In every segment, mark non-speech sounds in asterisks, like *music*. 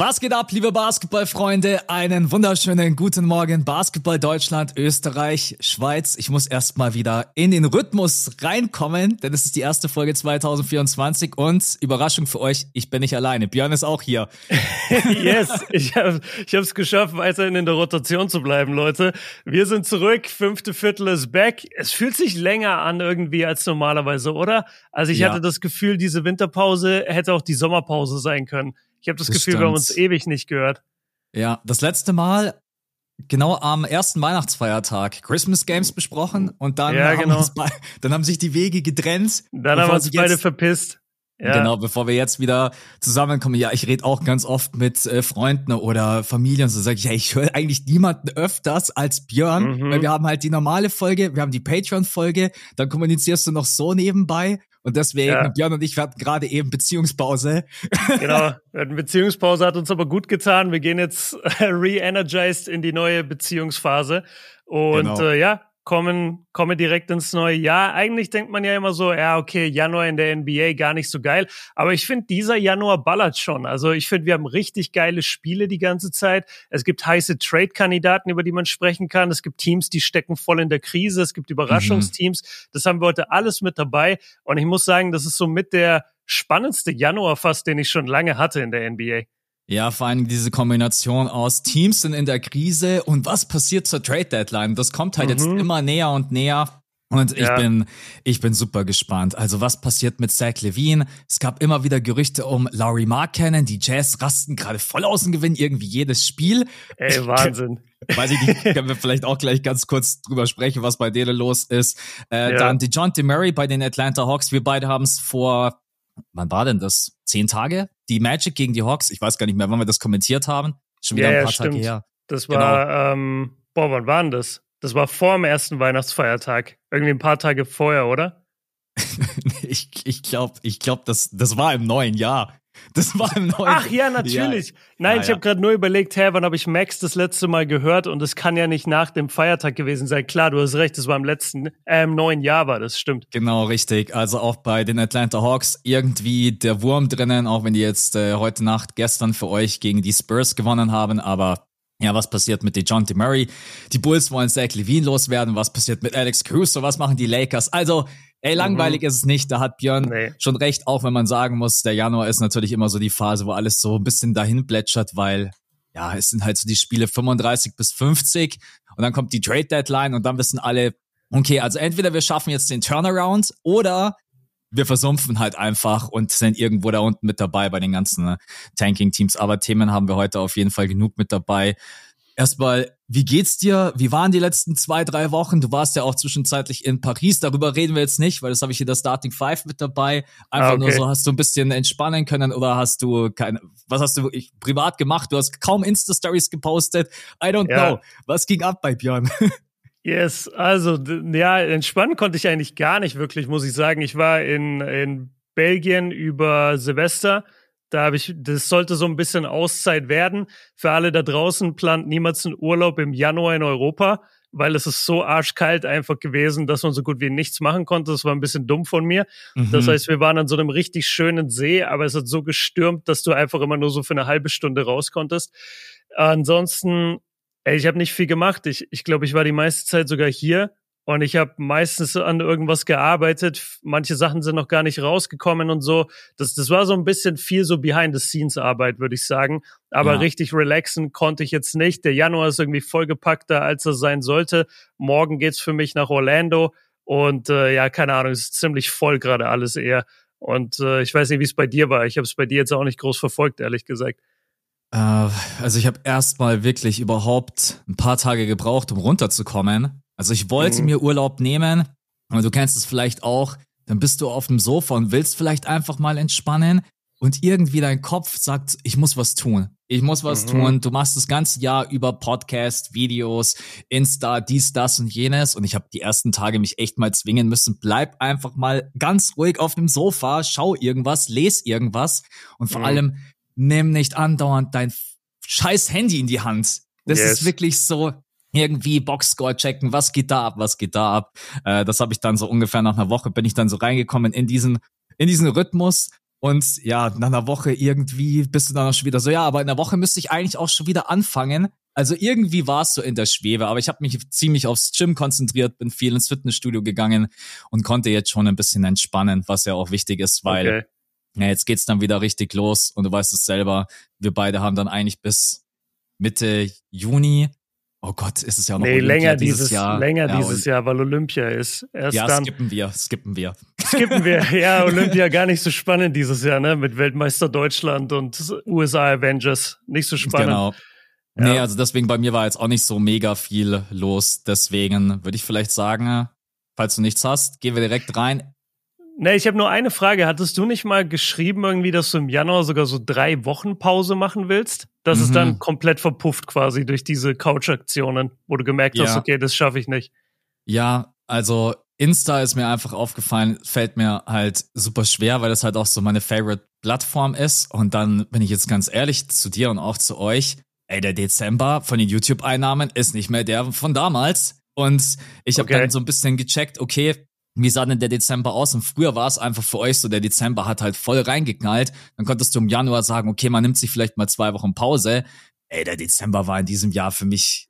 Was geht ab, liebe Basketballfreunde? Einen wunderschönen guten Morgen. Basketball Deutschland, Österreich, Schweiz. Ich muss erstmal wieder in den Rhythmus reinkommen, denn es ist die erste Folge 2024 und Überraschung für euch, ich bin nicht alleine. Björn ist auch hier. *laughs* yes, ich habe ich es geschafft, weiterhin in der Rotation zu bleiben, Leute. Wir sind zurück, fünfte Viertel ist back. Es fühlt sich länger an irgendwie als normalerweise, oder? Also ich ja. hatte das Gefühl, diese Winterpause hätte auch die Sommerpause sein können. Ich habe das, das, Gefühl, wir haben uns ewig nicht gehört. Ja, das letzte Mal genau am ersten Weihnachtsfeiertag Christmas Games besprochen und dann, ja, haben, genau. dann haben sich die Wege getrennt. Dann haben wir uns beide verpisst. Ja. Genau, bevor wir jetzt wieder zusammenkommen. Ja, ich rede auch ganz oft mit äh, Freunden oder Familien so sage ich, ja, ich höre eigentlich niemanden öfters als Björn, mhm. weil wir haben halt die normale Folge, wir haben die Patreon-Folge, dann kommunizierst du noch so nebenbei und deswegen, ja. Björn und ich, hatten gerade eben Beziehungspause. *laughs* Genau, wir hatten Beziehungspause, hat uns aber gut getan. Wir gehen jetzt *laughs* re-energized in die neue Beziehungsphase. Und genau. äh, ja, kommen, komme direkt ins neue Jahr. Eigentlich denkt man ja immer so, ja, okay, Januar in der NBA gar nicht so geil. Aber ich finde, dieser Januar ballert schon. Also ich finde, wir haben richtig geile Spiele die ganze Zeit. Es gibt heiße Trade-Kandidaten, über die man sprechen kann. Es gibt Teams, die stecken voll in der Krise. Es gibt Überraschungsteams. Mhm. Das haben wir heute alles mit dabei. Und ich muss sagen, das ist so mit der spannendste Januar fast, den ich schon lange hatte in der NBA. Ja, vor allem diese Kombination aus Teams sind in der Krise und was passiert zur Trade Deadline? Das kommt halt mhm. jetzt immer näher und näher. Und ich ja. bin, ich bin super gespannt. Also was passiert mit Zach Levine? Es gab immer wieder Gerüchte um Laurie Markkanen. Die Jazz rasten gerade voll aus und gewinnen irgendwie jedes Spiel. Ey, Wahnsinn. *laughs* Weiß ich nicht, können wir vielleicht auch gleich ganz kurz drüber sprechen, was bei denen los ist. Äh, ja. Dann DeJounte Murray bei den Atlanta Hawks. Wir beide haben es vor, wann war denn das? Zehn Tage? Die Magic gegen die Hawks, ich weiß gar nicht mehr, wann wir das kommentiert haben. Schon wieder ja, ein paar ja, Tage her. Das war, genau. ähm, boah, wann war denn das? Das war vor dem ersten Weihnachtsfeiertag. Irgendwie ein paar Tage vorher, oder? *laughs* ich ich glaube, ich glaub, das, das war im neuen Jahr. Das war im neuen. Ach ja, natürlich. Ja. Nein, ja, ich habe gerade nur überlegt, hä, wann habe ich Max das letzte Mal gehört und es kann ja nicht nach dem Feiertag gewesen sein. Klar, du hast recht, das war im letzten, äh, im neuen Jahr war das, stimmt. Genau, richtig. Also auch bei den Atlanta Hawks irgendwie der Wurm drinnen, auch wenn die jetzt äh, heute Nacht, gestern für euch gegen die Spurs gewonnen haben, aber ja, was passiert mit DeJounte Murray? Die Bulls wollen Zach Levine loswerden. Was passiert mit Alex Caruso? Was machen die Lakers? Also, Ey, langweilig mhm. ist es nicht. Da hat Björn nee. schon recht, auch wenn man sagen muss, der Januar ist natürlich immer so die Phase, wo alles so ein bisschen dahin plätschert, weil ja, es sind halt so die Spiele 35 bis 50 und dann kommt die Trade Deadline und dann wissen alle, okay, also entweder wir schaffen jetzt den Turnaround oder wir versumpfen halt einfach und sind irgendwo da unten mit dabei bei den ganzen ne, Tanking-Teams. Aber Themen haben wir heute auf jeden Fall genug mit dabei. Erstmal, wie geht's dir? Wie waren die letzten zwei, drei Wochen? Du warst ja auch zwischenzeitlich in Paris. Darüber reden wir jetzt nicht, weil das habe ich hier das Starting Five mit dabei. Einfach ah, okay. nur so, hast du ein bisschen entspannen können oder hast du keine, was hast du wirklich privat gemacht? Du hast kaum Insta-Stories gepostet. I don't ja. know. Was ging ab bei Björn? *laughs* Yes, also, ja, entspannen konnte ich eigentlich gar nicht wirklich, muss ich sagen. Ich war in, in Belgien über Silvester da habe ich, das sollte so ein bisschen Auszeit werden. Für alle da draußen plant niemals einen Urlaub im Januar in Europa, weil es ist so arschkalt einfach gewesen, dass man so gut wie nichts machen konnte. Das war ein bisschen dumm von mir. Mhm. Das heißt, wir waren an so einem richtig schönen See, aber es hat so gestürmt, dass du einfach immer nur so für eine halbe Stunde raus konntest. Ansonsten, ey, ich habe nicht viel gemacht. Ich, ich glaube, ich war die meiste Zeit sogar hier und ich habe meistens an irgendwas gearbeitet. Manche Sachen sind noch gar nicht rausgekommen und so. Das, das war so ein bisschen viel so Behind-the-Scenes-Arbeit, würde ich sagen. Aber ja. richtig relaxen konnte ich jetzt nicht. Der Januar ist irgendwie vollgepackter, als er sein sollte. Morgen geht's für mich nach Orlando. Und äh, ja, keine Ahnung, es ist ziemlich voll gerade alles eher. Und äh, ich weiß nicht, wie es bei dir war. Ich habe es bei dir jetzt auch nicht groß verfolgt, ehrlich gesagt. Äh, also ich habe erstmal wirklich überhaupt ein paar Tage gebraucht, um runterzukommen also ich wollte mhm. mir Urlaub nehmen, aber du kennst es vielleicht auch, dann bist du auf dem Sofa und willst vielleicht einfach mal entspannen und irgendwie dein Kopf sagt, ich muss was tun. Ich muss was mhm. tun. Du machst das ganze Jahr über Podcast, Videos, Insta, dies, das und jenes. Und ich habe die ersten Tage mich echt mal zwingen müssen. Bleib einfach mal ganz ruhig auf dem Sofa, schau irgendwas, les irgendwas und vor mhm. allem nimm nicht andauernd dein scheiß Handy in die Hand. Das yes. ist wirklich so, irgendwie Boxscore checken, was geht da ab, was geht da ab. Äh, das habe ich dann so ungefähr nach einer Woche bin ich dann so reingekommen in diesen in diesen Rhythmus Und ja, nach einer Woche irgendwie bist du dann auch schon wieder so, ja, aber in der Woche müsste ich eigentlich auch schon wieder anfangen. Also irgendwie war es so in der Schwebe, aber ich habe mich ziemlich aufs Gym konzentriert, bin viel ins Fitnessstudio gegangen und konnte jetzt schon ein bisschen entspannen, was ja auch wichtig ist, weil okay. Ja, jetzt geht's dann wieder richtig los und du weißt es selber, wir beide haben dann eigentlich bis Mitte Juni Oh Gott, ist es ja noch nee, Olympia länger dieses, dieses Jahr. Länger ja, dieses Jahr, weil Olympia ist. Erst ja, dann, skippen wir, skippen wir. Skippen wir. *laughs* Ja, Olympia gar nicht so spannend dieses Jahr, ne? Mit Weltmeister Deutschland und USA Avengers. Nicht so spannend. Genau. Ja. Nee, also deswegen bei mir war jetzt auch nicht so mega viel los. Deswegen würde ich vielleicht sagen, falls du nichts hast, gehen wir direkt rein. Nee, ich habe nur eine Frage. Hattest du nicht mal geschrieben, irgendwie, dass du im Januar sogar so drei Wochen Pause machen willst? Das mhm. ist dann komplett verpufft quasi durch diese Couch-Aktionen, wo du gemerkt ja. hast, okay, das schaffe ich nicht. Ja, also Insta ist mir einfach aufgefallen, fällt mir halt super schwer, weil das halt auch so meine Favorite-Plattform ist. Und dann bin ich jetzt ganz ehrlich zu dir und auch zu euch. Ey, der Dezember von den YouTube-Einnahmen ist nicht mehr der von damals. Und ich habe okay. dann so ein bisschen gecheckt, okay, wie sah denn der Dezember aus? Und früher war es einfach für euch so, der Dezember hat halt voll reingeknallt. Dann konntest du im Januar sagen, okay, man nimmt sich vielleicht mal zwei Wochen Pause. Ey, der Dezember war in diesem Jahr für mich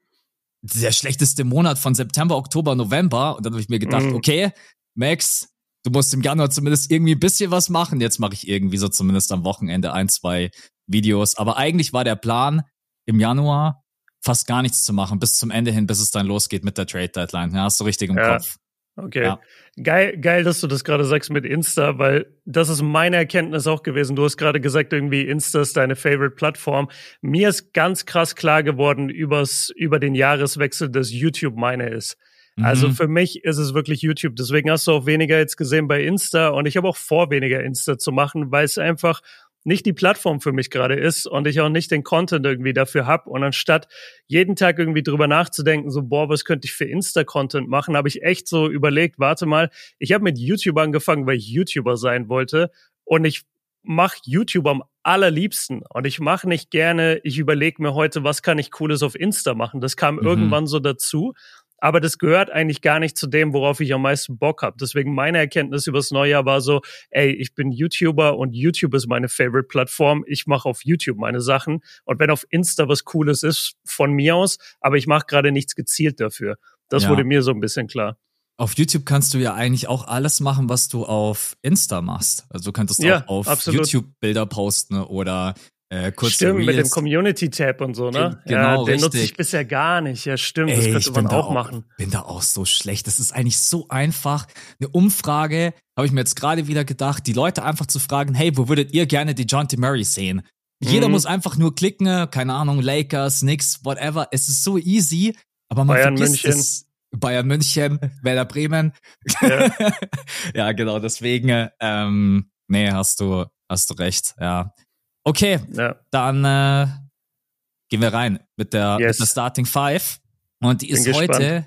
der schlechteste Monat von September, Oktober, November. Und dann habe ich mir gedacht, mhm. okay, Max, du musst im Januar zumindest irgendwie ein bisschen was machen. Jetzt mache ich irgendwie so zumindest am Wochenende ein, zwei Videos. Aber eigentlich war der Plan, im Januar fast gar nichts zu machen, bis zum Ende hin, bis es dann losgeht mit der Trade Deadline. Ja, hast du richtig im ja. Kopf. Okay. Ja. Geil, geil, dass du das gerade sagst mit Insta, weil das ist meine Erkenntnis auch gewesen. Du hast gerade gesagt, irgendwie Insta ist deine Favorite Plattform. Mir ist ganz krass klar geworden übers, über den Jahreswechsel, dass YouTube meine ist. Also mhm. für mich ist es wirklich YouTube. Deswegen hast du auch weniger jetzt gesehen bei Insta und ich habe auch vor, weniger Insta zu machen, weil es einfach nicht die Plattform für mich gerade ist und ich auch nicht den Content irgendwie dafür habe. Und anstatt jeden Tag irgendwie drüber nachzudenken, so, boah, was könnte ich für Insta-Content machen, habe ich echt so überlegt, warte mal, ich habe mit YouTube angefangen, weil ich YouTuber sein wollte und ich mache YouTube am allerliebsten und ich mache nicht gerne, ich überlege mir heute, was kann ich Cooles auf Insta machen. Das kam mhm. irgendwann so dazu aber das gehört eigentlich gar nicht zu dem, worauf ich am meisten Bock habe. Deswegen meine Erkenntnis übers Neujahr war so, ey, ich bin YouTuber und YouTube ist meine Favorite-Plattform. Ich mache auf YouTube meine Sachen. Und wenn auf Insta was Cooles ist, von mir aus, aber ich mache gerade nichts gezielt dafür. Das ja. wurde mir so ein bisschen klar. Auf YouTube kannst du ja eigentlich auch alles machen, was du auf Insta machst. Also du könntest ja, auch auf absolut. YouTube Bilder posten oder äh, kurze stimmt, mit dem Community-Tab und so, ne? Genau, ja, den richtig. nutze ich bisher gar nicht. Ja, stimmt, Ey, das könnte man auch, auch machen. bin da auch so schlecht. Das ist eigentlich so einfach. Eine Umfrage, habe ich mir jetzt gerade wieder gedacht, die Leute einfach zu fragen, hey, wo würdet ihr gerne die John T. Murray sehen? Jeder mhm. muss einfach nur klicken, keine Ahnung, Lakers, Knicks, whatever. Es ist so easy, aber man Bayern vergisst München. es. Bayern München, *laughs* Werder Bremen. Ja, *laughs* ja genau, deswegen, ähm, nee, hast du, hast du recht, ja. Okay, ja. dann äh, gehen wir rein mit der, yes. mit der Starting Five. Und die ist Bin heute, gespannt.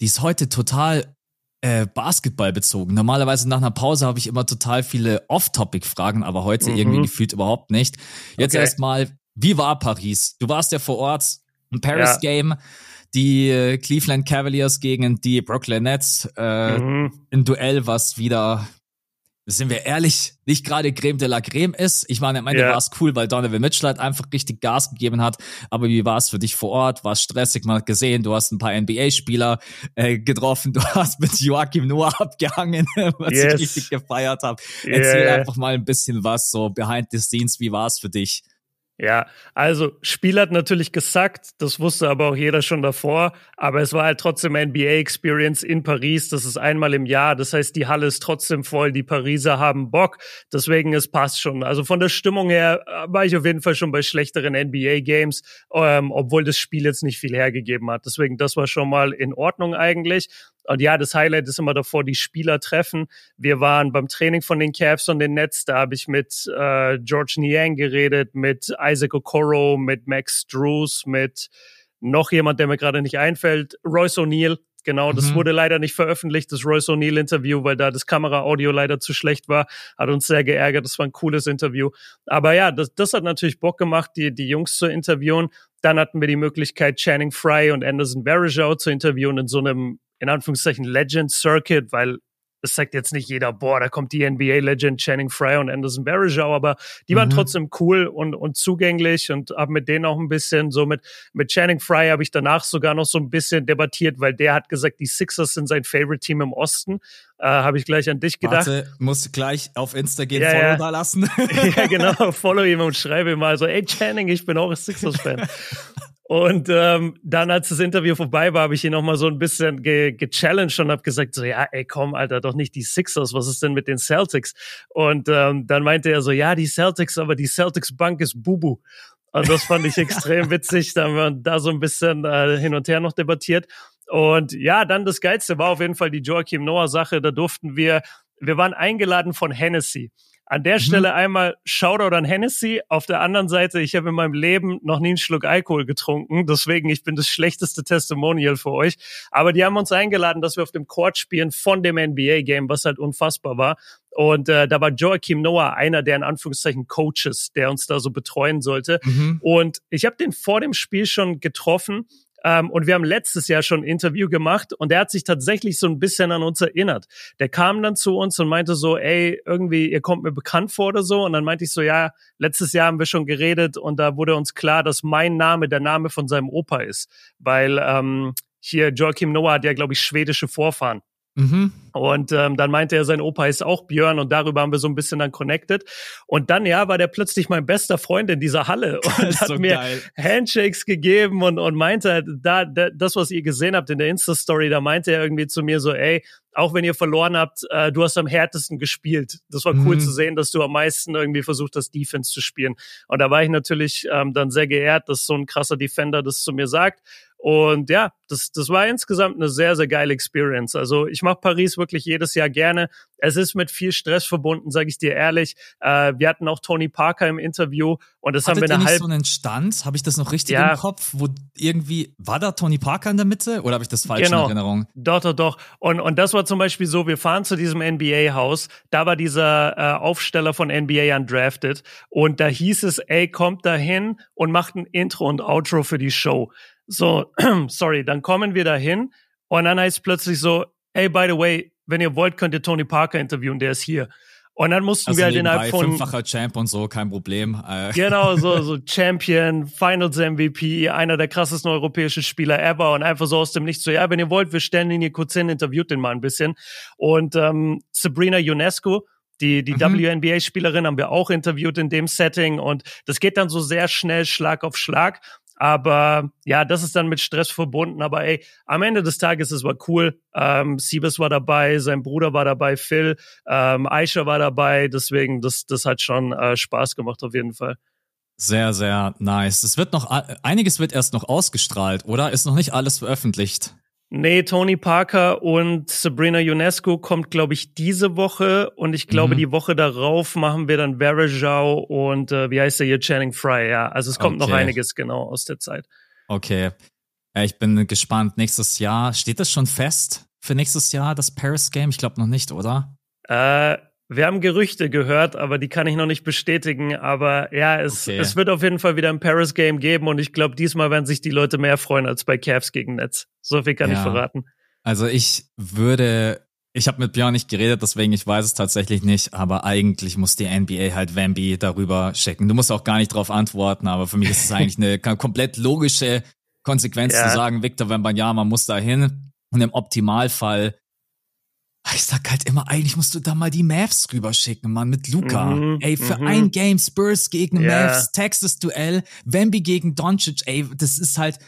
die ist heute total äh, Basketball bezogen. Normalerweise nach einer Pause habe ich immer total viele Off-Topic-Fragen, aber heute mhm. irgendwie gefühlt überhaupt nicht. Jetzt okay. erstmal, wie war Paris? Du warst ja vor Ort, ein Paris-Game. Ja. Die äh, Cleveland Cavaliers gegen die Brooklyn Nets. Äh, mhm. Ein Duell, was wieder sind wir ehrlich, nicht gerade Creme de la Creme ist. Ich meine, am Ende yeah. war es cool, weil Donovan Mitchell halt einfach richtig Gas gegeben hat. Aber wie war es für dich vor Ort? War es stressig? Man hat gesehen, du hast ein paar NBA-Spieler äh, getroffen. Du hast mit Joachim Noah abgehangen, *laughs* was yes. ich richtig gefeiert habe. Erzähl yeah. einfach mal ein bisschen was, so behind the scenes. Wie war es für dich? Ja, also Spiel hat natürlich gesagt, das wusste aber auch jeder schon davor, aber es war halt trotzdem NBA-Experience in Paris, das ist einmal im Jahr, das heißt, die Halle ist trotzdem voll, die Pariser haben Bock, deswegen es passt schon. Also von der Stimmung her äh, war ich auf jeden Fall schon bei schlechteren NBA-Games, ähm, obwohl das Spiel jetzt nicht viel hergegeben hat. Deswegen, das war schon mal in Ordnung eigentlich. Und ja, das Highlight ist immer davor, die Spieler treffen. Wir waren beim Training von den Cavs und den Nets, da habe ich mit äh, George Niang geredet, mit Isaac Okoro, mit Max Drews, mit noch jemand, der mir gerade nicht einfällt, Royce O'Neill. Genau, das mhm. wurde leider nicht veröffentlicht, das Royce O'Neill Interview, weil da das Kamera-Audio leider zu schlecht war. Hat uns sehr geärgert, das war ein cooles Interview. Aber ja, das, das hat natürlich Bock gemacht, die, die Jungs zu interviewen. Dann hatten wir die Möglichkeit, Channing Fry und Anderson Varejao zu interviewen in so einem in Anführungszeichen Legend Circuit, weil es sagt jetzt nicht jeder, boah, da kommt die NBA-Legend Channing Frye und Anderson Varejao, aber die waren mhm. trotzdem cool und, und zugänglich und habe mit denen auch ein bisschen so mit, mit Channing Frye habe ich danach sogar noch so ein bisschen debattiert, weil der hat gesagt, die Sixers sind sein Favorite Team im Osten. Äh, habe ich gleich an dich gedacht. Warte, musst gleich auf Insta gehen, ja, Follow ja. da lassen. *laughs* ja, *laughs* genau, follow ihm und schreibe ihm mal so, ey Channing, ich bin auch ein Sixers-Fan. Und ähm, dann, als das Interview vorbei war, habe ich ihn noch mal so ein bisschen ge gechallenged und habe gesagt, so, ja, ey, komm, Alter, doch nicht die Sixers, was ist denn mit den Celtics? Und ähm, dann meinte er so, ja, die Celtics, aber die Celtics Bank ist Bubu. Und das fand ich *laughs* extrem witzig. Da haben wir da so ein bisschen äh, hin und her noch debattiert. Und ja, dann das Geilste war auf jeden Fall die Joachim Noah Sache. Da durften wir, wir waren eingeladen von Hennessy. An der mhm. Stelle einmal Shoutout an Hennessy. Auf der anderen Seite, ich habe in meinem Leben noch nie einen Schluck Alkohol getrunken. Deswegen, ich bin das schlechteste Testimonial für euch. Aber die haben uns eingeladen, dass wir auf dem Court spielen von dem NBA-Game, was halt unfassbar war. Und äh, da war Joachim Noah einer der in Anführungszeichen Coaches, der uns da so betreuen sollte. Mhm. Und ich habe den vor dem Spiel schon getroffen ähm, und wir haben letztes Jahr schon ein Interview gemacht und er hat sich tatsächlich so ein bisschen an uns erinnert. Der kam dann zu uns und meinte so, ey, irgendwie, ihr kommt mir bekannt vor oder so. Und dann meinte ich so, ja, letztes Jahr haben wir schon geredet und da wurde uns klar, dass mein Name der Name von seinem Opa ist. Weil ähm, hier Joachim Noah hat ja, glaube ich, schwedische Vorfahren. Mhm. Und ähm, dann meinte er, sein Opa ist auch Björn und darüber haben wir so ein bisschen dann connected. Und dann, ja, war der plötzlich mein bester Freund in dieser Halle *laughs* und hat so mir geil. Handshakes gegeben und, und meinte, halt, da, da, das, was ihr gesehen habt in der Insta-Story, da meinte er irgendwie zu mir so, ey, auch wenn ihr verloren habt, äh, du hast am härtesten gespielt. Das war cool mhm. zu sehen, dass du am meisten irgendwie versucht hast, Defense zu spielen. Und da war ich natürlich ähm, dann sehr geehrt, dass so ein krasser Defender das zu mir sagt. Und ja, das, das war insgesamt eine sehr, sehr geile Experience. Also ich mache Paris wirklich jedes Jahr gerne. Es ist mit viel Stress verbunden, sage ich dir ehrlich. Äh, wir hatten auch Tony Parker im Interview und das Hattet haben wir eine halbe. so einen Stand? Habe ich das noch richtig ja. im Kopf? Wo irgendwie war da Tony Parker in der Mitte oder habe ich das falsch genau. in Erinnerung? Doch, doch, doch. Und und das war zum Beispiel so: Wir fahren zu diesem NBA-Haus. Da war dieser äh, Aufsteller von NBA undrafted und da hieß es, ey, kommt da hin und macht ein Intro und Outro für die Show. So, *clears throat* sorry, dann kommen wir dahin und dann heißt plötzlich so, hey, by the way, wenn ihr wollt, könnt ihr Tony Parker interviewen, der ist hier. Und dann mussten also wir halt innerhalb von fünffacher Champ und so, kein Problem. Äh. Genau, so so *laughs* Champion, Finals MVP, einer der krassesten europäischen Spieler ever und einfach so aus dem Nichts so, ja, wenn ihr wollt, wir stellen ihn hier kurz hin, interviewt den mal ein bisschen. Und ähm, Sabrina UNESCO, die, die mhm. WNBA-Spielerin haben wir auch interviewt in dem Setting und das geht dann so sehr schnell Schlag auf Schlag. Aber ja, das ist dann mit Stress verbunden. Aber ey, am Ende des Tages, es war cool. Ähm, Siebes war dabei, sein Bruder war dabei, Phil, ähm, Aisha war dabei. Deswegen, das, das hat schon äh, Spaß gemacht auf jeden Fall. Sehr, sehr nice. Es wird noch, einiges wird erst noch ausgestrahlt, oder? Ist noch nicht alles veröffentlicht. Nee, Tony Parker und Sabrina UNESCO kommt, glaube ich, diese Woche und ich glaube, mhm. die Woche darauf machen wir dann Verajao und äh, wie heißt der hier, Channing Fry, ja. Also es kommt okay. noch einiges genau aus der Zeit. Okay. Ja, ich bin gespannt. Nächstes Jahr, steht das schon fest für nächstes Jahr, das Paris Game? Ich glaube noch nicht, oder? Äh, wir haben Gerüchte gehört, aber die kann ich noch nicht bestätigen. Aber ja, es, okay. es wird auf jeden Fall wieder ein Paris-Game geben und ich glaube, diesmal werden sich die Leute mehr freuen als bei Cavs gegen Netz. So viel kann ja. ich verraten. Also ich würde, ich habe mit Björn nicht geredet, deswegen ich weiß es tatsächlich nicht, aber eigentlich muss die NBA halt Wemby darüber checken. Du musst auch gar nicht darauf antworten, aber für mich ist es eigentlich eine komplett logische Konsequenz *laughs* ja. zu sagen, Victor Wembanyama muss da hin und im Optimalfall ich sag halt immer, eigentlich musst du da mal die Mavs rüberschicken, Mann, mit Luca. Mhm, ey, für mhm. ein Game Spurs gegen yeah. Mavs, Texas Duell, Wemby gegen Doncic, ey, das ist halt,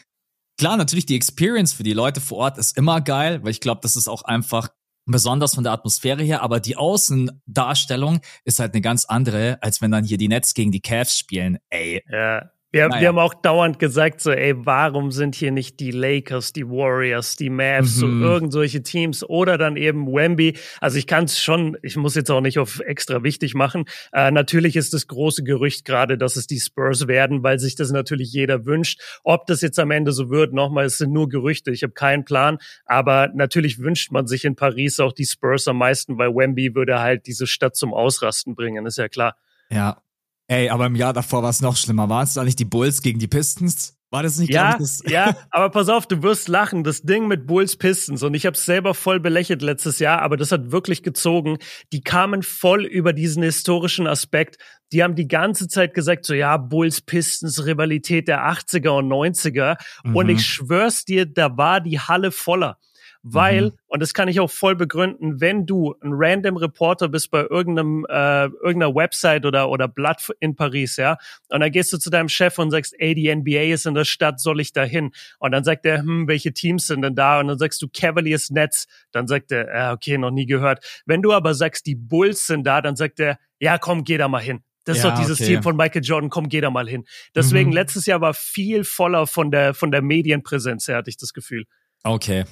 klar, natürlich die Experience für die Leute vor Ort ist immer geil, weil ich glaube, das ist auch einfach besonders von der Atmosphäre her, aber die Außendarstellung ist halt eine ganz andere, als wenn dann hier die Nets gegen die Cavs spielen, ey. Ja. Wir, naja. wir haben auch dauernd gesagt, so, ey, warum sind hier nicht die Lakers, die Warriors, die Mavs, mhm. so irgend solche Teams oder dann eben Wemby. Also ich kann es schon, ich muss jetzt auch nicht auf extra wichtig machen. Äh, natürlich ist das große Gerücht gerade, dass es die Spurs werden, weil sich das natürlich jeder wünscht. Ob das jetzt am Ende so wird, nochmal, es sind nur Gerüchte, ich habe keinen Plan. Aber natürlich wünscht man sich in Paris auch die Spurs am meisten, weil Wemby würde halt diese Stadt zum Ausrasten bringen, ist ja klar. Ja, Ey, aber im Jahr davor war es noch schlimmer. Waren es da nicht die Bulls gegen die Pistons? War das nicht, ja, ich, das Ja, aber pass auf, du wirst lachen. Das Ding mit Bulls Pistons und ich habe es selber voll belächelt letztes Jahr, aber das hat wirklich gezogen. Die kamen voll über diesen historischen Aspekt. Die haben die ganze Zeit gesagt, so ja, Bulls Pistons Rivalität der 80er und 90er. Mhm. Und ich schwör's dir, da war die Halle voller. Weil, mhm. und das kann ich auch voll begründen, wenn du ein random Reporter bist bei irgendeinem, äh, irgendeiner Website oder, oder Blatt in Paris, ja, und dann gehst du zu deinem Chef und sagst, ey, die NBA ist in der Stadt, soll ich da hin? Und dann sagt er, hm, welche Teams sind denn da? Und dann sagst du Cavaliers Nets, dann sagt er, äh, okay, noch nie gehört. Wenn du aber sagst, die Bulls sind da, dann sagt er, ja, komm, geh da mal hin. Das ja, ist doch dieses okay. Team von Michael Jordan, komm, geh da mal hin. Deswegen, mhm. letztes Jahr war viel voller von der, von der Medienpräsenz her, hatte ich das Gefühl. Okay,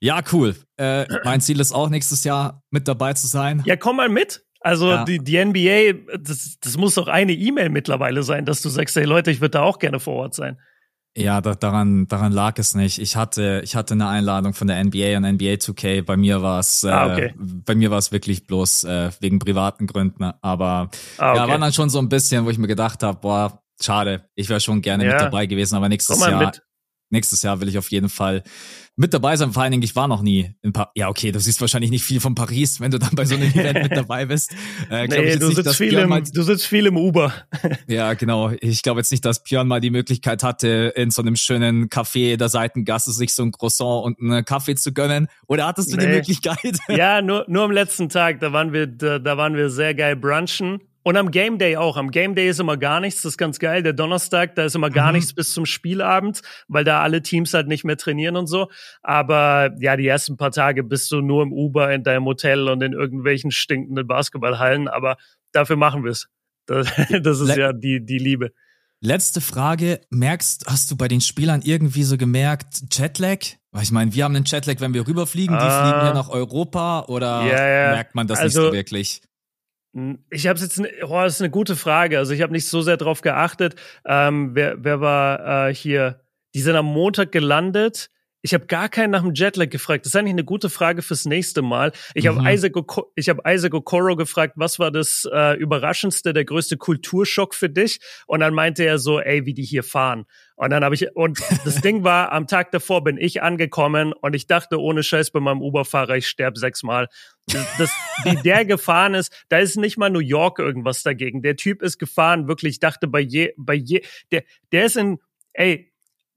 ja, cool. Äh, *clears throat* mein Ziel ist auch nächstes Jahr mit dabei zu sein. Ja, komm mal mit. Also ja. die, die NBA, das, das muss doch eine E-Mail mittlerweile sein, dass du sagst, hey Leute, ich würde da auch gerne vor Ort sein. Ja, da, daran, daran lag es nicht. Ich hatte, ich hatte eine Einladung von der NBA und NBA 2K. Bei mir war es, äh, ah, okay. bei mir war es wirklich bloß äh, wegen privaten Gründen. Aber ah, okay. ja, war dann schon so ein bisschen, wo ich mir gedacht habe, boah, schade, ich wäre schon gerne ja. mit dabei gewesen, aber nächstes Jahr, mit. nächstes Jahr will ich auf jeden Fall mit dabei sein. Vor allen Dingen, ich war noch nie in Paris. Ja, okay, du siehst wahrscheinlich nicht viel von Paris, wenn du dann bei so einem Event mit dabei bist. Äh, nee, du, nicht, sitzt viel im, mal, du sitzt viel im Uber. *laughs* ja, genau. Ich glaube jetzt nicht, dass Björn mal die Möglichkeit hatte, in so einem schönen Café der Seitengasse sich so ein Croissant und einen Kaffee zu gönnen. Oder hattest du nee. die Möglichkeit? ja, *laughs* nur, nur am letzten Tag. Da waren wir, da, da waren wir sehr geil brunchen. Und am Game Day auch. Am Game Day ist immer gar nichts. Das ist ganz geil. Der Donnerstag, da ist immer gar mhm. nichts bis zum Spielabend, weil da alle Teams halt nicht mehr trainieren und so. Aber ja, die ersten paar Tage bist du nur im Uber in deinem Hotel und in irgendwelchen stinkenden Basketballhallen. Aber dafür machen wir es. Das, *laughs* das, ist ja die, die Liebe. Letzte Frage. Merkst, hast du bei den Spielern irgendwie so gemerkt, Jetlag? Weil ich meine, wir haben einen Jetlag, wenn wir rüberfliegen, die uh, fliegen ja nach Europa oder ja. merkt man das also, nicht so wirklich? Ich habe jetzt, oh, das ist eine gute Frage. Also ich habe nicht so sehr drauf geachtet. Ähm, wer, wer war äh, hier? Die sind am Montag gelandet. Ich habe gar keinen nach dem Jetlag gefragt. Das ist eigentlich eine gute Frage fürs nächste Mal. Ich mhm. habe Isaac, ich hab Isaac Okoro gefragt, was war das äh, Überraschendste, der größte Kulturschock für dich? Und dann meinte er so, ey, wie die hier fahren. Und dann habe ich, und das Ding war, am Tag davor bin ich angekommen und ich dachte, ohne Scheiß bei meinem Uberfahrer, ich sterbe sechsmal. Das, wie der gefahren ist, da ist nicht mal New York irgendwas dagegen. Der Typ ist gefahren, wirklich, ich dachte bei je, bei je, der, der ist in, ey,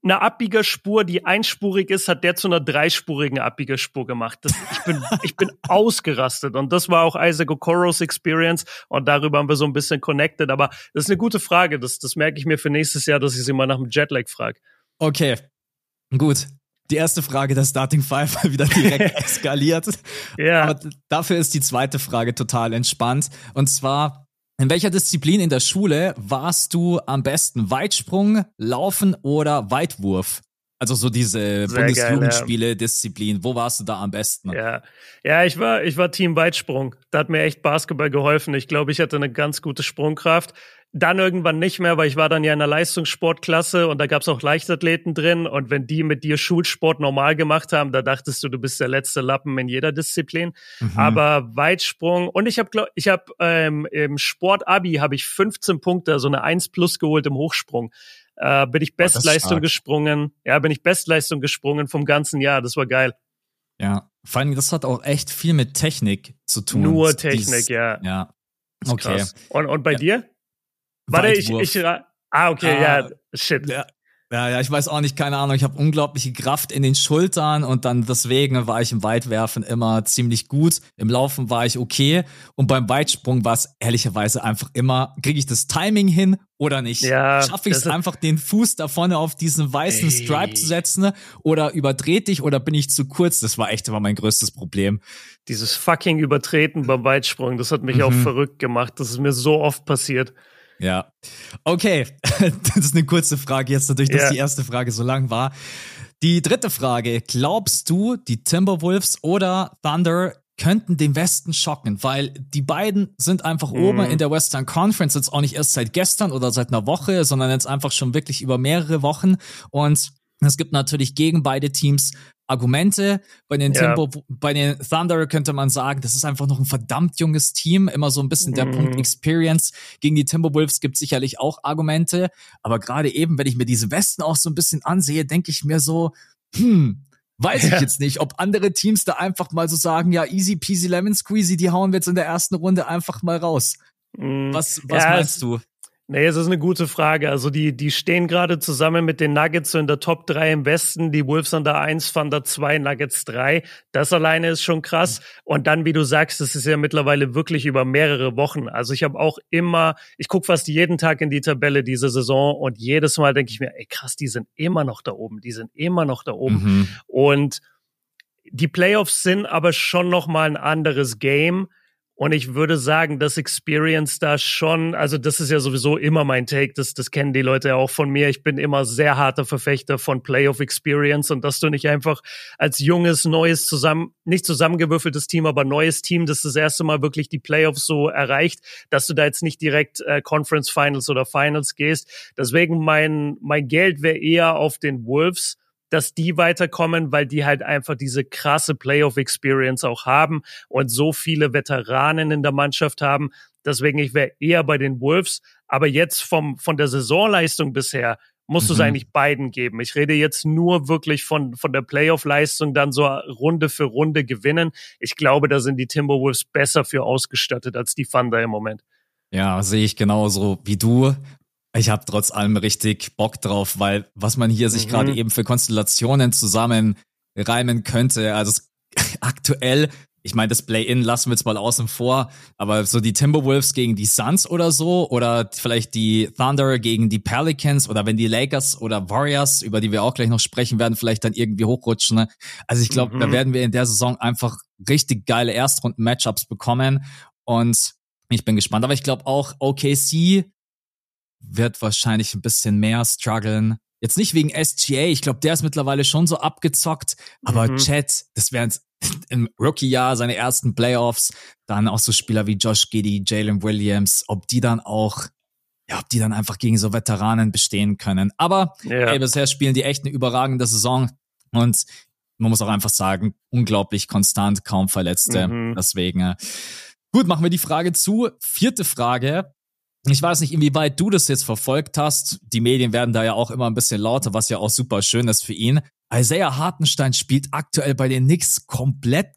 eine Abbiegerspur, die einspurig ist, hat der zu einer dreispurigen Abbiegerspur gemacht. Das, ich bin, ich bin *laughs* ausgerastet und das war auch Isaac Okoros Experience und darüber haben wir so ein bisschen connected. Aber das ist eine gute Frage. Das, das merke ich mir für nächstes Jahr, dass ich sie mal nach dem Jetlag frage. Okay, gut. Die erste Frage der Starting Five *laughs* wieder direkt *laughs* eskaliert. ja. Aber dafür ist die zweite Frage total entspannt. Und zwar, in welcher Disziplin in der Schule warst du am besten? Weitsprung, Laufen oder Weitwurf? Also so diese Bundesjugendspiele, ja. Disziplin. Wo warst du da am besten? Ja, ja, ich war, ich war Team Weitsprung. Da hat mir echt Basketball geholfen. Ich glaube, ich hatte eine ganz gute Sprungkraft. Dann irgendwann nicht mehr, weil ich war dann ja in der Leistungssportklasse und da gab's auch Leichtathleten drin. Und wenn die mit dir Schulsport normal gemacht haben, da dachtest du, du bist der letzte Lappen in jeder Disziplin. Mhm. Aber Weitsprung und ich habe, ich habe ähm, im Sportabi habe ich 15 Punkte, so eine 1 plus geholt im Hochsprung. Äh, bin ich Bestleistung gesprungen. Ja, bin ich Bestleistung gesprungen vom ganzen Jahr. Das war geil. Ja, vor allem, das hat auch echt viel mit Technik zu tun. Nur Technik, Dies, ja. Ja. Okay. Und, und bei ja. dir? Warte, ich, ich, ah, okay, ah, ja, shit. Ja, ja, ja, ich weiß auch nicht, keine Ahnung. Ich habe unglaubliche Kraft in den Schultern und dann deswegen war ich im Weitwerfen immer ziemlich gut. Im Laufen war ich okay und beim Weitsprung war es ehrlicherweise einfach immer, kriege ich das Timing hin oder nicht? Ja, Schaffe ich es einfach, den Fuß da vorne auf diesen weißen ey. Stripe zu setzen oder überdreht dich oder bin ich zu kurz? Das war echt immer mein größtes Problem. Dieses fucking Übertreten beim Weitsprung, das hat mich mhm. auch verrückt gemacht. Das ist mir so oft passiert. Ja. Okay, *laughs* das ist eine kurze Frage jetzt, dadurch, dass ja. die erste Frage so lang war. Die dritte Frage, glaubst du, die Timberwolves oder Thunder könnten den Westen schocken, weil die beiden sind einfach mm. oben in der Western Conference jetzt auch nicht erst seit gestern oder seit einer Woche, sondern jetzt einfach schon wirklich über mehrere Wochen und Es gibt natürlich gegen beide Teams Argumente. Bei den, ja. Timbo, bei den Thunder könnte man sagen, das ist einfach noch ein verdammt junges Team. Immer so ein bisschen der mhm. Punkt Experience. Gegen die Timberwolves gibt sicherlich auch Argumente. Aber gerade eben, wenn ich mir diese Westen auch so ein bisschen ansehe, denke ich mir so, hm, weiß ja. ich jetzt nicht, ob andere Teams da einfach mal so sagen, ja, easy peasy lemon squeezy, die hauen wir jetzt in der ersten Runde einfach mal raus. Mhm. Was, was ja, meinst du? Nee, es ist eine gute Frage. Also die, die stehen gerade zusammen mit den Nuggets so in der Top 3 im Westen, die Wolves an der 1, Thunder 2, Nuggets 3. Das alleine ist schon krass. Und dann, wie du sagst, das ist ja mittlerweile wirklich über mehrere Wochen. Also ich habe auch immer, ich gucke fast jeden Tag in die Tabelle diese Saison und jedes Mal denke ich mir, ey krass, die sind immer noch da oben, die sind immer noch da oben. Mhm. Und die Playoffs sind aber schon noch mal ein anderes Game und ich würde sagen, dass Experience da schon, also das ist ja sowieso immer mein Take, das, das kennen die Leute ja auch von mir. Ich bin immer sehr harter Verfechter von Playoff Experience und dass du nicht einfach als junges, neues, zusammen, nicht zusammengewürfeltes Team, aber neues Team, das das erste Mal wirklich die Playoffs so erreicht, dass du da jetzt nicht direkt äh, Conference Finals oder Finals gehst. Deswegen mein, mein Geld wäre eher auf den Wolves dass die weiterkommen, weil die halt einfach diese krasse Playoff-Experience auch haben und so viele Veteranen in der Mannschaft haben. Deswegen, ich wäre eher bei den Wolves. Aber jetzt vom, von der Saisonleistung bisher musst mhm. du es eigentlich beiden geben. Ich rede jetzt nur wirklich von, von der Playoff-Leistung, dann so Runde für Runde gewinnen. Ich glaube, da sind die Timberwolves besser für ausgestattet als die Thunder im Moment. Ja, sehe ich genauso wie du. Ich habe trotz allem richtig Bock drauf, weil was man hier sich mhm. gerade eben für Konstellationen zusammenreimen könnte, also *laughs* aktuell, ich meine, das Play-In lassen wir jetzt mal außen vor, aber so die Timberwolves gegen die Suns oder so oder vielleicht die Thunder gegen die Pelicans oder wenn die Lakers oder Warriors, über die wir auch gleich noch sprechen werden, vielleicht dann irgendwie hochrutschen. Ne? Also ich glaube, mhm. da werden wir in der Saison einfach richtig geile Erstrunden-Matchups bekommen und ich bin gespannt. Aber ich glaube auch OKC wird wahrscheinlich ein bisschen mehr strugglen. Jetzt nicht wegen SGA, ich glaube, der ist mittlerweile schon so abgezockt, aber mhm. Chat, das wären *laughs* im Rookie-Jahr seine ersten Playoffs, dann auch so Spieler wie Josh Giddy, Jalen Williams, ob die dann auch, ja, ob die dann einfach gegen so Veteranen bestehen können. Aber ja. ey, bisher spielen die echt eine überragende Saison und man muss auch einfach sagen, unglaublich konstant, kaum Verletzte. Mhm. Deswegen, äh, gut, machen wir die Frage zu. Vierte Frage. Ich weiß nicht, inwieweit du das jetzt verfolgt hast. Die Medien werden da ja auch immer ein bisschen lauter, was ja auch super schön ist für ihn. Isaiah Hartenstein spielt aktuell bei den Knicks komplett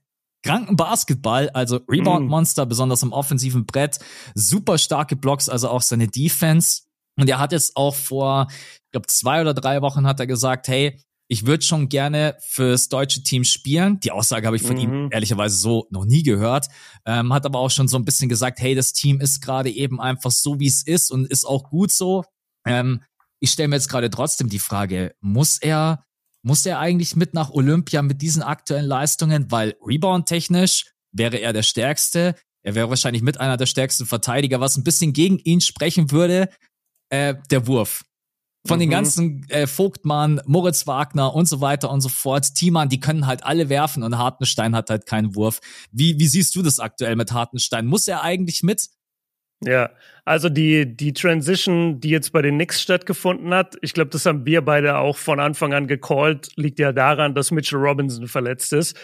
kranken Basketball, also Rebound-Monster, mm. besonders im offensiven Brett. Super starke Blocks, also auch seine Defense. Und er hat jetzt auch vor, ich glaube, zwei oder drei Wochen hat er gesagt, hey, ich würde schon gerne fürs deutsche Team spielen. Die Aussage habe ich von mhm. ihm ehrlicherweise so noch nie gehört. Ähm, hat aber auch schon so ein bisschen gesagt, hey, das Team ist gerade eben einfach so, wie es ist und ist auch gut so. Ähm, ich stelle mir jetzt gerade trotzdem die Frage, muss er, muss er eigentlich mit nach Olympia mit diesen aktuellen Leistungen? Weil Rebound-technisch wäre er der Stärkste. Er wäre wahrscheinlich mit einer der stärksten Verteidiger, was ein bisschen gegen ihn sprechen würde. Äh, der Wurf. Von mhm. den ganzen äh, Vogtmann, Moritz Wagner und so weiter und so fort. Thiemann, die können halt alle werfen und Hartenstein hat halt keinen Wurf. Wie, wie siehst du das aktuell mit Hartenstein? Muss er eigentlich mit? Ja, also die, die Transition, die jetzt bei den Knicks stattgefunden hat, ich glaube, das haben wir beide auch von Anfang an gecallt, liegt ja daran, dass Mitchell Robinson verletzt ist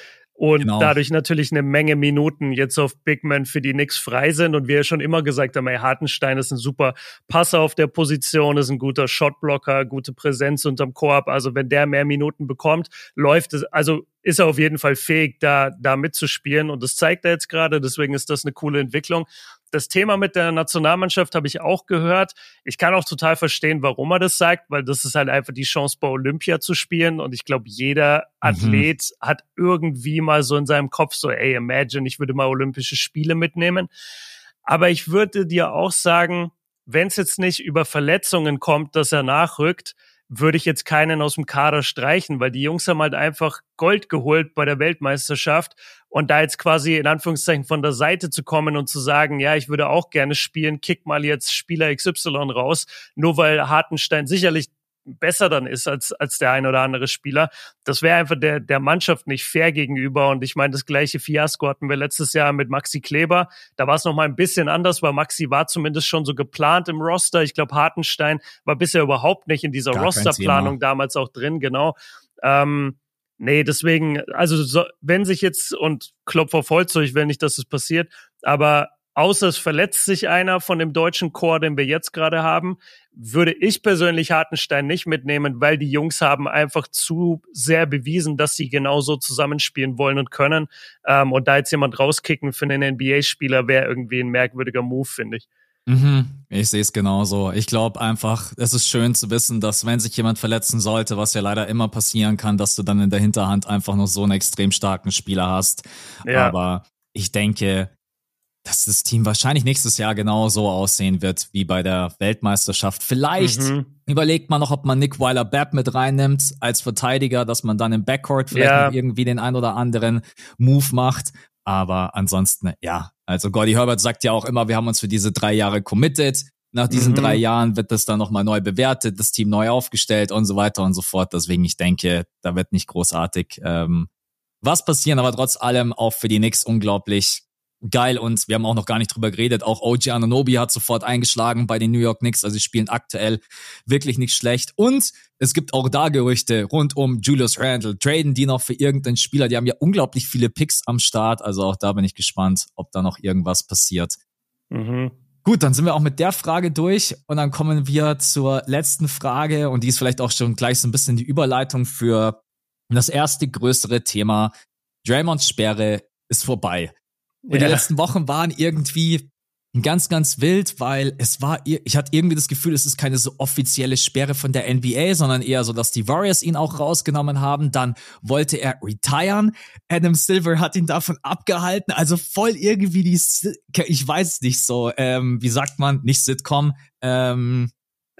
und genau. dadurch natürlich eine Menge Minuten jetzt auf Big Man für die Knicks frei sind. Und wir ja schon immer gesagt haben, ey, Hartenstein ist ein super Passer auf der Position, ist ein guter Shotblocker, gute Präsenz unterm Korb, also wenn der mehr Minuten bekommt, läuft es, also ist er auf jeden Fall fähig, da, da mitzuspielen. Und das zeigt er jetzt gerade, deswegen ist das eine coole Entwicklung das Thema mit der Nationalmannschaft habe ich auch gehört. Ich kann auch total verstehen, warum er das sagt, weil das ist halt einfach die Chance, bei Olympia zu spielen. Und ich glaube, jeder mhm. Athlet mhm. hat irgendwie mal so in seinem Kopf so, ey, imagine, ich würde mal Olympische Spiele mitnehmen. Aber ich würde dir auch sagen, wenn es jetzt nicht über Verletzungen kommt, dass er nachrückt, würde ich jetzt keinen aus dem Kader streichen, weil die Jungs haben halt einfach Gold geholt bei der Weltmeisterschaft. Und da jetzt quasi in Anführungszeichen von der Seite zu kommen und zu sagen, ja, ich würde auch gerne spielen, kick mal jetzt Spieler XY raus, nur weil Hartenstein sicherlich besser dann ist als, als der ein oder andere Spieler. Das wäre einfach der, der Mannschaft nicht fair gegenüber. Und ich meine, das gleiche Fiasko hatten wir letztes Jahr mit Maxi Kleber. Da war es noch mal ein bisschen anders, weil Maxi war zumindest schon so geplant im Roster. Ich glaube, Hartenstein war bisher überhaupt nicht in dieser Rosterplanung damals auch drin, genau. Ähm, nee, deswegen, also so, wenn sich jetzt, und Klopf auf Holz, ich will nicht, dass es passiert, aber außer es verletzt sich einer von dem deutschen Chor, den wir jetzt gerade haben, würde ich persönlich Hartenstein nicht mitnehmen, weil die Jungs haben einfach zu sehr bewiesen, dass sie genauso zusammenspielen wollen und können. Ähm, und da jetzt jemand rauskicken für einen NBA-Spieler wäre irgendwie ein merkwürdiger Move, finde ich. Mhm, ich sehe es genauso. Ich glaube einfach, es ist schön zu wissen, dass wenn sich jemand verletzen sollte, was ja leider immer passieren kann, dass du dann in der Hinterhand einfach noch so einen extrem starken Spieler hast. Ja. Aber ich denke, dass das Team wahrscheinlich nächstes Jahr genau so aussehen wird wie bei der Weltmeisterschaft. Vielleicht mhm. überlegt man noch, ob man Nick Weiler-Babb mit reinnimmt als Verteidiger, dass man dann im Backcourt vielleicht ja. irgendwie den ein oder anderen Move macht. Aber ansonsten, ja, also Gordy Herbert sagt ja auch immer, wir haben uns für diese drei Jahre committed. Nach diesen mhm. drei Jahren wird das dann nochmal neu bewertet, das Team neu aufgestellt und so weiter und so fort. Deswegen, ich denke, da wird nicht großartig ähm, was passieren, aber trotz allem auch für die Knicks unglaublich geil und wir haben auch noch gar nicht drüber geredet. Auch OG Ananobi hat sofort eingeschlagen bei den New York Knicks, also sie spielen aktuell wirklich nicht schlecht. Und es gibt auch da Gerüchte rund um Julius Randle. Traden die noch für irgendeinen Spieler. Die haben ja unglaublich viele Picks am Start, also auch da bin ich gespannt, ob da noch irgendwas passiert. Mhm. Gut, dann sind wir auch mit der Frage durch und dann kommen wir zur letzten Frage und die ist vielleicht auch schon gleich so ein bisschen die Überleitung für das erste größere Thema. Draymonds Sperre ist vorbei. Und ja. die letzten Wochen waren irgendwie ganz, ganz wild, weil es war, ich hatte irgendwie das Gefühl, es ist keine so offizielle Sperre von der NBA, sondern eher so, dass die Warriors ihn auch rausgenommen haben. Dann wollte er retiren. Adam Silver hat ihn davon abgehalten. Also voll irgendwie die, ich weiß nicht so, ähm, wie sagt man, nicht Sitcom, ähm,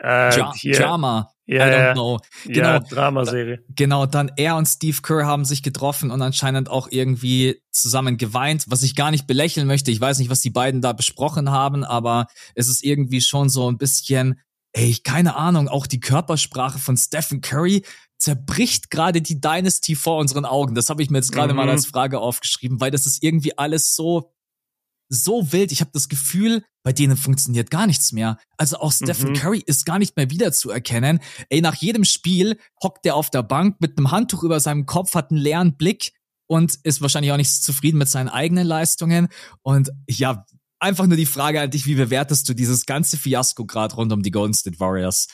äh, ja, Drama. Ja, I don't know. Genau, ja, Dramaserie. Genau, dann er und Steve Kerr haben sich getroffen und anscheinend auch irgendwie zusammen geweint, was ich gar nicht belächeln möchte. Ich weiß nicht, was die beiden da besprochen haben, aber es ist irgendwie schon so ein bisschen, ey, keine Ahnung, auch die Körpersprache von Stephen Curry zerbricht gerade die Dynasty vor unseren Augen. Das habe ich mir jetzt gerade mhm. mal als Frage aufgeschrieben, weil das ist irgendwie alles so so wild. Ich habe das Gefühl, bei denen funktioniert gar nichts mehr. Also auch Stephen mhm. Curry ist gar nicht mehr wiederzuerkennen. Ey, nach jedem Spiel hockt er auf der Bank mit einem Handtuch über seinem Kopf, hat einen leeren Blick und ist wahrscheinlich auch nicht zufrieden mit seinen eigenen Leistungen. Und ja, einfach nur die Frage an dich, wie bewertest du dieses ganze Fiasko gerade rund um die Golden State Warriors?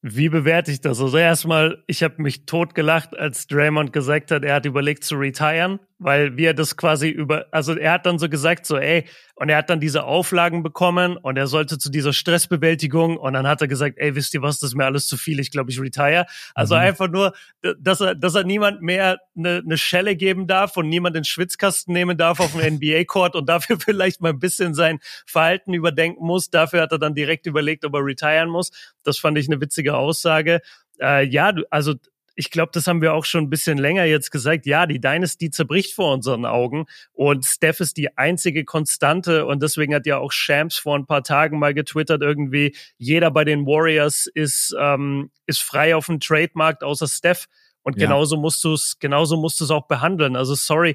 Wie bewerte ich das? Also erstmal, ich habe mich totgelacht, als Draymond gesagt hat, er hat überlegt zu retiren weil wir das quasi über, also er hat dann so gesagt, so, ey, und er hat dann diese Auflagen bekommen und er sollte zu dieser Stressbewältigung und dann hat er gesagt, ey, wisst ihr was, das ist mir alles zu viel, ich glaube, ich retire. Also mhm. einfach nur, dass er, dass er niemand mehr eine, eine Schelle geben darf und niemand den Schwitzkasten nehmen darf auf dem *laughs* NBA-Court und dafür *laughs* vielleicht mal ein bisschen sein Verhalten überdenken muss. Dafür hat er dann direkt überlegt, ob er retiren muss. Das fand ich eine witzige Aussage. Äh, ja, also ich glaube, das haben wir auch schon ein bisschen länger jetzt gesagt. Ja, die Dynasty zerbricht vor unseren Augen und Steph ist die einzige Konstante und deswegen hat ja auch Shams vor ein paar Tagen mal getwittert irgendwie, jeder bei den Warriors ist, ähm, ist frei auf dem Trademarkt außer Steph. Und ja. genauso musst du es, genauso musst du es auch behandeln. Also sorry,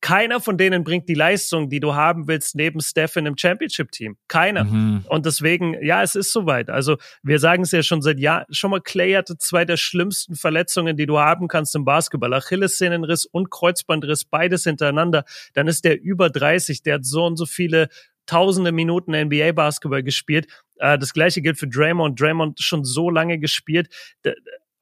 keiner von denen bringt die Leistung, die du haben willst, neben Steph in einem Championship-Team. Keiner. Mhm. Und deswegen, ja, es ist soweit. Also wir sagen es ja schon seit Jahren. Schon mal Clay hatte zwei der schlimmsten Verletzungen, die du haben kannst im Basketball. Achillessehnenriss und Kreuzbandriss, beides hintereinander. Dann ist der über 30, der hat so und so viele tausende Minuten NBA-Basketball gespielt. Äh, das gleiche gilt für Draymond. Draymond schon so lange gespielt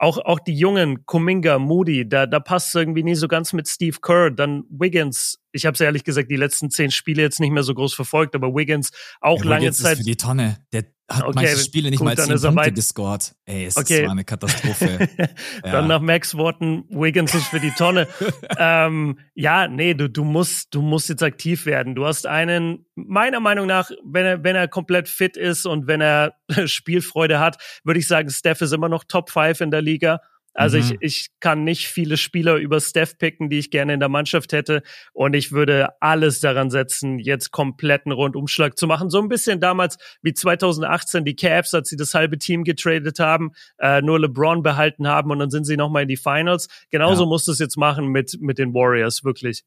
auch, auch die Jungen, Kuminga, Moody, da, da passt irgendwie nie so ganz mit Steve Kerr. Dann Wiggins, ich habe es ehrlich gesagt die letzten zehn Spiele jetzt nicht mehr so groß verfolgt, aber Wiggins auch ja, lange Wiggins Zeit. Ist für die Tonne. Der hat okay, manche Spiele nicht gut, mal zehn Punkte gescored. Ey, es okay. war eine Katastrophe. *laughs* ja. Dann nach Max Worten, Wiggins ist für die Tonne. *laughs* ähm, ja, nee, du, du musst, du musst jetzt aktiv werden. Du hast einen, meiner Meinung nach, wenn er, wenn er komplett fit ist und wenn er *laughs* Spielfreude hat, würde ich sagen, Steph ist immer noch Top 5 in der Liga. Also mhm. ich, ich kann nicht viele Spieler über Steph picken, die ich gerne in der Mannschaft hätte. Und ich würde alles daran setzen, jetzt kompletten Rundumschlag zu machen. So ein bisschen damals wie 2018 die Cavs, als sie das halbe Team getradet haben, äh, nur LeBron behalten haben und dann sind sie nochmal in die Finals. Genauso ja. musst du es jetzt machen mit, mit den Warriors, wirklich.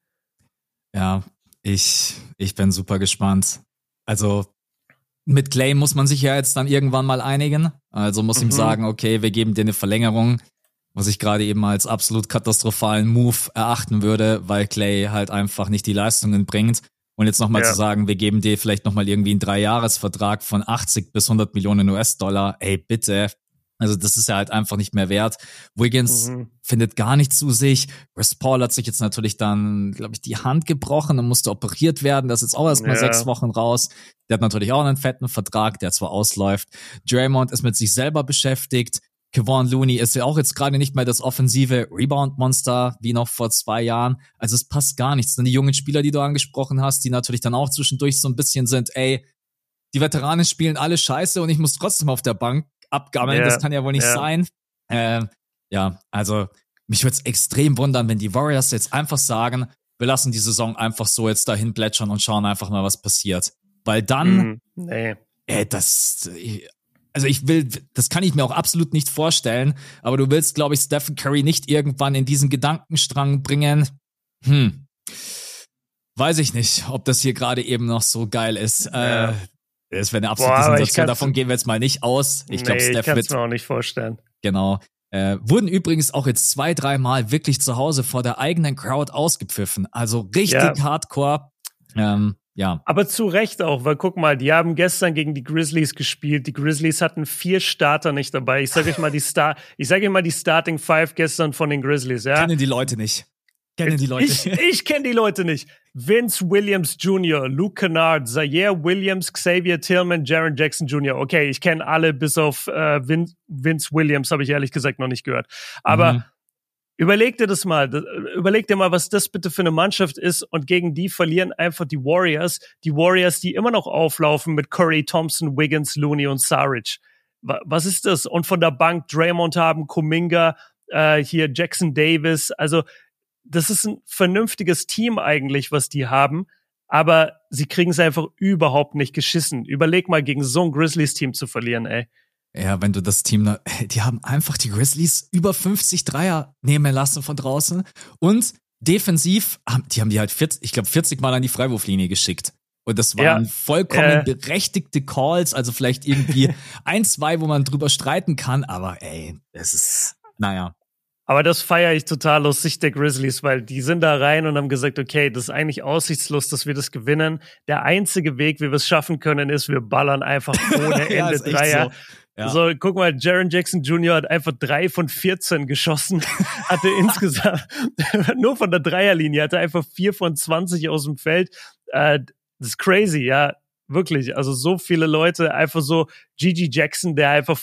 Ja, ich, ich bin super gespannt. Also mit Clay muss man sich ja jetzt dann irgendwann mal einigen. Also muss mhm. ihm sagen, okay, wir geben dir eine Verlängerung was ich gerade eben als absolut katastrophalen Move erachten würde, weil Clay halt einfach nicht die Leistungen bringt. Und jetzt nochmal ja. zu sagen, wir geben dir vielleicht nochmal irgendwie einen Dreijahresvertrag von 80 bis 100 Millionen US-Dollar. Ey, bitte. Also das ist ja halt einfach nicht mehr wert. Wiggins mhm. findet gar nicht zu sich. Chris Paul hat sich jetzt natürlich dann, glaube ich, die Hand gebrochen und musste operiert werden. Das ist jetzt auch erstmal ja. sechs Wochen raus. Der hat natürlich auch einen fetten Vertrag, der zwar ausläuft. Draymond ist mit sich selber beschäftigt. Kevon Looney ist ja auch jetzt gerade nicht mehr das offensive Rebound-Monster wie noch vor zwei Jahren. Also es passt gar nichts. Dann die jungen Spieler, die du angesprochen hast, die natürlich dann auch zwischendurch so ein bisschen sind, ey, die Veteranen spielen alle scheiße und ich muss trotzdem auf der Bank abgammeln. Yeah, das kann ja wohl nicht yeah. sein. Äh, ja, also mich würde es extrem wundern, wenn die Warriors jetzt einfach sagen, wir lassen die Saison einfach so jetzt dahin plätschern und schauen einfach mal, was passiert. Weil dann, mm, nee. ey, das, also ich will, das kann ich mir auch absolut nicht vorstellen, aber du willst, glaube ich, Stephen Curry nicht irgendwann in diesen Gedankenstrang bringen. Hm. Weiß ich nicht, ob das hier gerade eben noch so geil ist. Ja. Äh, das wäre eine absolute Boah, Sensation. Davon gehen wir jetzt mal nicht aus. Ich glaube, nee, Steph ich wird. mir auch nicht vorstellen. Genau. Äh, wurden übrigens auch jetzt zwei, dreimal wirklich zu Hause vor der eigenen Crowd ausgepfiffen. Also richtig ja. hardcore. Ähm, ja. Aber zu Recht auch, weil guck mal, die haben gestern gegen die Grizzlies gespielt. Die Grizzlies hatten vier Starter nicht dabei. Ich sage euch mal die *laughs* Star, ich sage euch mal die Starting Five gestern von den Grizzlies, ja. Kennen die Leute nicht. Kennen die Leute. Ich, ich kenne die Leute nicht. Vince Williams Jr., Luke Kennard, Zaire Williams, Xavier Tillman, Jaron Jackson Jr. Okay, ich kenne alle bis auf äh, Vince, Vince Williams, habe ich ehrlich gesagt noch nicht gehört. Aber mhm. Überleg dir das mal. Überleg dir mal, was das bitte für eine Mannschaft ist. Und gegen die verlieren einfach die Warriors. Die Warriors, die immer noch auflaufen mit Curry, Thompson, Wiggins, Looney und Saric. Was ist das? Und von der Bank Draymond haben, Kuminga, äh, hier Jackson Davis. Also, das ist ein vernünftiges Team eigentlich, was die haben. Aber sie kriegen es einfach überhaupt nicht geschissen. Überleg mal, gegen so ein Grizzlies-Team zu verlieren, ey. Ja, wenn du das Team, *laughs* die haben einfach die Grizzlies über 50 Dreier nehmen lassen von draußen und defensiv, die haben die halt 40, ich glaube 40 Mal an die Freiwurflinie geschickt. Und das waren ja, vollkommen äh, berechtigte Calls, also vielleicht irgendwie *laughs* ein, zwei, wo man drüber streiten kann, aber ey, es ist, naja. Aber das feiere ich total aus Sicht der Grizzlies, weil die sind da rein und haben gesagt, okay, das ist eigentlich aussichtslos, dass wir das gewinnen. Der einzige Weg, wie wir es schaffen können, ist, wir ballern einfach *laughs* ohne Ende ja, Dreier. So. Ja. So, guck mal, Jaron Jackson Jr. hat einfach drei von 14 geschossen, hatte *laughs* insgesamt, *laughs* nur von der Dreierlinie, hatte einfach vier von 20 aus dem Feld. Äh, das ist crazy, ja, wirklich. Also so viele Leute, einfach so Gigi Jackson, der einfach,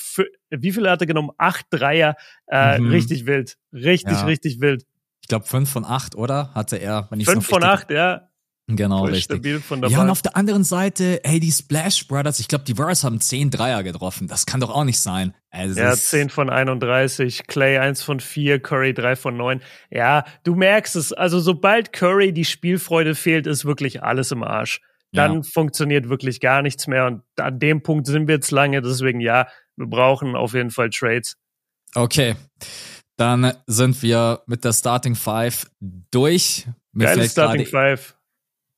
wie viele hat er genommen? Acht Dreier, äh, mhm. richtig wild, richtig, ja. richtig wild. Ich glaube fünf von acht, oder? Hatte er, wenn ich Fünf von acht, ja. Genau, Voll richtig. ja, und auf der anderen Seite, hey, die Splash Brothers, ich glaube, die Warriors haben 10 Dreier getroffen. Das kann doch auch nicht sein. Also ja, 10 von 31, Clay 1 von 4, Curry 3 von 9. Ja, du merkst es. Also, sobald Curry die Spielfreude fehlt, ist wirklich alles im Arsch. Dann ja. funktioniert wirklich gar nichts mehr. Und an dem Punkt sind wir jetzt lange. Deswegen, ja, wir brauchen auf jeden Fall Trades. Okay. Dann sind wir mit der Starting Five durch. Mir Geile Starting Five.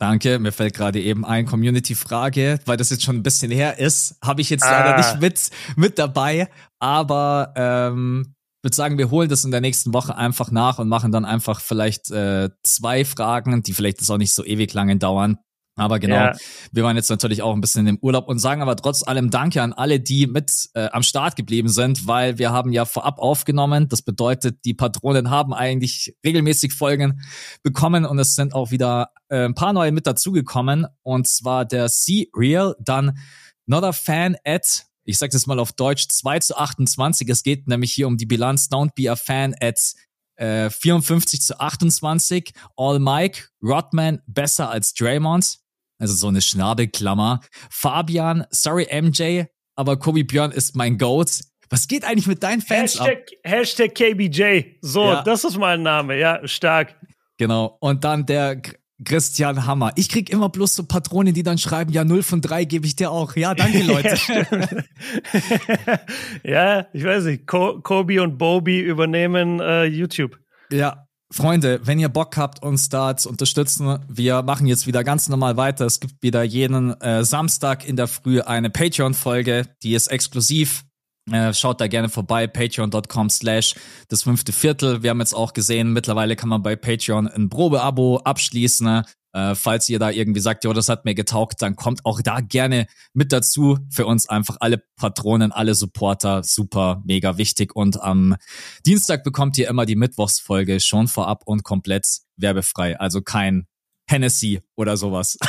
Danke, mir fällt gerade eben ein Community-Frage, weil das jetzt schon ein bisschen her ist, habe ich jetzt ah. leider nicht mit, mit dabei, aber ähm, würde sagen, wir holen das in der nächsten Woche einfach nach und machen dann einfach vielleicht äh, zwei Fragen, die vielleicht das auch nicht so ewig lange dauern, aber genau, ja. wir waren jetzt natürlich auch ein bisschen im Urlaub und sagen aber trotz allem Danke an alle, die mit äh, am Start geblieben sind, weil wir haben ja vorab aufgenommen. Das bedeutet, die Patronen haben eigentlich regelmäßig Folgen bekommen und es sind auch wieder äh, ein paar neue mit dazugekommen. Und zwar der C-Real, dann Not a Fan at, ich sage das mal auf Deutsch, 2 zu 28. Es geht nämlich hier um die Bilanz Don't be a Fan at 54 äh, zu 28. All Mike, Rodman besser als Draymond also so eine Schnabelklammer. Fabian, sorry MJ, aber Kobe Björn ist mein Goat. Was geht eigentlich mit deinen Fans Hashtag, ab? Hashtag KBJ. So, Ja. das ist mein Name. Ja, stark. Genau. Und dann der Christian Hammer. Ich krieg immer bloß so Patronen, die dann schreiben, ja, 0 von 3 gebe ich dir auch. Ja, danke, *laughs* Leute. ja, ich weiß nicht. Ko Kobe und Bobby übernehmen äh, YouTube. Ja, Freunde, wenn ihr Bock habt, uns da zu unterstützen, wir machen jetzt wieder ganz normal weiter. Es gibt wieder jeden äh, Samstag in der Früh eine Patreon-Folge, die ist exklusiv. Äh, schaut da gerne vorbei, patreon.com slash das fünfte Viertel. Wir haben jetzt auch gesehen, mittlerweile kann man bei Patreon ein Probeabo abschließen. Äh, falls ihr da irgendwie sagt, jo, das hat mir getaugt, dann kommt auch da gerne mit dazu. Für uns einfach alle Patronen, alle Supporter, super, mega wichtig. Und am Dienstag bekommt ihr immer die Mittwochsfolge schon vorab und komplett werbefrei. Also kein Hennessy oder sowas. *laughs*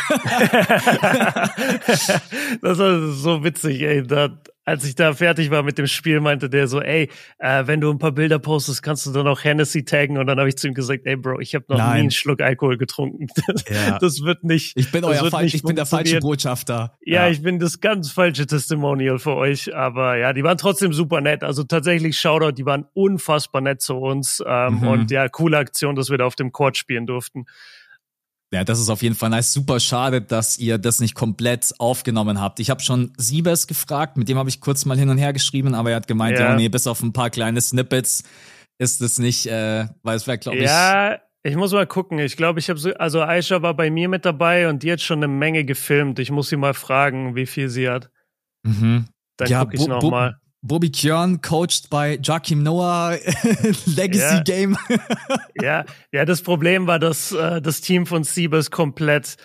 das war so witzig, ey. Da, als ich da fertig war mit dem Spiel, meinte der so, ey, äh, wenn du ein paar Bilder postest, kannst du dann auch Hennessy taggen. Und dann habe ich zu ihm gesagt, ey, Bro, ich habe noch Nein. nie einen Schluck Alkohol getrunken. *laughs* Das, Ja. das wird nicht. Ich bin euer nicht ich bin der falsche. Botschafter. Ja, ich bin das ganz falsche Testimonial für euch, aber ja, die waren trotzdem super nett. Also tatsächlich Shoutout, die waren unfassbar nett zu uns ähm, Mhm. und ja, coole Aktion, dass wir da auf dem Court spielen durften. Ja, das ist auf jeden Fall nice. Super schade, dass ihr das nicht komplett aufgenommen habt. Ich habe schon Siebes gefragt, mit dem habe ich kurz mal hin und her geschrieben, aber er hat gemeint, ja, Ja. nee, bis auf ein paar kleine Snippets ist es nicht, äh, weil es wäre, glaube ich, Ja, ich muss mal gucken. Ich glaube, ich habe so, also Aisha war bei mir mit dabei und die hat schon eine Menge gefilmt. Ich muss sie mal fragen, wie viel sie hat. mhm. Dann Ja, gucke ich Bo- noch Bo- mal. Bobby Kjörn coached bei Joachim Noah *laughs* Legacy Ja. Game. *laughs* Ja, ja, das Problem war, dass äh, das Team von Siebes komplett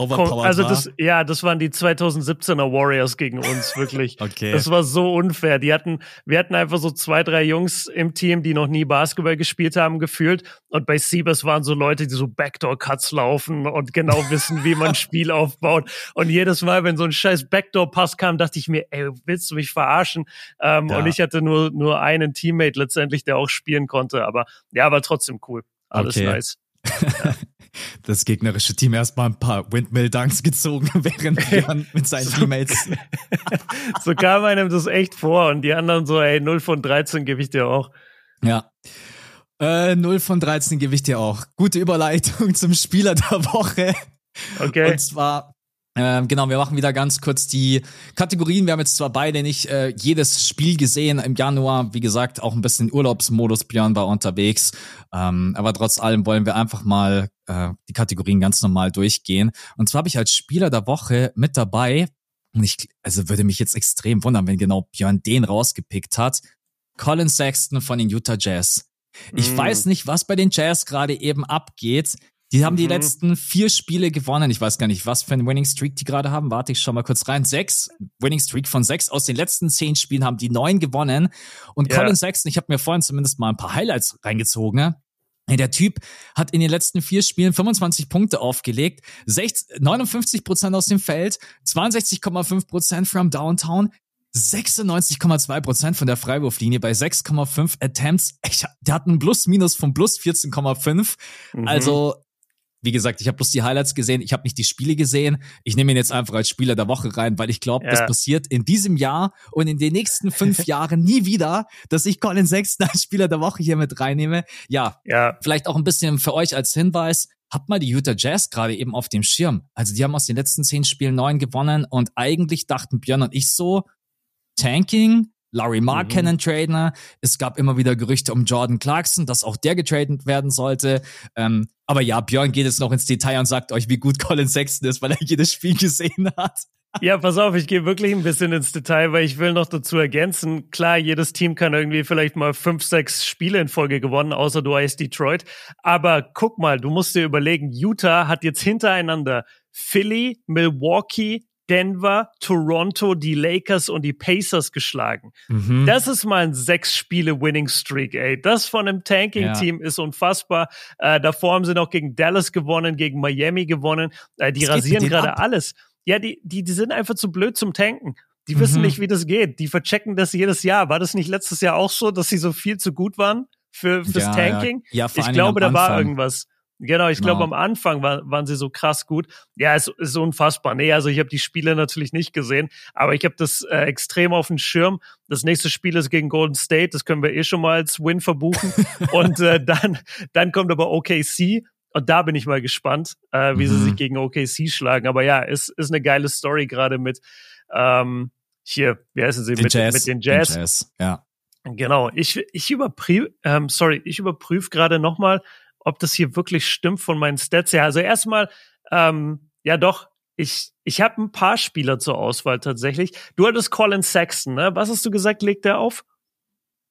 Overpowered also war. das, ja, das waren die 2017er Warriors gegen uns, *laughs* wirklich. Okay. Das war so unfair. Die hatten, wir hatten einfach so zwei, drei Jungs im Team, die noch nie Basketball gespielt haben, gefühlt. Und bei Siebes waren so Leute, die so Backdoor-Cuts laufen und genau wissen, wie man *laughs* ein Spiel aufbaut. Und jedes Mal, wenn so ein scheiß Backdoor-Pass kam, dachte ich mir, ey, willst du mich verarschen? Ähm, Ja. Und ich hatte nur, nur einen Teammate letztendlich, der auch spielen konnte. Aber ja, war trotzdem cool. Alles Okay. nice. *laughs* das gegnerische Team erstmal ein paar Windmill-Dunks gezogen, *laughs* während Björn *laughs* mit seinen Teammates. *laughs* So kam einem das echt vor. Und die anderen so, ey, 0 von 13 gebe ich dir auch. Ja. Äh, 0 von 13 gebe ich dir auch. Gute Überleitung zum Spieler der Woche. Okay. Und zwar, ähm, genau, wir machen wieder ganz kurz die Kategorien. Wir haben jetzt zwar beide nicht äh, jedes Spiel gesehen im Januar. Wie gesagt, auch ein bisschen Urlaubsmodus. Björn war unterwegs. Ähm, aber trotz allem wollen wir einfach mal äh, die Kategorien ganz normal durchgehen. Und zwar habe ich als Spieler der Woche mit dabei, und ich, also würde mich jetzt extrem wundern, wenn genau Björn den rausgepickt hat. Colin Sexton von den Utah Jazz. Ich Mm. weiß nicht, was bei den Jazz gerade eben abgeht. Die haben die Mhm. letzten vier Spiele gewonnen. Ich weiß gar nicht, was für ein Winning Streak die gerade haben. Warte, ich schau mal kurz rein. Sechs. Winning Streak von sechs. Aus den letzten zehn Spielen haben die neun gewonnen. Und Ja. Colin Sexton, ich habe mir vorhin zumindest mal ein paar Highlights reingezogen. Ne? Der Typ hat in den letzten vier Spielen 25 Punkte aufgelegt, 60, 59 Prozent aus dem Feld, 62,5 Prozent from Downtown, 96,2 Prozent von der Freiwurflinie bei 6,5 Attempts. Ich, der hat einen Plus-Minus von plus 14,5. Mhm. Also, wie gesagt, ich habe bloß die Highlights gesehen, ich habe nicht die Spiele gesehen. Ich nehme ihn jetzt einfach als Spieler der Woche rein, weil ich glaube, das Ja. passiert in diesem Jahr und in den nächsten fünf *laughs* Jahren nie wieder, dass ich Colin Sexton als Spieler der Woche hier mit reinnehme. Ja, Ja, vielleicht auch ein bisschen für euch als Hinweis. Habt mal die Utah Jazz gerade eben auf dem Schirm. Also die haben aus den letzten zehn Spielen neun gewonnen und eigentlich dachten Björn und ich so, Tanking, Larry Markkanen Trader. Es gab immer wieder Gerüchte um Jordan Clarkson, dass auch der getradet werden sollte. Ähm, aber ja, Björn geht jetzt noch ins Detail und sagt euch, wie gut Colin Sexton ist, weil er jedes Spiel gesehen hat. *laughs* Ja, pass auf, ich gehe wirklich ein bisschen ins Detail, weil ich will noch dazu ergänzen. Klar, jedes Team kann irgendwie vielleicht mal fünf, sechs Spiele in Folge gewonnen, außer du heißt Detroit. Aber guck mal, du musst dir überlegen, Utah hat jetzt hintereinander Philly, Milwaukee, Denver, Toronto, die Lakers und die Pacers geschlagen. Mhm. Das ist mal ein sechs Spiele Winning Streak, ey. Das von einem Tanking-Team ist unfassbar. Äh, davor haben sie noch gegen Dallas gewonnen, gegen Miami gewonnen. Äh, die Was rasieren gerade alles. Ja, die, die, die sind einfach zu blöd zum Tanken. Die wissen Mhm. nicht, wie das geht. Die verchecken das jedes Jahr. War das nicht letztes Jahr auch so, dass sie so viel zu gut waren für, fürs Ja, Tanking? Ja, ja vor Ich glaube, da war irgendwas. Genau, ich glaube, genau. am Anfang war, waren sie so krass gut. Ja, es ist unfassbar. Nee, also ich habe die Spiele natürlich nicht gesehen, aber ich habe das äh, extrem auf dem Schirm. Das nächste Spiel ist gegen Golden State, das können wir eh schon mal als Win verbuchen. *laughs* und äh, dann, dann kommt aber OKC. Und da bin ich mal gespannt, äh, wie mhm. sie sich gegen OKC schlagen. Aber ja, ist, ist eine geile Story gerade mit ähm, hier, wie heißen sie, mit, Jazz. mit den Jazz. Den Jazz. Ja. Genau. Ich, ich überprüfe, ähm, sorry, ich überprüfe gerade nochmal, ob das hier wirklich stimmt von meinen Stats her. Also erstmal, ähm, ja doch, ich, ich habe ein paar Spieler zur Auswahl tatsächlich. Du hattest Colin Sexton, ne? Was hast du gesagt, legt der auf?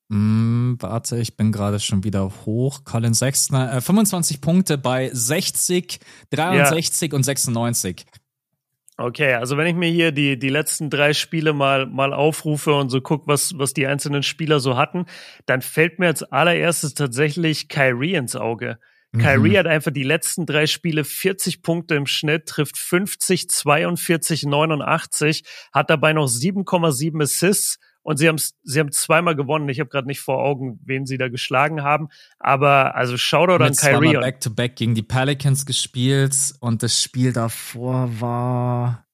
Mm, warte, ich bin gerade schon wieder hoch. Colin Sexton, äh, 25 Punkte bei 60, 63 ja. und 96. Okay, also wenn ich mir hier die, die letzten drei Spiele mal, mal aufrufe und so gucke, was, was die einzelnen Spieler so hatten, dann fällt mir als allererstes tatsächlich Kyrie ins Auge. Mhm. Kyrie hat einfach die letzten drei Spiele 40 Punkte im Schnitt, trifft 50, 42, 89, hat dabei noch 7,7 Assists und sie haben sie haben zweimal gewonnen. Ich habe gerade nicht vor Augen, wen sie da geschlagen haben, aber also Shoutout an Kyrie. Back to back gegen die Pelicans gespielt und das Spiel davor war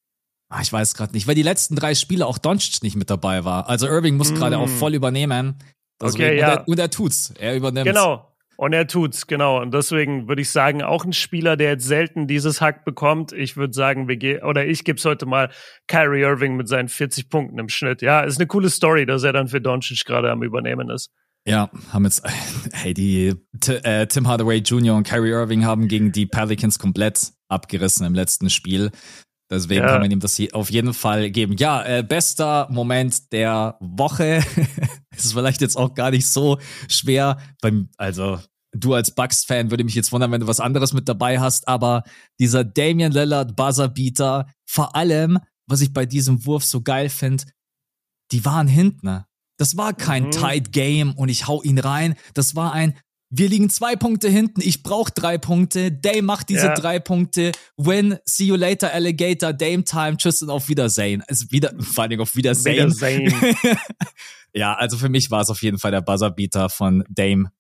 ah, ich weiß gerade nicht, weil die letzten drei Spiele auch Doncic nicht mit dabei war. Also Irving muss mm. gerade auch voll übernehmen. Deswegen, okay, ja. Und er, und er tut's. Er übernimmt. Genau. Und er tut's, genau. Und deswegen würde ich sagen, auch ein Spieler, der jetzt selten dieses Hack bekommt. Ich würde sagen, wir gehen, oder ich gebe es heute mal Kyrie Irving mit seinen 40 Punkten im Schnitt. Ja, ist eine coole Story, dass er dann für Doncic gerade am Übernehmen ist. Ja, haben jetzt, *laughs* hey, die äh, Tim Hardaway Jr. und Kyrie Irving haben gegen die Pelicans komplett abgerissen im letzten Spiel. Deswegen ja. kann man ihm das auf jeden Fall geben. Ja, äh, bester Moment der Woche. *laughs* ist vielleicht jetzt auch gar nicht so schwer. Beim, also, du als Bucks-Fan würde mich jetzt wundern, wenn du was anderes mit dabei hast, aber dieser Damian Lillard Buzzerbeater, vor allem, was ich bei diesem Wurf so geil finde, die waren hinten. Das war kein mhm. Tight Game und ich hau ihn rein. Das war ein, wir liegen zwei Punkte hinten, ich brauche drei Punkte, Dame macht diese ja. drei Punkte, win, see you later, Alligator, Dame Time, tschüss und auf Wiedersehen. Also wieder, vor allem auf Wiedersehen. Wiedersehen. *laughs* ja, also für mich war es auf jeden Fall der Buzzerbeater von Dame.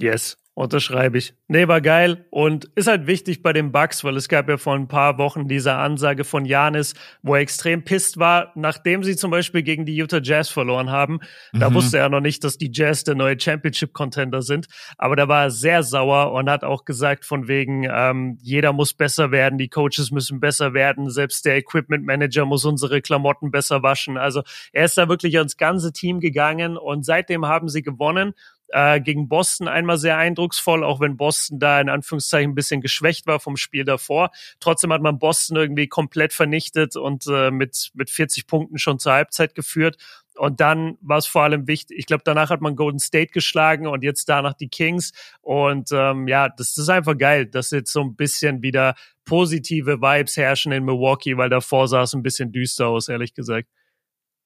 Yes. Unterschreibe ich. Nee, war geil und ist halt wichtig bei den Bucks, weil es gab ja vor ein paar Wochen diese Ansage von Janis, wo er extrem pisst war, nachdem sie zum Beispiel gegen die Utah Jazz verloren haben. Da mhm. wusste er noch nicht, dass die Jazz der neue Championship-Contender sind. Aber da war er sehr sauer und hat auch gesagt, von wegen, ähm, jeder muss besser werden, die Coaches müssen besser werden, selbst der Equipment Manager muss unsere Klamotten besser waschen. Also er ist da wirklich ans ganze Team gegangen und seitdem haben sie gewonnen äh, gegen Boston einmal sehr eindrucksvoll, auch wenn Boston da in Anführungszeichen ein bisschen geschwächt war vom Spiel davor. Trotzdem hat man Boston irgendwie komplett vernichtet und äh, mit, mit 40 Punkten schon zur Halbzeit geführt. Und dann war es vor allem wichtig, ich glaube, danach hat man Golden State geschlagen und jetzt danach die Kings. Und ähm, ja, das ist einfach geil, dass jetzt so ein bisschen wieder positive Vibes herrschen in Milwaukee, weil davor sah es ein bisschen düster aus, ehrlich gesagt.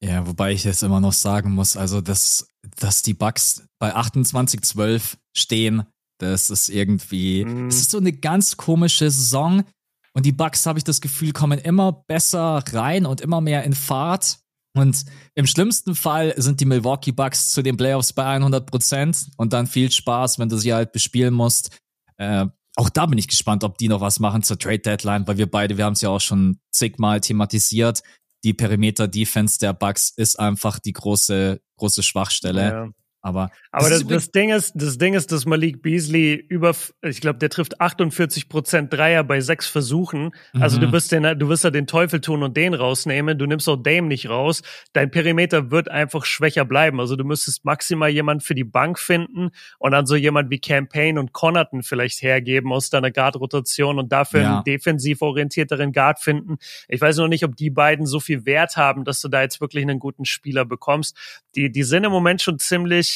Ja, wobei ich jetzt immer noch sagen muss, also dass, dass die Bugs bei 28-12 stehen, das ist irgendwie, mhm. es ist so eine ganz komische Saison und die Bugs, habe ich das Gefühl, kommen immer besser rein und immer mehr in Fahrt. Und im schlimmsten Fall sind die Milwaukee Bucks zu den Playoffs bei 100 Prozent und dann viel Spaß, wenn du sie halt bespielen musst. Äh, auch da bin ich gespannt, ob die noch was machen zur Trade Deadline, weil wir beide, wir haben es ja auch schon zigmal thematisiert die Perimeter-Defense der Bucks ist einfach die große, große Schwachstelle. Ja. Aber, aber das, das, das, Ding ist, das Ding ist, dass Malik Beasley über, ich glaube, der trifft 48 Prozent Dreier bei sechs Versuchen. Also mhm. du wirst den, du wirst ja den Teufel tun und den rausnehmen. Du nimmst auch Dame nicht raus. Dein Perimeter wird einfach schwächer bleiben. Also du müsstest maximal jemand für die Bank finden und dann so jemand wie Campaign und Connaughton vielleicht hergeben aus deiner Guard-Rotation und dafür ja. einen defensiv orientierteren Guard finden. Ich weiß noch nicht, ob die beiden so viel Wert haben, dass du da jetzt wirklich einen guten Spieler bekommst. Die, die sind im Moment schon ziemlich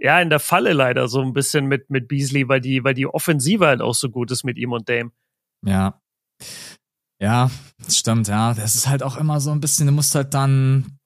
ja, in der Falle leider so ein bisschen mit, mit Beasley, weil die, weil die Offensive halt auch so gut ist mit ihm und Dame. Ja. Ja, stimmt, ja. Das ist halt auch immer so ein bisschen, du musst halt dann,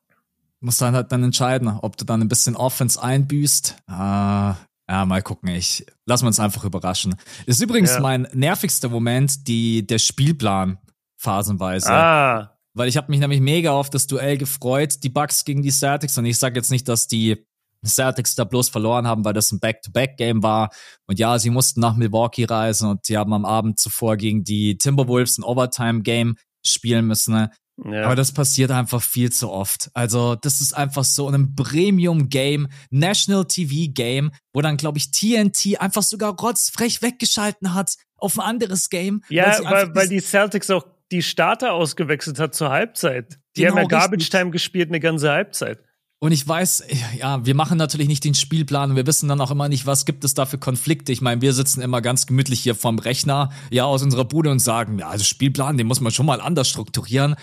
musst dann halt dann entscheiden, ob du dann ein bisschen Offense einbüßt. Äh, ja, mal gucken. Ich lass uns einfach überraschen. Ist übrigens ja. mein nervigster Moment, die, der Spielplan phasenweise. Ah. Weil ich habe mich nämlich mega auf das Duell gefreut, die Bucks gegen die Celtics. Und ich sage jetzt nicht, dass die Celtics da bloß verloren haben, weil das ein Back-to-Back-Game war. Und ja, sie mussten nach Milwaukee reisen und sie haben am Abend zuvor gegen die Timberwolves ein Overtime-Game spielen müssen. Ne? Ja. Aber das passiert einfach viel zu oft. Also, das ist einfach so ein Premium-Game, National TV-Game, wo dann, glaube ich, TNT einfach sogar rotzfrech weggeschalten hat auf ein anderes Game. Ja, weil, weil, weil die Celtics auch die Starter ausgewechselt hat zur Halbzeit. Die genau, haben ja Garbage Time gespielt eine ganze Halbzeit. Und ich weiß, ja, wir machen natürlich nicht den Spielplan und wir wissen dann auch immer nicht, was gibt es da für Konflikte. Ich meine, wir sitzen immer ganz gemütlich hier vorm Rechner, ja, aus unserer Bude und sagen, ja, also Spielplan, den muss man schon mal anders strukturieren.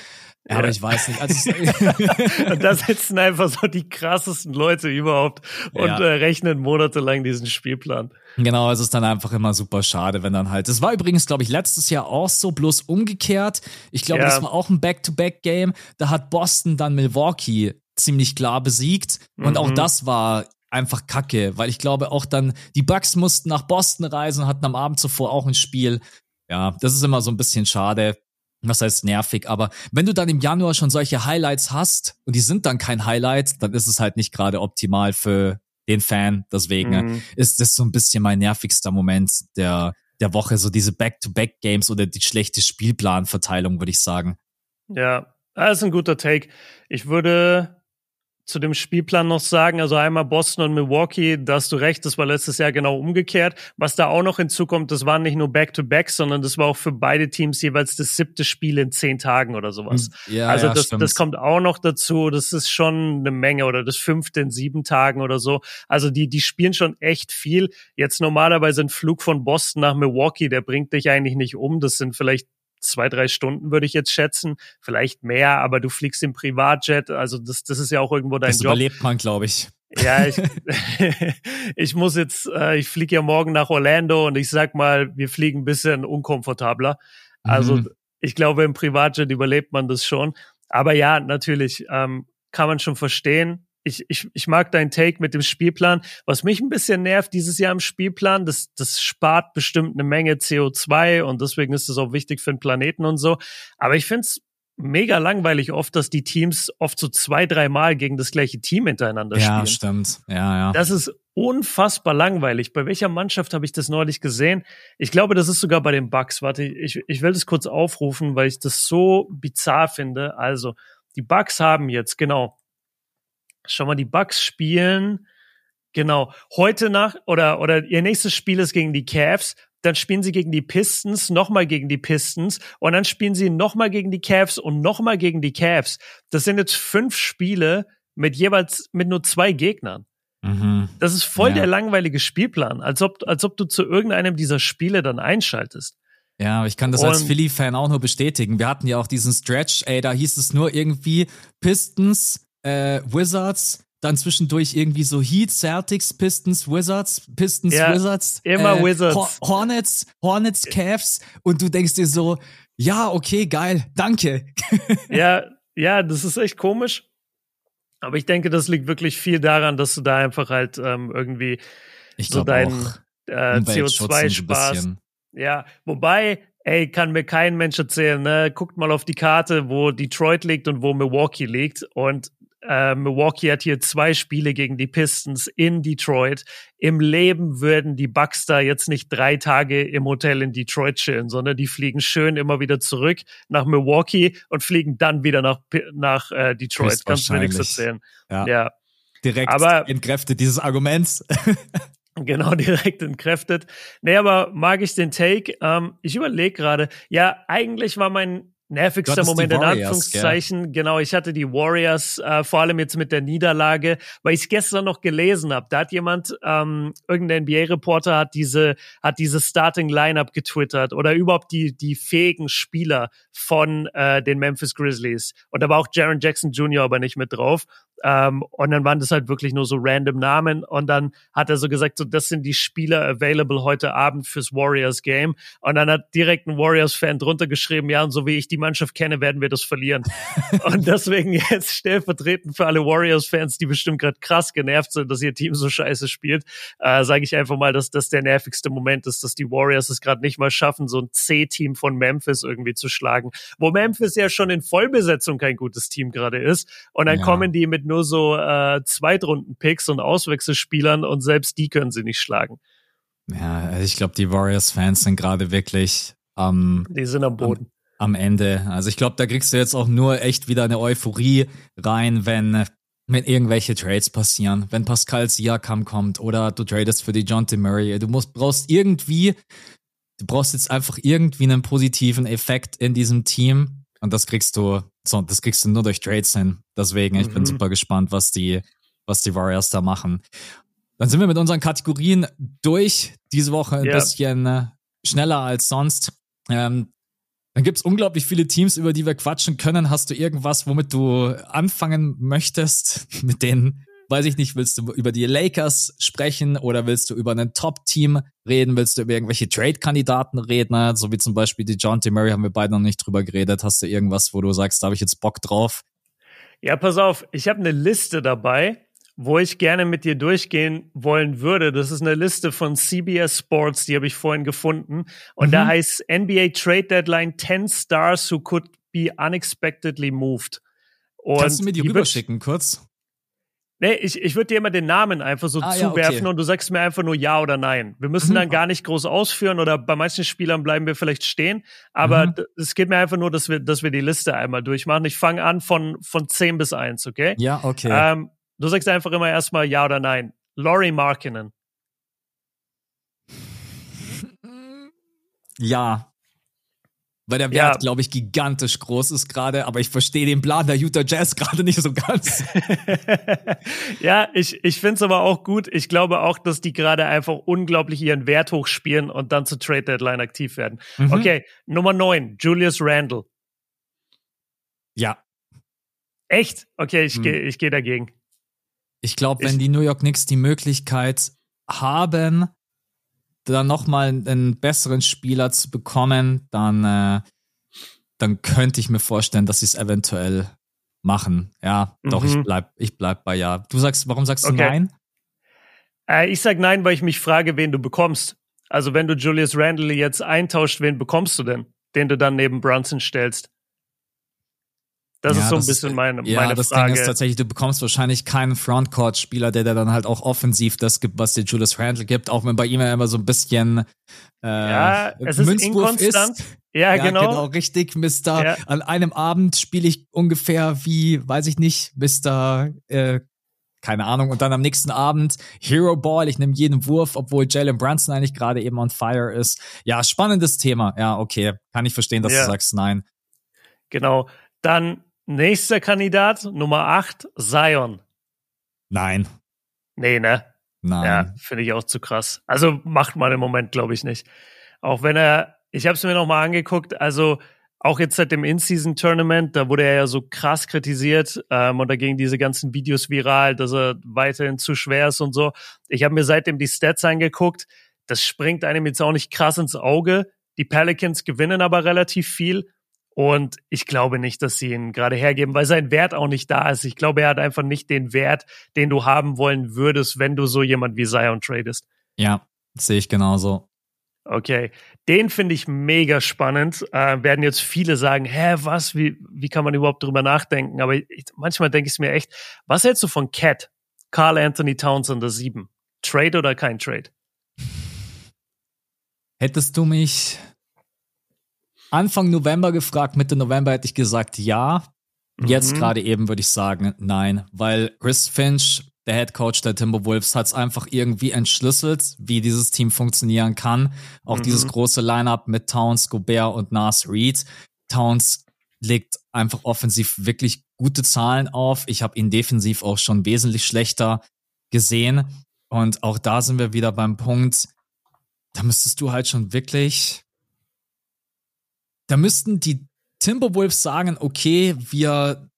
Ja, aber ich weiß nicht. Also *laughs* und da sitzen einfach so die krassesten Leute überhaupt und ja. äh, rechnen monatelang diesen Spielplan. Genau, es ist dann einfach immer super schade, wenn dann halt. Das war übrigens, glaube ich, letztes Jahr auch so, bloß umgekehrt. Ich glaube, ja. das war auch ein Back-to-Back-Game. Da hat Boston dann Milwaukee ziemlich klar besiegt. Und mhm. auch das war einfach kacke, weil ich glaube auch dann, die Bucks mussten nach Boston reisen, hatten am Abend zuvor auch ein Spiel. Ja, das ist immer so ein bisschen schade. Was heißt nervig, aber wenn du dann im Januar schon solche Highlights hast und die sind dann kein Highlight, dann ist es halt nicht gerade optimal für den Fan. Deswegen mhm. ist das so ein bisschen mein nervigster Moment der, der Woche, so diese Back-to-Back-Games oder die schlechte Spielplanverteilung, würde ich sagen. Ja, das ist ein guter Take. Ich würde zu dem Spielplan noch sagen. Also einmal Boston und Milwaukee, da hast du recht, das war letztes Jahr genau umgekehrt. Was da auch noch hinzukommt, das waren nicht nur Back-to-Back, sondern das war auch für beide Teams jeweils das siebte Spiel in zehn Tagen oder sowas. Hm, ja, also ja, das, das kommt auch noch dazu. Das ist schon eine Menge oder das fünfte in sieben Tagen oder so. Also die, die spielen schon echt viel. Jetzt normalerweise ein Flug von Boston nach Milwaukee, der bringt dich eigentlich nicht um. Das sind vielleicht zwei, drei Stunden, würde ich jetzt schätzen. Vielleicht mehr, aber du fliegst im Privatjet. Also das, das ist ja auch irgendwo dein das Job. Das überlebt man, glaube ich. Ja, ich, *laughs* *laughs* ich muss jetzt, äh, ich fliege ja morgen nach Orlando und ich sag mal, wir fliegen ein bisschen unkomfortabler. Also mhm. ich glaube, im Privatjet überlebt man das schon. Aber ja, natürlich ähm, kann man schon verstehen ich, ich, ich mag deinen Take mit dem Spielplan. Was mich ein bisschen nervt dieses Jahr im Spielplan, das, das spart bestimmt eine Menge CO2 und deswegen ist es auch wichtig für den Planeten und so. Aber ich finde es mega langweilig oft, dass die Teams oft so zwei, dreimal gegen das gleiche Team hintereinander ja, spielen. Ja, stimmt. Ja, ja. Das ist unfassbar langweilig. Bei welcher Mannschaft habe ich das neulich gesehen? Ich glaube, das ist sogar bei den Bucks. Warte, ich, ich will das kurz aufrufen, weil ich das so bizarr finde. Also, die Bucks haben jetzt, genau, Schau mal, die Bucks spielen genau heute nach oder oder ihr nächstes Spiel ist gegen die Cavs. Dann spielen sie gegen die Pistons, nochmal gegen die Pistons und dann spielen sie nochmal gegen die Cavs und nochmal gegen die Cavs. Das sind jetzt fünf Spiele mit jeweils mit nur zwei Gegnern. Mhm. Das ist voll ja. der langweilige Spielplan, als ob, als ob du zu irgendeinem dieser Spiele dann einschaltest. Ja, ich kann das und als Philly-Fan auch nur bestätigen. Wir hatten ja auch diesen Stretch, ey, da hieß es nur irgendwie Pistons, äh, Wizards, dann zwischendurch irgendwie so Heat, Celtics, Pistons, Wizards, Pistons, ja, Wizards. Immer äh, Wizards. Hornets, Hornets, Cavs. Und du denkst dir so, ja, okay, geil, danke. *laughs* ja, ja, das ist echt komisch. Aber ich denke, das liegt wirklich viel daran, dass du da einfach halt ähm, irgendwie so deinen äh, CO2 sparst. Ja, wobei, ey, kann mir kein Mensch erzählen, ne? Guckt mal auf die Karte, wo Detroit liegt und wo Milwaukee liegt. Und äh, Milwaukee hat hier zwei Spiele gegen die Pistons in Detroit. Im Leben würden die Bucks da jetzt nicht drei Tage im Hotel in Detroit chillen, sondern die fliegen schön immer wieder zurück nach Milwaukee und fliegen dann wieder nach, nach äh, Detroit. Kannst du mir nichts erzählen. Ja. ja. Direkt aber, entkräftet dieses Argument. *laughs* Genau, *laughs* direkt entkräftet. Nee, aber mag ich den Take? Ähm, ich überlege gerade, ja, eigentlich war mein nervigster Moment in Anführungszeichen. Gell? Genau, ich hatte die Warriors, äh, vor allem jetzt mit der Niederlage, weil ich es gestern noch gelesen habe. Da hat jemand, ähm, irgendein NBA-Reporter hat diese, hat diese Starting Lineup getwittert oder überhaupt die, die fähigen Spieler von äh, den Memphis Grizzlies. Und da war auch Jaron Jackson Jr. aber nicht mit drauf. Ähm, und dann waren das halt wirklich nur so random Namen. Und dann hat er so gesagt, so das sind die Spieler available heute Abend fürs Warriors Game. Und dann hat direkt ein Warriors-Fan drunter geschrieben, ja, und so wie ich die Mannschaft kenne, werden wir das verlieren. *laughs* und deswegen jetzt stellvertretend für alle Warriors-Fans, die bestimmt gerade krass genervt sind, dass ihr Team so scheiße spielt, äh, sage ich einfach mal, dass das der nervigste Moment ist, dass die Warriors es gerade nicht mal schaffen, so ein C-Team von Memphis irgendwie zu schlagen. Wo Memphis ja schon in Vollbesetzung kein gutes Team gerade ist. Und dann ja. kommen die mit nur so äh, Zweitrunden-Picks und Auswechselspielern und selbst die können sie nicht schlagen. Ja, also ich glaube, die Warriors-Fans sind gerade wirklich am. Die sind am Boden. Am, am Ende. Also ich glaube, da kriegst du jetzt auch nur echt wieder eine Euphorie rein, wenn wenn irgendwelche Trades passieren, wenn Pascal Siakam kommt oder du tradest für die John T. Murray, du musst, brauchst irgendwie, du brauchst jetzt einfach irgendwie einen positiven Effekt in diesem Team und das kriegst du, so, das kriegst du nur durch Trades hin. Deswegen, ich mhm. bin super gespannt, was die, was die Warriors da machen. Dann sind wir mit unseren Kategorien durch. Diese Woche ein yeah. bisschen äh, schneller als sonst. Ähm, dann gibt es unglaublich viele Teams, über die wir quatschen können. Hast du irgendwas, womit du anfangen möchtest? *laughs* Mit denen, weiß ich nicht, willst du über die Lakers sprechen oder willst du über ein Top-Team reden? Willst du über irgendwelche Trade-Kandidaten reden? So wie zum Beispiel die John T. Murray haben wir beide noch nicht drüber geredet. Hast du irgendwas, wo du sagst, da habe ich jetzt Bock drauf? Ja, pass auf, ich habe eine Liste dabei wo ich gerne mit dir durchgehen wollen würde. Das ist eine Liste von CBS Sports, die habe ich vorhin gefunden. Und mhm. da heißt NBA Trade Deadline 10 Stars who could be unexpectedly moved. Und Kannst du mir die, die rüberschicken, kurz? Nee, ich, ich würde dir immer den Namen einfach so ah, zuwerfen ja, okay. und du sagst mir einfach nur ja oder nein. Wir müssen mhm. dann gar nicht groß ausführen oder bei manchen Spielern bleiben wir vielleicht stehen. Aber mhm. es geht mir einfach nur, dass wir, dass wir die Liste einmal durchmachen. Ich fange an von, von 10 bis 1, okay? Ja, okay. Ähm, Du sagst einfach immer erstmal ja oder nein. Laurie Markinen. Ja. Weil der Wert, ja. glaube ich, gigantisch groß ist gerade, aber ich verstehe den Plan der Utah Jazz *laughs* gerade nicht so ganz. *laughs* ja, ich, ich finde es aber auch gut. Ich glaube auch, dass die gerade einfach unglaublich ihren Wert hochspielen und dann zur Trade Deadline aktiv werden. Mhm. Okay, Nummer 9, Julius Randle. Ja. Echt? Okay, ich mhm. gehe ich geh dagegen. Ich glaube, wenn die New York Knicks die Möglichkeit haben, da nochmal einen besseren Spieler zu bekommen, dann, äh, dann könnte ich mir vorstellen, dass sie es eventuell machen. Ja, mhm. doch, ich mhm. bleib, ich bleib bei ja. Du sagst, warum sagst du okay. nein? Äh, ich sag nein, weil ich mich frage, wen du bekommst. Also wenn du Julius Randle jetzt eintauscht, wen bekommst du denn, den du dann neben Brunson stellst? Das ja, ist so ein bisschen meine, ja, meine das Frage. Ding ist tatsächlich, du bekommst wahrscheinlich keinen Frontcourt-Spieler, der, der dann halt auch offensiv das gibt, was dir Julius Randle gibt, auch wenn bei ihm ja immer so ein bisschen äh, ja, es ist inkonstant. Ist. Ja, ja, genau. genau, richtig, Mister. Ja. An einem Abend spiele ich ungefähr wie, weiß ich nicht, Mister, äh, keine Ahnung. Und dann am nächsten Abend Hero Ball, ich nehme jeden Wurf, obwohl Jalen Brunson eigentlich gerade eben on fire ist. Ja, spannendes Thema. Ja, okay. Kann ich verstehen, dass ja. du sagst nein. Genau. Dann Nächster Kandidat, Nummer 8, Zion. Nein. Nee, ne? Nein. Ja, finde ich auch zu krass. Also macht man im Moment, glaube ich, nicht. Auch wenn er, ich habe es mir nochmal angeguckt, also auch jetzt seit dem In-Season-Tournament, da wurde er ja so krass kritisiert ähm, und da gingen diese ganzen Videos viral, dass er weiterhin zu schwer ist und so. Ich habe mir seitdem die Stats angeguckt. Das springt einem jetzt auch nicht krass ins Auge. Die Pelicans gewinnen aber relativ viel und ich glaube nicht, dass sie ihn gerade hergeben, weil sein Wert auch nicht da ist. Ich glaube, er hat einfach nicht den Wert, den du haben wollen würdest, wenn du so jemand wie Zion tradest. Ja, sehe ich genauso. Okay, den finde ich mega spannend. Äh, werden jetzt viele sagen, hä, was, wie, wie kann man überhaupt drüber nachdenken? Aber ich, manchmal denke ich es mir echt, was hältst du von Cat? Carl Anthony Towns der 7? Trade oder kein Trade? Hättest du mich Anfang November gefragt, Mitte November hätte ich gesagt ja. Jetzt mhm. gerade eben würde ich sagen nein, weil Chris Finch, der Head Coach der Timberwolves, hat es einfach irgendwie entschlüsselt, wie dieses Team funktionieren kann. Auch mhm. dieses große Lineup mit Towns, Gobert und Nas Reed. Towns legt einfach offensiv wirklich gute Zahlen auf. Ich habe ihn defensiv auch schon wesentlich schlechter gesehen. Und auch da sind wir wieder beim Punkt, da müsstest du halt schon wirklich da müssten die Timberwolves sagen, okay, wir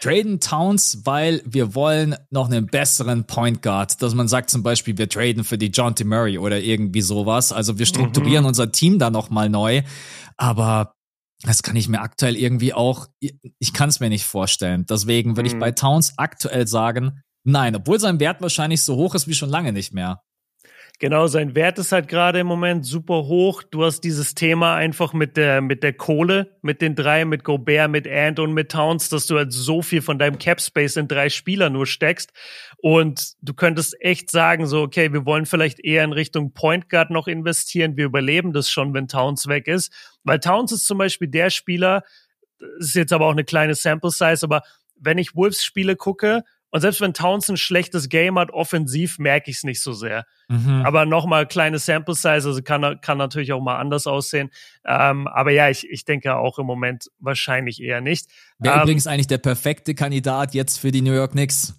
traden Towns, weil wir wollen noch einen besseren Point Guard, dass man sagt zum Beispiel, wir traden für die John T. Murray oder irgendwie sowas. Also wir strukturieren mhm. unser Team da nochmal neu. Aber das kann ich mir aktuell irgendwie auch, ich kann es mir nicht vorstellen. Deswegen würde mhm. ich bei Towns aktuell sagen, nein, obwohl sein Wert wahrscheinlich so hoch ist wie schon lange nicht mehr. Genau, sein Wert ist halt gerade im Moment super hoch. Du hast dieses Thema einfach mit der, mit der Kohle, mit den drei, mit Gobert, mit Ant und mit Towns, dass du halt so viel von deinem Cap Space in drei Spieler nur steckst. Und du könntest echt sagen, so, okay, wir wollen vielleicht eher in Richtung Point Guard noch investieren. Wir überleben das schon, wenn Towns weg ist. Weil Towns ist zum Beispiel der Spieler, ist jetzt aber auch eine kleine Sample Size, aber wenn ich Wolves Spiele gucke, und selbst wenn Towns ein schlechtes Game hat, offensiv merke ich es nicht so sehr. Mhm. Aber nochmal kleine Sample Size, also kann, kann natürlich auch mal anders aussehen. Ähm, aber ja, ich, ich denke auch im Moment wahrscheinlich eher nicht. Wäre ähm, übrigens eigentlich der perfekte Kandidat jetzt für die New York Knicks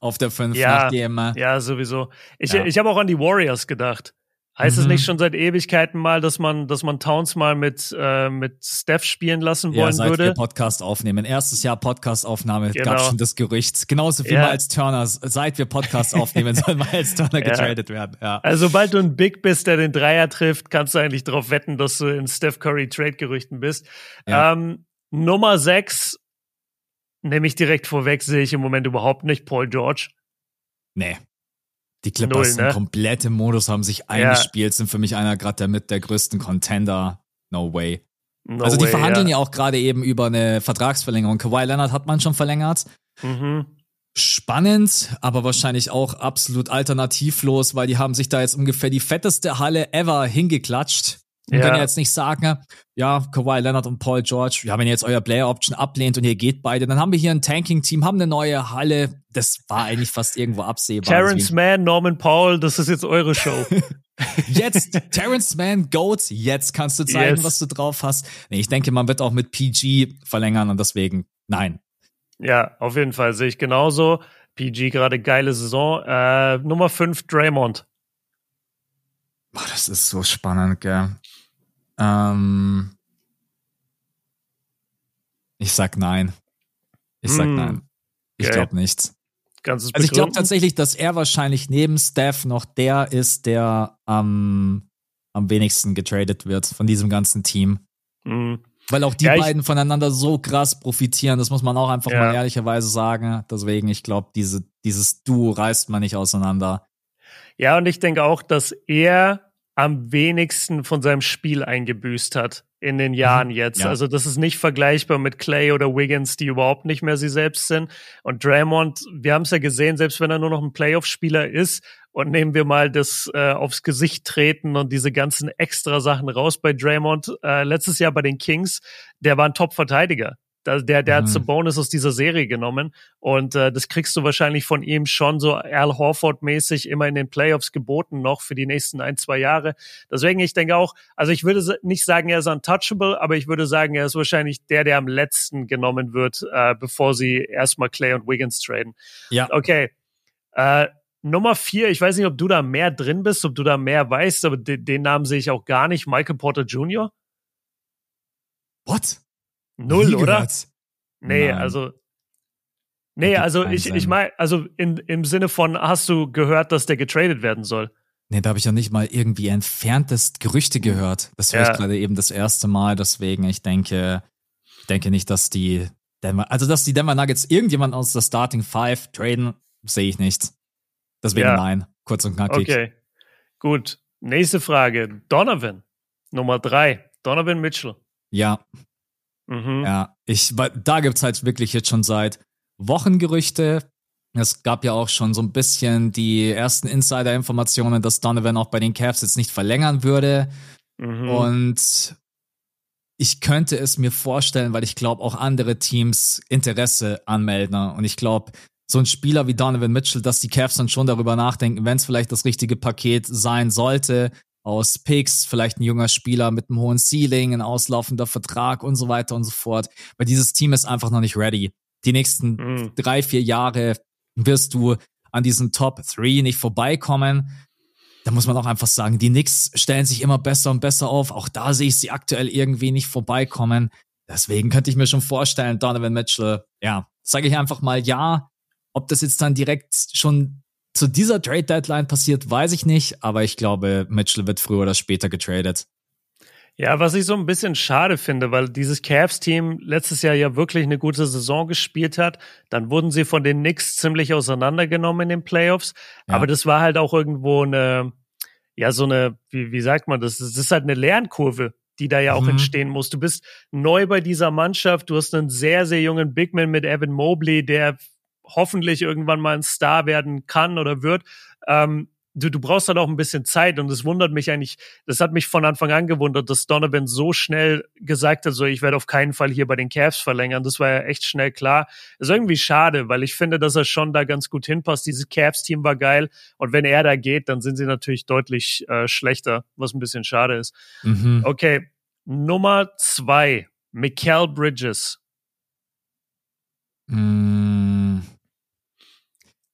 auf der 5 ja, nachdem. Äh, ja, sowieso. Ich, ja. ich habe auch an die Warriors gedacht. Heißt mhm. es nicht schon seit Ewigkeiten mal, dass man, dass man Towns mal mit, äh, mit Steph spielen lassen wollen ja, seit würde? Wir Podcast aufnehmen. Erstes Jahr Podcast-Aufnahme genau. gab schon das Gerücht. Genauso viel ja. als Turner. Seit wir Podcast aufnehmen, *laughs* soll Miles Turner ja. getradet werden. Ja. Also, sobald du ein Big bist, der den Dreier trifft, kannst du eigentlich darauf wetten, dass du in Steph Curry Trade-Gerüchten bist. Ja. Ähm, Nummer sechs, nehme ich direkt vorweg, sehe ich im Moment überhaupt nicht. Paul George. Nee. Die Clippers Null, ne? sind komplett im Modus, haben sich eingespielt, ja. sind für mich einer gerade der mit der größten Contender. No way. No also die way, verhandeln ja. ja auch gerade eben über eine Vertragsverlängerung. Kawhi Leonard hat man schon verlängert. Mhm. Spannend, aber wahrscheinlich auch absolut alternativlos, weil die haben sich da jetzt ungefähr die fetteste Halle ever hingeklatscht. Und ja. ihr jetzt nicht sagen, ja, Kawhi Leonard und Paul George, ja, wenn ihr jetzt euer Player Option ablehnt und ihr geht beide, dann haben wir hier ein Tanking-Team, haben eine neue Halle. Das war eigentlich fast irgendwo absehbar. Terrence Mann, Norman Paul, das ist jetzt eure Show. *laughs* jetzt, Terrence Mann, Goat, jetzt kannst du zeigen, yes. was du drauf hast. Nee, ich denke, man wird auch mit PG verlängern und deswegen, nein. Ja, auf jeden Fall sehe ich genauso. PG gerade geile Saison. Äh, Nummer 5, Draymond. Boah, das ist so spannend, gell. Ähm, ich sag nein. Ich sag mm, nein. Ich okay. glaube nicht. also ich glaube tatsächlich, dass er wahrscheinlich neben Steph noch der ist, der am, am wenigsten getradet wird von diesem ganzen Team. Mm. Weil auch die ja, beiden voneinander so krass profitieren, das muss man auch einfach ja. mal ehrlicherweise sagen. Deswegen, ich glaube, diese, dieses Duo reißt man nicht auseinander. Ja, und ich denke auch, dass er am wenigsten von seinem Spiel eingebüßt hat in den Jahren mhm. jetzt. Ja. Also das ist nicht vergleichbar mit Clay oder Wiggins, die überhaupt nicht mehr sie selbst sind. Und Draymond, wir haben es ja gesehen, selbst wenn er nur noch ein Playoff-Spieler ist und nehmen wir mal das äh, aufs Gesicht treten und diese ganzen extra Sachen raus bei Draymond. Äh, letztes Jahr bei den Kings, der war ein Top-Verteidiger. Der, der mhm. hat Bonus aus dieser Serie genommen und äh, das kriegst du wahrscheinlich von ihm schon so Al Horford-mäßig immer in den Playoffs geboten noch für die nächsten ein, zwei Jahre. Deswegen, ich denke auch, also ich würde nicht sagen, er ist untouchable, aber ich würde sagen, er ist wahrscheinlich der, der am letzten genommen wird, äh, bevor sie erstmal Clay und Wiggins traden. Ja. Okay. Äh, Nummer vier, ich weiß nicht, ob du da mehr drin bist, ob du da mehr weißt, aber den, den Namen sehe ich auch gar nicht. Michael Porter Jr. What? Null, Nie oder? Gehört. Nee, Nein. also. Nee, also ich, ich meine, also in, im Sinne von, hast du gehört, dass der getradet werden soll? Nee, da habe ich ja nicht mal irgendwie entferntest Gerüchte gehört. Das höre ja. ich gerade eben das erste Mal, deswegen ich denke, ich denke nicht, dass die Denver, also dass die Denver Nuggets irgendjemand aus der Starting Five traden, sehe ich nicht. Deswegen ja. nein, kurz und knackig. Okay, gut. Nächste Frage. Donovan, Nummer drei. Donovan Mitchell. Ja, Mhm. Ja, ich, da gibt's halt wirklich jetzt schon seit Wochen Gerüchte. Es gab ja auch schon so ein bisschen die ersten Insider-Informationen, dass Donovan auch bei den Cavs jetzt nicht verlängern würde. Mhm. Und ich könnte es mir vorstellen, weil ich glaube, auch andere Teams Interesse anmelden. Und ich glaube, so ein Spieler wie Donovan Mitchell, dass die Cavs dann schon darüber nachdenken, wenn es vielleicht das richtige Paket sein sollte, aus Picks, vielleicht ein junger Spieler mit einem hohen Ceiling, ein auslaufender Vertrag und so weiter und so fort. Weil dieses Team ist einfach noch nicht ready. Die nächsten mhm. drei, vier Jahre wirst du an diesen Top 3 nicht vorbeikommen. Da muss man auch einfach sagen, die Knicks stellen sich immer besser und besser auf. Auch da sehe ich sie aktuell irgendwie nicht vorbeikommen. Deswegen könnte ich mir schon vorstellen, Donovan Mitchell, ja, sage ich einfach mal ja. Ob das jetzt dann direkt schon zu dieser Trade Deadline passiert, weiß ich nicht, aber ich glaube, Mitchell wird früher oder später getradet. Ja, was ich so ein bisschen schade finde, weil dieses Cavs-Team letztes Jahr ja wirklich eine gute Saison gespielt hat. Dann wurden sie von den Knicks ziemlich auseinandergenommen in den Playoffs. Ja. Aber das war halt auch irgendwo eine, ja, so eine, wie, wie sagt man das? Das ist halt eine Lernkurve, die da ja auch mhm. entstehen muss. Du bist neu bei dieser Mannschaft, du hast einen sehr, sehr jungen Bigman mit Evan Mobley, der hoffentlich irgendwann mal ein Star werden kann oder wird. Ähm, du, du brauchst halt auch ein bisschen Zeit und es wundert mich eigentlich, das hat mich von Anfang an gewundert, dass Donovan so schnell gesagt hat, so ich werde auf keinen Fall hier bei den Cavs verlängern. Das war ja echt schnell klar. ist irgendwie schade, weil ich finde, dass er schon da ganz gut hinpasst. Dieses Cavs-Team war geil und wenn er da geht, dann sind sie natürlich deutlich äh, schlechter, was ein bisschen schade ist. Mhm. Okay, Nummer zwei, Mikael Bridges. Mm.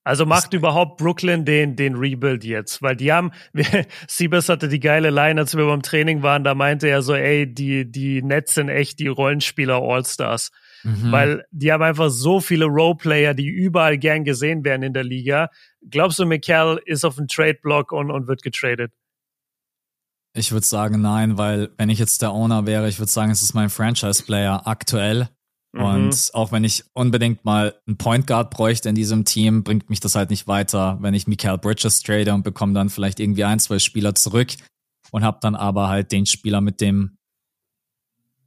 Also macht überhaupt Brooklyn den, den Rebuild jetzt? Weil die haben, *laughs* Siebes hatte die geile Line, als wir beim Training waren, da meinte er so, ey, die, die Nets sind echt die Rollenspieler All-Stars. Mhm. Weil die haben einfach so viele Roleplayer, die überall gern gesehen werden in der Liga. Glaubst du, Mikel ist auf dem Trade-Block und, und wird getradet? Ich würde sagen, nein, weil wenn ich jetzt der Owner wäre, ich würde sagen, es ist mein Franchise-Player aktuell. Mhm. Und auch wenn ich unbedingt mal einen Point Guard bräuchte in diesem Team, bringt mich das halt nicht weiter, wenn ich Mikael Bridges trade und bekomme dann vielleicht irgendwie ein, zwei Spieler zurück und habe dann aber halt den Spieler mit dem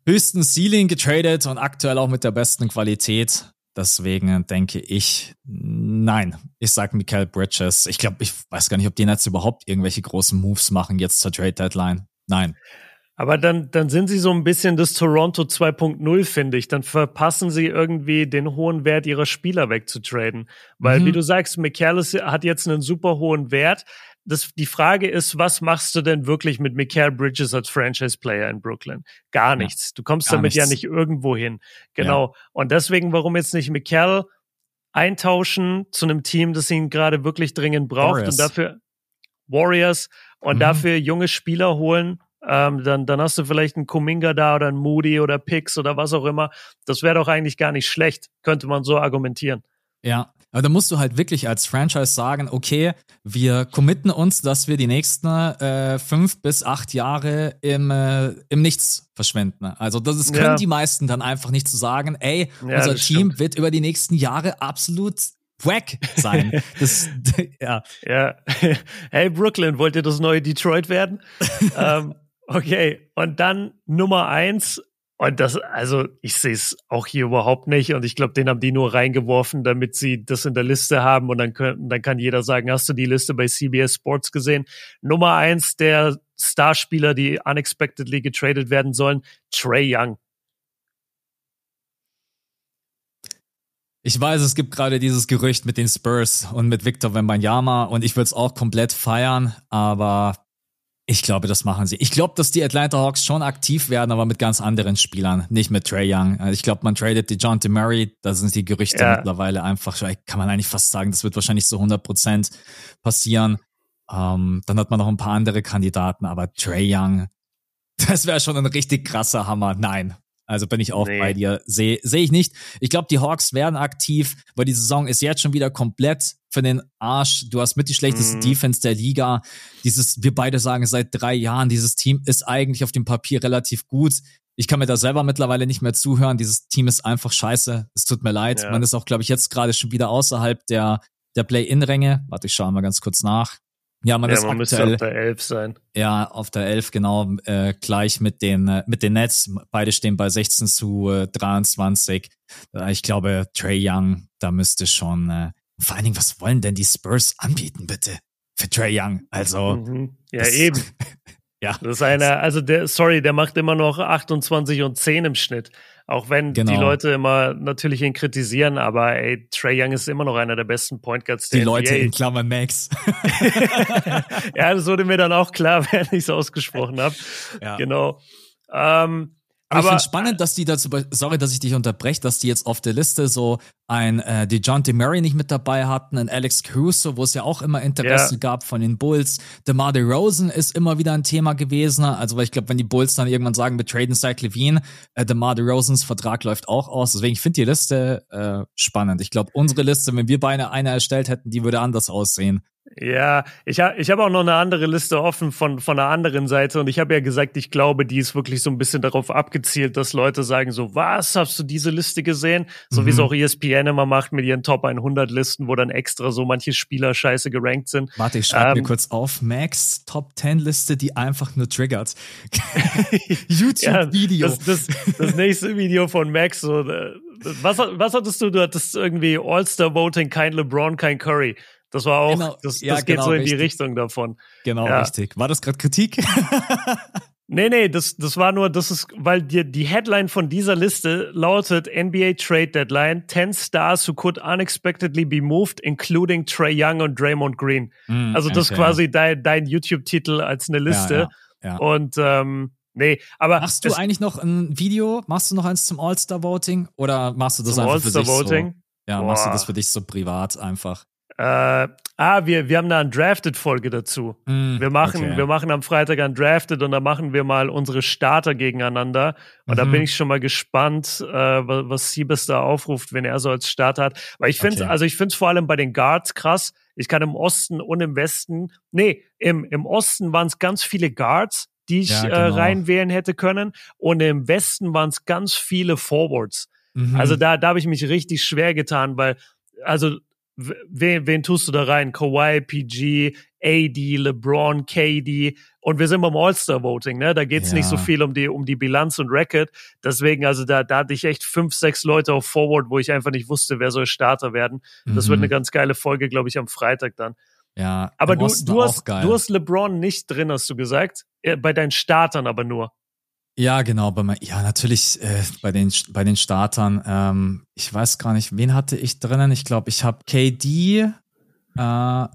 höchsten Ceiling getradet und aktuell auch mit der besten Qualität. Deswegen denke ich, nein. Ich sag Mikael Bridges. Ich glaube, ich weiß gar nicht, ob die Nets überhaupt irgendwelche großen Moves machen jetzt zur Trade Deadline. Nein. Aber dann, dann sind sie so ein bisschen das Toronto 2.0, finde ich. Dann verpassen sie irgendwie den hohen Wert ihrer Spieler wegzutraden. Weil, mhm. wie du sagst, McCallis hat jetzt einen super hohen Wert. Das, die Frage ist, was machst du denn wirklich mit Mikael Bridges als Franchise-Player in Brooklyn? Gar nichts. Ja, du kommst damit nichts. ja nicht irgendwo hin. Genau. Ja. Und deswegen, warum jetzt nicht Mikael eintauschen zu einem Team, das ihn gerade wirklich dringend braucht Warriors. und dafür Warriors und mhm. dafür junge Spieler holen, ähm, dann, dann hast du vielleicht einen Kuminga da oder einen Moody oder Pix oder was auch immer. Das wäre doch eigentlich gar nicht schlecht, könnte man so argumentieren. Ja, aber da musst du halt wirklich als Franchise sagen, okay, wir committen uns, dass wir die nächsten äh, fünf bis acht Jahre im, äh, im Nichts verschwenden. Also das ist, können ja. die meisten dann einfach nicht zu so sagen, ey, ja, unser Team stimmt. wird über die nächsten Jahre absolut wack sein. *laughs* Das, *laughs* ja. ja. *laughs* Hey Brooklyn, wollt ihr das neue Detroit werden? ähm, Okay, und dann Nummer eins. Und das, also ich sehe es auch hier überhaupt nicht. Und ich glaube, den haben die nur reingeworfen, damit sie das in der Liste haben. Und dann, können, dann kann jeder sagen, hast du die Liste bei CBS Sports gesehen? Nummer eins der Starspieler, die unexpectedly getradet werden sollen, Trey Young. Ich weiß, es gibt gerade dieses Gerücht mit den Spurs und mit Victor Wembanyama und ich würde es auch komplett feiern, aber ich glaube, das machen sie. Ich glaube, dass die Atlanta Hawks schon aktiv werden, aber mit ganz anderen Spielern, nicht mit Trey Young. Also ich glaube, man tradet die John Murray, da sind die Gerüchte ja. mittlerweile einfach, kann man eigentlich fast sagen, das wird wahrscheinlich zu 100 Prozent passieren. Ähm, dann hat man noch ein paar andere Kandidaten, aber Trey Young, *laughs* das wäre schon ein richtig krasser Hammer. Nein, also bin ich auch nee. bei dir. Sehe seh ich nicht. Ich glaube, die Hawks werden aktiv, weil die Saison ist jetzt schon wieder komplett für den Arsch. Du hast mit die schlechteste mhm. Defense der Liga. Dieses, wir beide sagen seit drei Jahren, dieses Team ist eigentlich auf dem Papier relativ gut. Ich kann mir da selber mittlerweile nicht mehr zuhören. Dieses Team ist einfach scheiße. Es tut mir leid. Ja. Man ist auch, glaube ich, jetzt gerade schon wieder außerhalb der, der Play-In-Ränge. Warte, ich schaue mal ganz kurz nach. Ja, man ja, ist man aktuell, auf der 11 sein. Ja, auf der 11 genau, äh, gleich mit den äh, mit den Nets. Beide stehen bei 16 zu äh, 23. Äh, ich glaube, Trey Young, da müsste schon äh, vor allen Dingen, was wollen denn die Spurs anbieten, bitte? Für Trey Young. Also. Mhm. Ja, das, eben. *laughs* ja. Das ist einer, also der, sorry, der macht immer noch 28 und 10 im Schnitt. Auch wenn genau. die Leute immer natürlich ihn kritisieren, aber ey, Trey Young ist immer noch einer der besten Point Guards der Die NBA. Leute in Klammern Max. *laughs* ja, das wurde mir dann auch klar, *laughs* während ich es ausgesprochen habe. Ja. Genau. Ähm, aber, aber ich finde spannend, dass die dazu, sorry, dass ich dich unterbreche, dass die jetzt auf der Liste so ein äh, DeJounte Murray nicht mit dabei hatten, ein Alex Caruso, wo es ja auch immer Interesse ja. gab von den Bulls. DeMar DeRozan ist immer wieder ein Thema gewesen. Also, weil ich glaube, wenn die Bulls dann irgendwann sagen, wir traden Zach Levine, äh, DeMar DeRozans Vertrag läuft auch aus. Deswegen, ich finde die Liste äh, spannend. Ich glaube, unsere Liste, wenn wir beide eine erstellt hätten, die würde anders aussehen. Ja, ich habe ich hab auch noch eine andere Liste offen von, von einer anderen Seite und ich habe ja gesagt, ich glaube, die ist wirklich so ein bisschen darauf abgezielt, dass Leute sagen so, was, hast du diese Liste gesehen? So mhm. wie es auch ESPN immer macht mit ihren Top 100 Listen, wo dann extra so manche Spieler scheiße gerankt sind. Warte, ich schreibe ähm, mir kurz auf, Max Top 10 Liste, die einfach nur triggert. *laughs* YouTube-Video. Ja, das, das, das nächste Video von Max, so, äh, was, was hattest du? Du hattest irgendwie All-Star-Voting, kein LeBron, kein Curry. Das war auch, genau, das, ja, das geht genau, so in richtig. die Richtung davon. Genau, ja. richtig. War das gerade Kritik? *laughs* nee, nee, das, das war nur, das ist, weil die, die Headline von dieser Liste lautet NBA Trade Deadline, 10 Stars who could unexpectedly be moved, including Trey Young und Draymond Green. Mm, also das okay. ist quasi dein, dein YouTube-Titel als eine Liste. Ja, und ähm, Nee, aber. Machst du eigentlich noch ein Video? Machst du noch eins zum All-Star-Voting? Oder machst du das einfach für dich so? Ja, Boah. machst du das für dich so privat einfach? Äh, ah, wir, wir haben da eine Drafted-Folge dazu. Mm, wir, machen, okay. wir machen am Freitag ein Drafted und da machen wir mal unsere Starter gegeneinander. Und mhm. da bin ich schon mal gespannt, äh, was, Siebes da aufruft, wenn er so als Starter hat. Weil ich finde okay. also ich finde es vor allem bei den Guards krass. Ich kann im Osten und im Westen, nee, im, im Osten waren es ganz viele Guards, die ich ja, äh, genau. äh, reinwählen hätte können. Und im Westen waren es ganz viele Forwards. Mhm. Also da, da habe ich mich richtig schwer getan, weil, also wen, wen tust du da rein? Kawhi, PG, AD, LeBron, KD und wir sind beim All-Star-Voting, ne? Da geht's ja. nicht so viel um die, um die Bilanz und Record. Deswegen, also da, da hatte ich echt fünf, sechs Leute auf Forward, wo ich einfach nicht wusste, wer soll Starter werden. Das mhm. wird eine ganz geile Folge, glaube ich, am Freitag dann. Ja, aber du, du, hast, du hast LeBron nicht drin, hast du gesagt. Bei deinen Startern aber nur. Ja, genau. Bei, ja, natürlich äh, bei, den, bei den Startern. Ähm, ich weiß gar nicht, wen hatte ich drinnen? Ich glaube, ich habe KD, äh,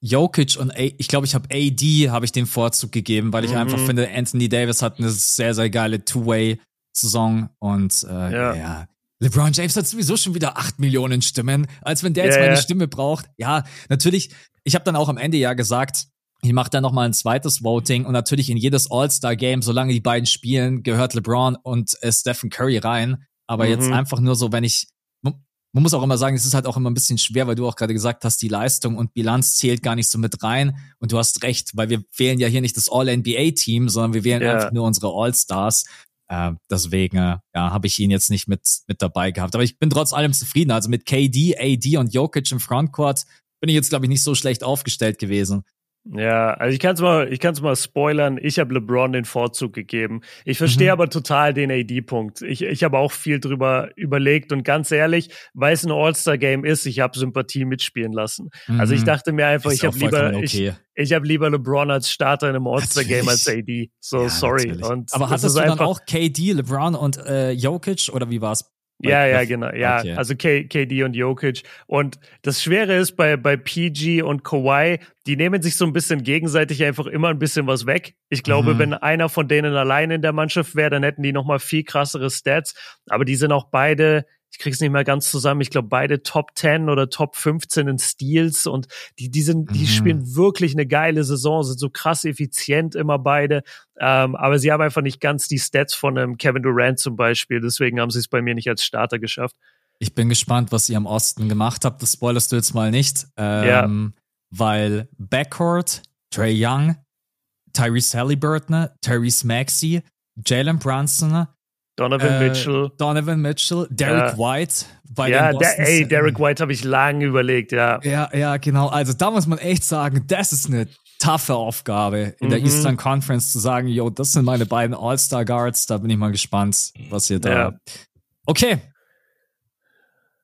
Jokic und A ich glaube, ich habe AD, habe ich den Vorzug gegeben, weil ich mhm. einfach finde, Anthony Davis hat eine sehr, sehr geile Two-Way-Saison und äh, ja. ja. LeBron James hat sowieso schon wieder acht Millionen Stimmen, als wenn der yeah. jetzt meine Stimme braucht. Ja, natürlich, ich habe dann auch am Ende ja gesagt, ich mache dann nochmal ein zweites Voting und natürlich in jedes All-Star-Game, solange die beiden spielen, gehört LeBron und äh, Stephen Curry rein. Aber mhm. jetzt einfach nur so, wenn ich, man muss auch immer sagen, es ist halt auch immer ein bisschen schwer, weil du auch gerade gesagt hast, die Leistung und Bilanz zählt gar nicht so mit rein. Und du hast recht, weil wir wählen ja hier nicht das All-NBA-Team, sondern wir wählen ja. einfach nur unsere All-Stars. Äh, deswegen ja, habe ich ihn jetzt nicht mit, mit dabei gehabt. Aber ich bin trotz allem zufrieden. Also mit KD, AD und Jokic im Frontcourt bin ich jetzt, glaube ich, nicht so schlecht aufgestellt gewesen. Ja, also ich kann es mal, ich kann es mal spoilern. Ich habe LeBron den Vorzug gegeben. Ich verstehe mhm. aber total den AD-Punkt. Ich, ich habe auch viel drüber überlegt und ganz ehrlich, weil es ein All-Star-Game ist, ich habe Sympathie mitspielen lassen. Mhm. Also ich mhm. dachte mir einfach, ist ich habe lieber, okay. ich, ich habe lieber LeBron als Starter in einem All-Star-Game als AD. So ja, sorry. Aber hattest du dann auch KD, LeBron und äh, Jokic oder wie war's? Ja, ja, genau. Ja, okay. also K KD und Jokic. Und das Schwere ist bei, bei PG und Kawhi, die nehmen sich so ein bisschen gegenseitig einfach immer ein bisschen was weg. Ich glaube, mhm. wenn einer von denen allein in der Mannschaft wäre, dann hätten die nochmal viel krassere Stats. Aber die sind auch beide ich krieg's nicht mehr ganz zusammen. Ich glaube, beide Top 10 oder Top 15 in Steals und die, die sind, die mhm. spielen wirklich eine geile Saison, sind so krass effizient immer beide. Ähm, aber sie haben einfach nicht ganz die Stats von einem Kevin Durant zum Beispiel. Deswegen haben sie es bei mir nicht als Starter geschafft. Ich bin gespannt, was ihr am Osten gemacht habt. Das spoilerst du jetzt mal nicht. Ähm, ja. Weil Backcourt, Trey Young, Tyrese Halliburton, Tyrese Maxey, Jalen Brunson, Donovan äh, Mitchell. Donovan Mitchell, Derek ja. White bei ja, den Boston. Ja, ey, Derek White habe ich lange überlegt, ja. Ja, ja, genau. Also da muss man echt sagen, das ist eine taffe Aufgabe in mhm. der Eastern Conference zu sagen, yo, das sind meine beiden All-Star Guards. Da bin ich mal gespannt, was ihr da. Ja. Okay.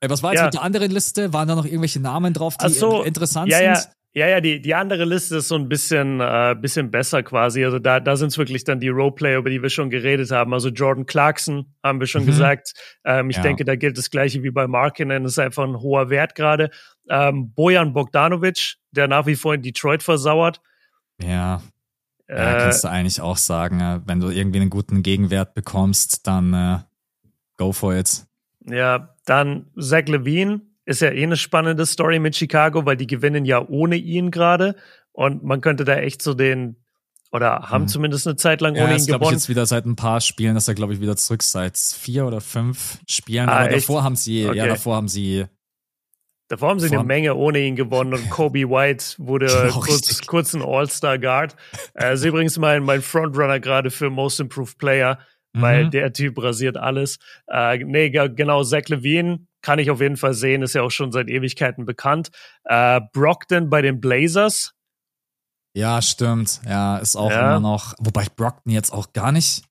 Ey, was war jetzt ja. mit der anderen Liste? Waren da noch irgendwelche Namen drauf, die so, interessant ja, sind? Ja. Ja, ja, die, die andere Liste ist so ein bisschen, äh, bisschen besser quasi. Also da, da sind es wirklich dann die Roleplayer, über die wir schon geredet haben. Also Jordan Clarkson haben wir schon mhm. gesagt. Ähm, ich ja. denke, da gilt das Gleiche wie bei Markinen. Das ist einfach ein hoher Wert gerade. Ähm, Bojan Bogdanovic, der nach wie vor in Detroit versauert. Ja. Ja, äh, kannst du eigentlich auch sagen, äh, wenn du irgendwie einen guten Gegenwert bekommst, dann äh, go for it. Ja, dann Zach Levine, ist ja eh eine spannende Story mit Chicago, weil die gewinnen ja ohne ihn gerade. Und man könnte da echt so den, oder haben hm. zumindest eine Zeit lang ja, ohne ihn gewonnen. Ich jetzt wieder seit ein paar Spielen, dass er, glaube ich, wieder zurück seit vier oder fünf Spielen. Ah, Aber echt? davor haben sie, okay. ja, davor haben sie Davor haben sie Von, eine Menge ohne ihn gewonnen und *laughs* Kobe White wurde genau, kurz, kurz ein All-Star-Guard. Er ist übrigens mein, mein Frontrunner gerade für Most Improved Player, weil mhm. der Typ rasiert alles. Äh, nee, genau, Zach Levine kann ich auf jeden Fall sehen, ist ja auch schon seit Ewigkeiten bekannt. Äh, Brockton bei den Blazers. Ja, stimmt. Ja, ist auch ja. immer noch, wobei Brockton jetzt auch gar nicht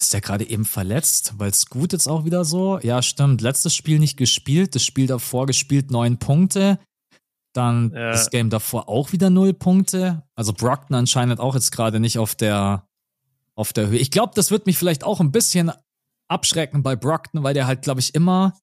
ist der gerade eben verletzt? Weil es gut jetzt auch wieder so. Ja, stimmt. Letztes Spiel nicht gespielt, das Spiel davor gespielt, neun Punkte. Dann ja. das Game davor auch wieder null Punkte. Also Brockton anscheinend auch jetzt gerade nicht auf der, auf der Höhe. Ich glaube, das wird mich vielleicht auch ein bisschen abschrecken bei Brockton, weil der halt, glaube ich, immer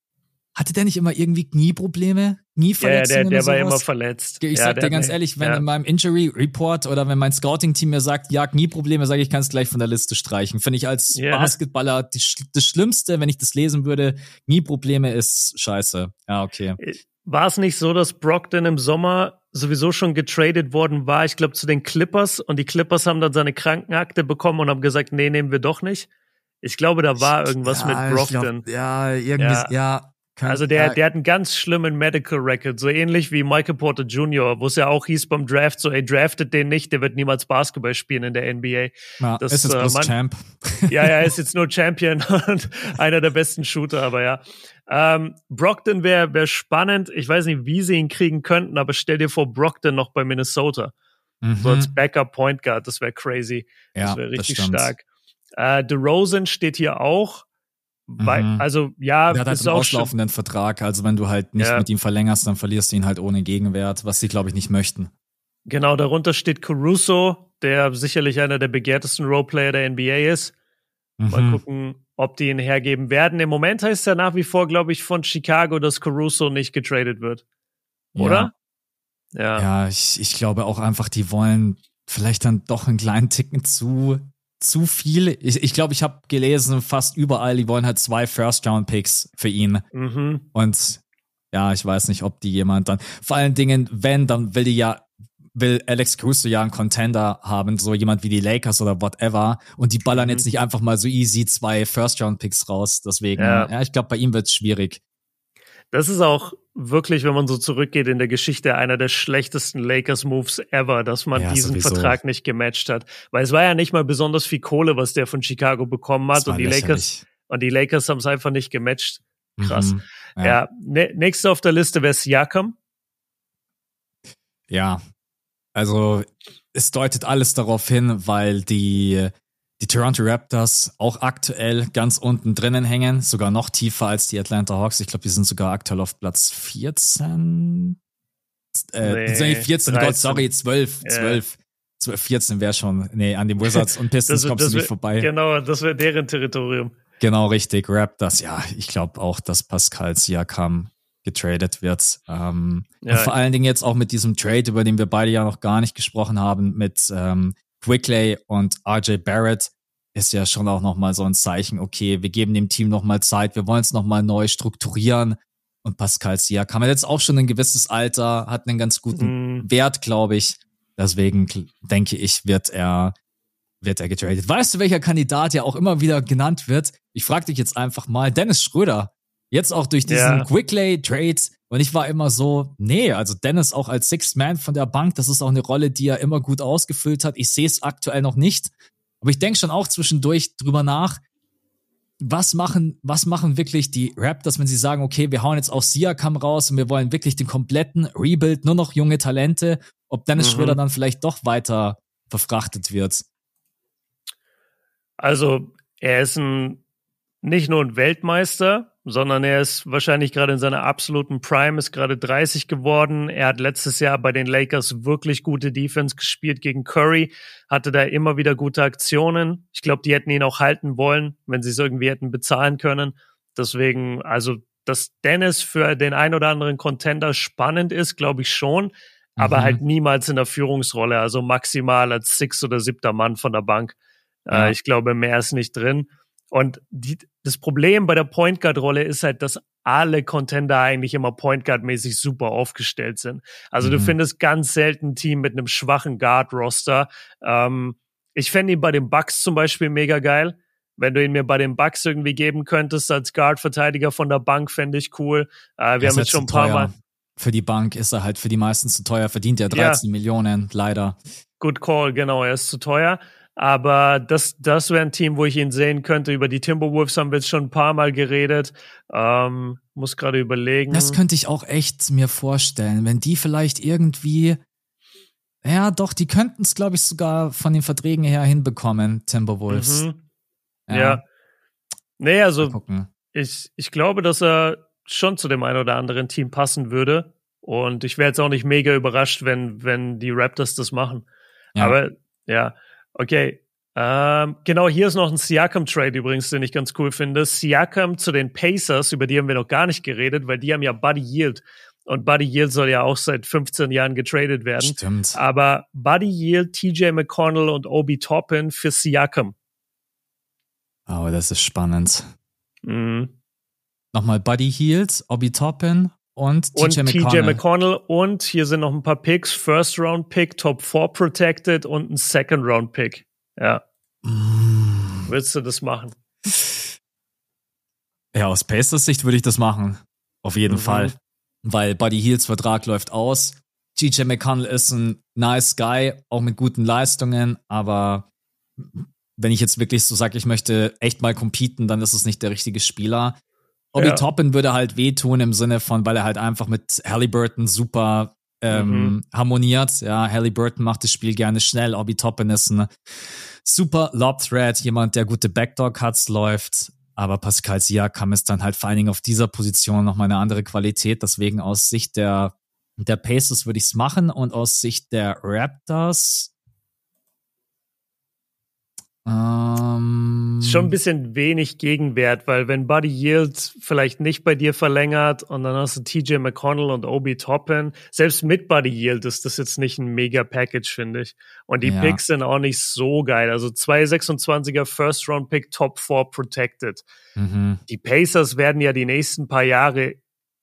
hatte der nicht immer irgendwie Knieprobleme? Knieverletzungen? Ja, der, der war immer verletzt. Ich ja, sag dir ganz ehrlich, wenn ja. in meinem Injury Report oder wenn mein Scouting-Team mir sagt, ja, Knieprobleme, sage ich, kann es gleich von der Liste streichen. Finde ich als yeah. Basketballer die, das Schlimmste, wenn ich das lesen würde. Knieprobleme ist scheiße. Ja, okay. Äh, war es nicht so, dass Brockton im Sommer sowieso schon getradet worden war, ich glaube, zu den Clippers und die Clippers haben dann seine Krankenakte bekommen und haben gesagt, nee, nehmen wir doch nicht. Ich glaube, da war irgendwas ja, mit Brockton. Glaub, ja, irgendwie, ja. ja. Kann, also der, der hat einen ganz schlimmen Medical Record, so ähnlich wie Michael Porter Jr., wo es ja auch hieß beim Draft, so ey, draftet den nicht, der wird niemals Basketball spielen in der NBA. Ja, das ist jetzt äh, bloß man, Champ. *laughs* Ja, ja, er ist jetzt nur Champion *laughs* und einer der besten Shooter, aber ja. Ähm, Brockton wäre wär spannend. Ich weiß nicht, wie sie ihn kriegen könnten, aber stell dir vor, Brockton noch bei Minnesota. Mhm. So als Backup Point Guard, das wäre crazy. Ja, das wäre richtig das stark. Äh, DeRozan steht hier auch. Weil, mhm. also ja, der hat halt einen auslaufenden Vertrag. Also wenn du halt nicht ja. mit ihm verlängerst, dann verlierst du ihn halt ohne Gegenwert, was sie glaube ich nicht möchten. Genau, darunter steht Caruso, der sicherlich einer der begehrtesten Roleplayer der NBA ist. Mhm. Mal gucken, ob die ihn hergeben werden. Im Moment heißt er nach wie vor, glaube ich, von Chicago, dass Caruso nicht getradet wird. Oder? Ja, ja. ja ich, ich glaube auch einfach, die wollen vielleicht dann doch einen kleinen Ticken zu zu viel. Ich, ich glaube, ich habe gelesen, fast überall, die wollen halt zwei First-Round-Picks für ihn. Mhm. Und ja, ich weiß nicht, ob die jemand dann. Vor allen Dingen, wenn, dann will die ja, will Alex Caruso ja einen Contender haben, so jemand wie die Lakers oder whatever. Und die ballern mhm. jetzt nicht einfach mal so easy zwei First-Round-Picks raus. Deswegen, ja, ja ich glaube, bei ihm wird's schwierig. Das ist auch wirklich, wenn man so zurückgeht in der Geschichte, einer der schlechtesten Lakers-Moves ever, dass man ja, diesen sowieso. Vertrag nicht gematcht hat. Weil es war ja nicht mal besonders viel Kohle, was der von Chicago bekommen hat. Und die. Lakers, und die Lakers haben es einfach nicht gematcht. Krass. Mhm, ja. ja. Ne, nächste auf der Liste wäre Siakam. Ja. Also, es deutet alles darauf hin, weil die die Toronto Raptors auch aktuell ganz unten drinnen hängen, sogar noch tiefer als die Atlanta Hawks. Ich glaube, die sind sogar aktuell auf Platz 14. Äh, nee, 14, 13. Gott, sorry, 12, yeah. 12. 12, 14 wäre schon, nee, an den Wizards und *laughs* Pistons das, kommst das du nicht vorbei. Genau, das wäre deren Territorium. Genau, richtig. Raptors, ja, ich glaube auch, dass Pascal Siakam getradet wird. Ähm, ja. Und vor allen Dingen jetzt auch mit diesem Trade, über den wir beide ja noch gar nicht gesprochen haben, mit ähm, Quickley und RJ Barrett ist ja schon auch nochmal so ein Zeichen, okay, wir geben dem Team nochmal Zeit, wir wollen es nochmal neu strukturieren. Und Pascal Siakam hat jetzt auch schon ein gewisses Alter, hat einen ganz guten mm. Wert, glaube ich. Deswegen denke ich, wird er, wird er getradet. Weißt du, welcher Kandidat ja auch immer wieder genannt wird? Ich frage dich jetzt einfach mal, Dennis Schröder. Jetzt auch durch diesen ja. Quicklay-Trade. Und ich war immer so, nee, also Dennis auch als Sixth Man von der Bank, das ist auch eine Rolle, die er immer gut ausgefüllt hat. Ich sehe es aktuell noch nicht. Aber ich denke schon auch zwischendurch drüber nach, was machen, was machen wirklich die Raptors, wenn sie sagen, okay, wir hauen jetzt auch Siakam raus und wir wollen wirklich den kompletten Rebuild, nur noch junge Talente, ob Dennis mhm. Schröder dann vielleicht doch weiter verfrachtet wird? Also, er ist ein, nicht nur ein Weltmeister, sondern er ist wahrscheinlich gerade in seiner absoluten Prime, ist gerade 30 geworden. Er hat letztes Jahr bei den Lakers wirklich gute Defense gespielt gegen Curry, hatte da immer wieder gute Aktionen. Ich glaube, die hätten ihn auch halten wollen, wenn sie es irgendwie hätten bezahlen können. Deswegen, also, dass Dennis für den ein oder anderen Contender spannend ist, glaube ich schon, aber mhm. halt niemals in der Führungsrolle, also maximal als six oder siebter Mann von der Bank. Äh, ja. Äh, ich glaube, mehr ist nicht drin. Und die, das Problem bei der Point Guard Rolle ist halt, dass alle Contender eigentlich immer Point Guard mäßig super aufgestellt sind. Also mhm. du findest ganz selten ein Team mit einem schwachen Guard Roster. Ähm, ich fände ihn bei den Bucks zum Beispiel mega geil. Wenn du ihn mir bei den Bucks irgendwie geben könntest als Guard-Verteidiger von der Bank, fände ich cool. Äh, wir haben jetzt schon ein paar teuer. Mal, für die Bank ist er halt für die meisten zu teuer, verdient ja 13 ja. Millionen, leider. Good call, genau, er ist zu teuer. Aber das, das wäre ein Team, wo ich ihn sehen könnte. Über die Timberwolves haben wir jetzt schon ein paar Mal geredet. Ähm, muss gerade überlegen. Das könnte ich auch echt mir vorstellen, wenn die vielleicht irgendwie, ja, doch, die könnten es, glaube ich, sogar von den Verträgen her hinbekommen, Timberwolves. Mhm. Ja. ja. Nee, also ich, ich glaube, dass er schon zu dem einen oder anderen Team passen würde. Und ich wäre jetzt auch nicht mega überrascht, wenn, wenn die Raptors das machen. Ja. Aber ja, okay. Ähm, genau, hier ist noch ein Siakam-Trade übrigens, den ich ganz cool finde. Siakam zu den Pacers, über die haben wir noch gar nicht geredet, weil die haben ja Buddy Yield. Und Buddy Yield soll ja auch seit 15 Jahren getradet werden. Stimmt. Aber Buddy Yield, TJ McConnell und Obi Toppin für Siakam. Oh, das ist spannend. Mhm. Nochmal Buddy Yield, Obi Toppin und TJ McConnell. McConnell. Und hier sind noch ein paar Picks. First Round Pick, Top 4 Protected und ein Second Round Pick. Ja. Mm. Willst du das machen? Ja, aus Pacers Sicht würde ich das machen. Auf jeden mhm. Fall. Weil Buddy Heels Vertrag läuft aus. TJ McConnell ist ein nice Guy, auch mit guten Leistungen, aber wenn ich jetzt wirklich so sage, ich möchte echt mal competen, dann ist es nicht der richtige Spieler. Obi ja. Toppin würde halt wehtun im Sinne von, weil er halt einfach mit Halliburton super ähm, mhm. harmoniert. Ja, Halliburton macht das Spiel gerne schnell. Obi Toppin ist ein super Lob Threat, jemand, der gute Backdoor Cuts läuft. Aber Pascal Siakam ist dann halt vor allen Dingen auf dieser Position nochmal eine andere Qualität. Deswegen aus Sicht der, der Pacers würde ich es machen und aus Sicht der Raptors ähm, Schon ein bisschen wenig Gegenwert, weil wenn Buddy Yield vielleicht nicht bei dir verlängert und dann hast du TJ McConnell und Obi Toppin, selbst mit Buddy Yield ist das jetzt nicht ein mega Package, finde ich. Und die ja. Picks sind auch nicht so geil. Also 226er First Round Pick, Top 4 Protected. Mhm. Die Pacers werden ja die nächsten paar Jahre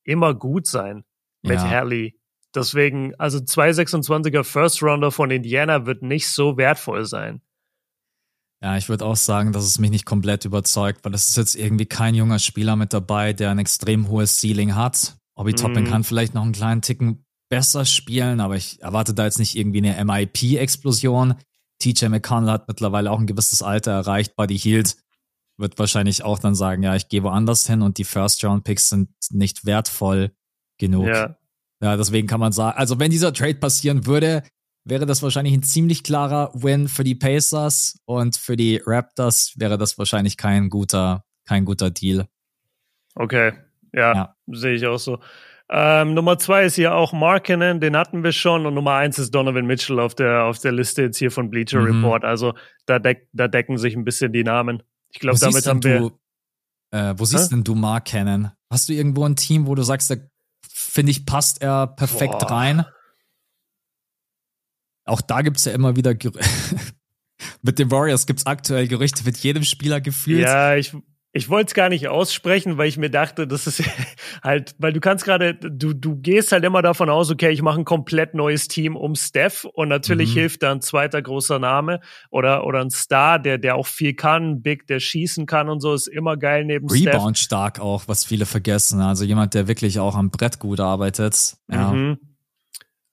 immer gut sein mit ja. Hallie. Deswegen, also 226er First Rounder von Indiana wird nicht so wertvoll sein. Ja, ich würde auch sagen, dass es mich nicht komplett überzeugt, weil es ist jetzt irgendwie kein junger Spieler mit dabei, der ein extrem hohes Ceiling hat. Obi mm. Toppin kann vielleicht noch einen kleinen Ticken besser spielen, aber ich erwarte da jetzt nicht irgendwie eine MIP-Explosion. TJ McConnell hat mittlerweile auch ein gewisses Alter erreicht. Buddy Hield wird wahrscheinlich auch dann sagen, ja, ich gehe woanders hin und die First-Round-Picks sind nicht wertvoll genug. Ja. ja, deswegen kann man sagen, also wenn dieser Trade passieren würde, wäre das wahrscheinlich ein ziemlich klarer Win für die Pacers und für die Raptors wäre das wahrscheinlich kein guter, kein guter Deal. Okay, ja, ja. sehe ich auch so. Ähm, Nummer zwei ist hier auch Markinen, den hatten wir schon. Und Nummer eins ist Donovan Mitchell auf der, auf der Liste jetzt hier von Bleacher mhm. Report. Also da, deck, da decken sich ein bisschen die Namen. Ich glaube, damit haben wir. Du, äh, wo siehst Hä? denn du Mark Cannon? Hast du irgendwo ein Team, wo du sagst, da finde ich, passt er perfekt Boah. rein? Auch da gibt's ja immer wieder Ger *laughs* mit den Warriors gibt's aktuell Gerüchte mit jedem Spieler gefühlt. Ja, ich, ich wollte es gar nicht aussprechen, weil ich mir dachte, das ist *laughs* halt, weil du kannst gerade, du, du gehst halt immer davon aus, okay, ich mache ein komplett neues Team um Steph und natürlich mhm. hilft da ein zweiter großer Name oder, oder ein Star, der, der auch viel kann, Big, der schießen kann und so, ist immer geil neben Rebound Steph. Rebound stark auch, was viele vergessen. Also jemand, der wirklich auch am Brett gut arbeitet. Ja. Mhm.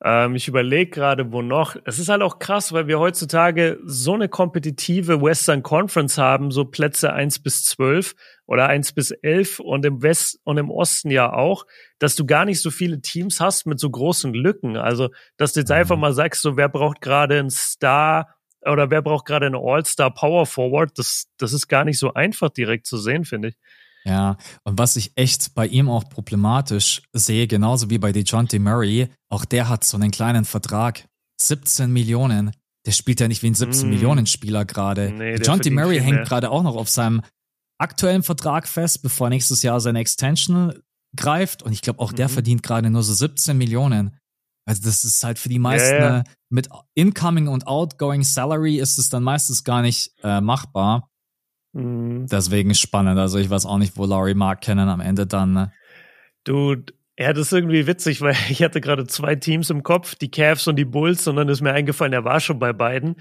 Ähm, ich überlege gerade, wo noch. Es ist halt auch krass, weil wir heutzutage so eine kompetitive Western Conference haben, so Plätze eins bis zwölf oder eins bis elf und im West und im Osten ja auch, dass du gar nicht so viele Teams hast mit so großen Lücken. Also, dass du jetzt einfach mhm. mal sagst, so wer braucht gerade einen Star oder wer braucht gerade einen All-Star Power Forward, das, das ist gar nicht so einfach direkt zu sehen, finde ich. Ja, und was ich echt bei ihm auch problematisch sehe, genauso wie bei DeJounte Murray, auch der hat so einen kleinen Vertrag. 17 Millionen. Der spielt ja nicht wie ein 17 mm. Millionen Spieler gerade. Nee, DeJounte Murray hängt gerade auch noch auf seinem aktuellen Vertrag fest, bevor nächstes Jahr seine Extension greift. Und ich glaube, auch der mhm. verdient gerade nur so 17 Millionen. Also das ist halt für die meisten ja, ja. mit Incoming und Outgoing Salary ist es dann meistens gar nicht äh, machbar. Mhm. Deswegen spannend. Also ich weiß auch nicht, wo Laurie Mark kennen am Ende dann. Ne? Du, ja, das ist irgendwie witzig, weil *laughs* ich hatte gerade zwei Teams im Kopf, die Cavs und die Bulls, und dann ist mir eingefallen, er war schon bei beiden.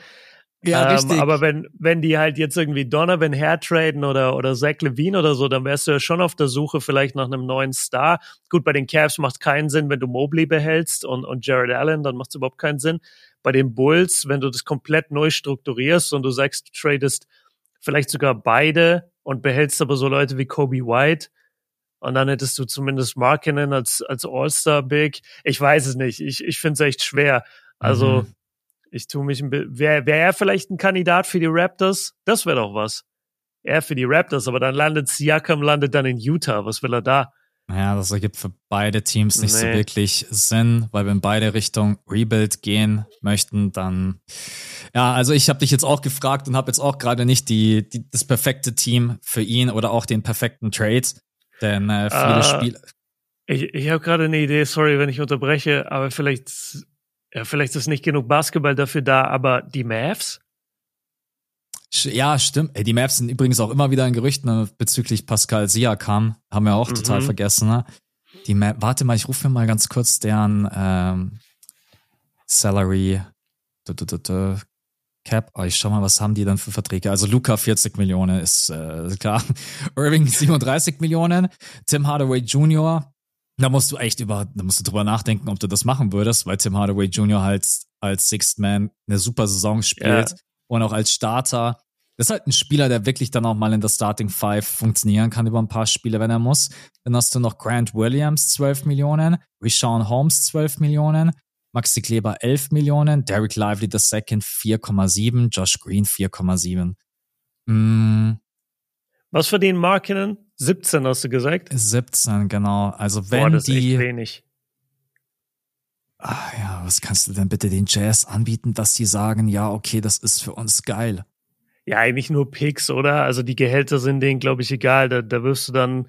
Ja, ähm, richtig. Aber wenn, wenn die halt jetzt irgendwie Donovan Hair traden oder, oder Zach Levine oder so, dann wärst du ja schon auf der Suche vielleicht nach einem neuen Star. Gut, bei den Cavs macht es keinen Sinn, wenn du Mobley behältst und, und Jared Allen, dann macht es überhaupt keinen Sinn. Bei den Bulls, wenn du das komplett neu strukturierst und du sagst, du tradest vielleicht sogar beide und behältst aber so Leute wie Kobe White, und dann hättest du zumindest Markinen als, als All-Star-Big. Ich weiß es nicht. Ich, ich finde es echt schwer. Also, mhm. ich tue mich ein bisschen. Wäre wär er vielleicht ein Kandidat für die Raptors? Das wäre doch was. Er für die Raptors, aber dann landet Siakam, landet dann in Utah. Was will er da? Ja, das ergibt für beide Teams nicht nee. so wirklich Sinn, weil wenn beide Richtung Rebuild gehen möchten, dann ja, also ich habe dich jetzt auch gefragt und habe jetzt auch gerade nicht die, die, das perfekte Team für ihn oder auch den perfekten Trade, denn äh, viele uh, Spiele. Ich, ich habe gerade eine Idee, sorry, wenn ich unterbreche, aber vielleicht ja, vielleicht ist nicht genug Basketball dafür da, aber die Mavs? Ja, stimmt. Ey, die Mavs sind übrigens auch immer wieder in Gerüchten äh, bezüglich Pascal Siakam. Haben wir auch mhm. total vergessen. Ne? Die Mavs, warte mal, ich rufe mir mal ganz kurz deren ähm, Salary du, du, du, Cap. Oh, ich schau mal, was haben die dann für Verträge? Also Luca 40 Millionen ist äh, klar. *laughs* Irving 37 Millionen. Tim Hardaway Jr. Da musst du echt über, da musst du drüber nachdenken, ob du das machen würdest, weil Tim Hardaway Jr. halt als Sixth Man eine super Saison spielt ja. Und auch als Starter. Das ist halt ein Spieler, der wirklich dann auch mal in der Starting Five funktionieren kann über ein paar Spiele, wenn er muss. Dann hast du noch Grant Williams 12 Millionen, Rishon Holmes 12 Millionen, Maxi Kleber 11 Millionen, Derek Lively II 4,7, Josh Green 4,7. Mm. Was verdienen Markinen? 17 hast du gesagt? 17, genau. Also wenn Boah, das die. Ist echt wenig. Ach ja, was kannst du denn bitte den Jazz anbieten, dass die sagen, ja, okay, das ist für uns geil? Ja, eigentlich nur Picks, oder? Also die Gehälter sind denen, glaube ich, egal. Da, da wirfst du dann.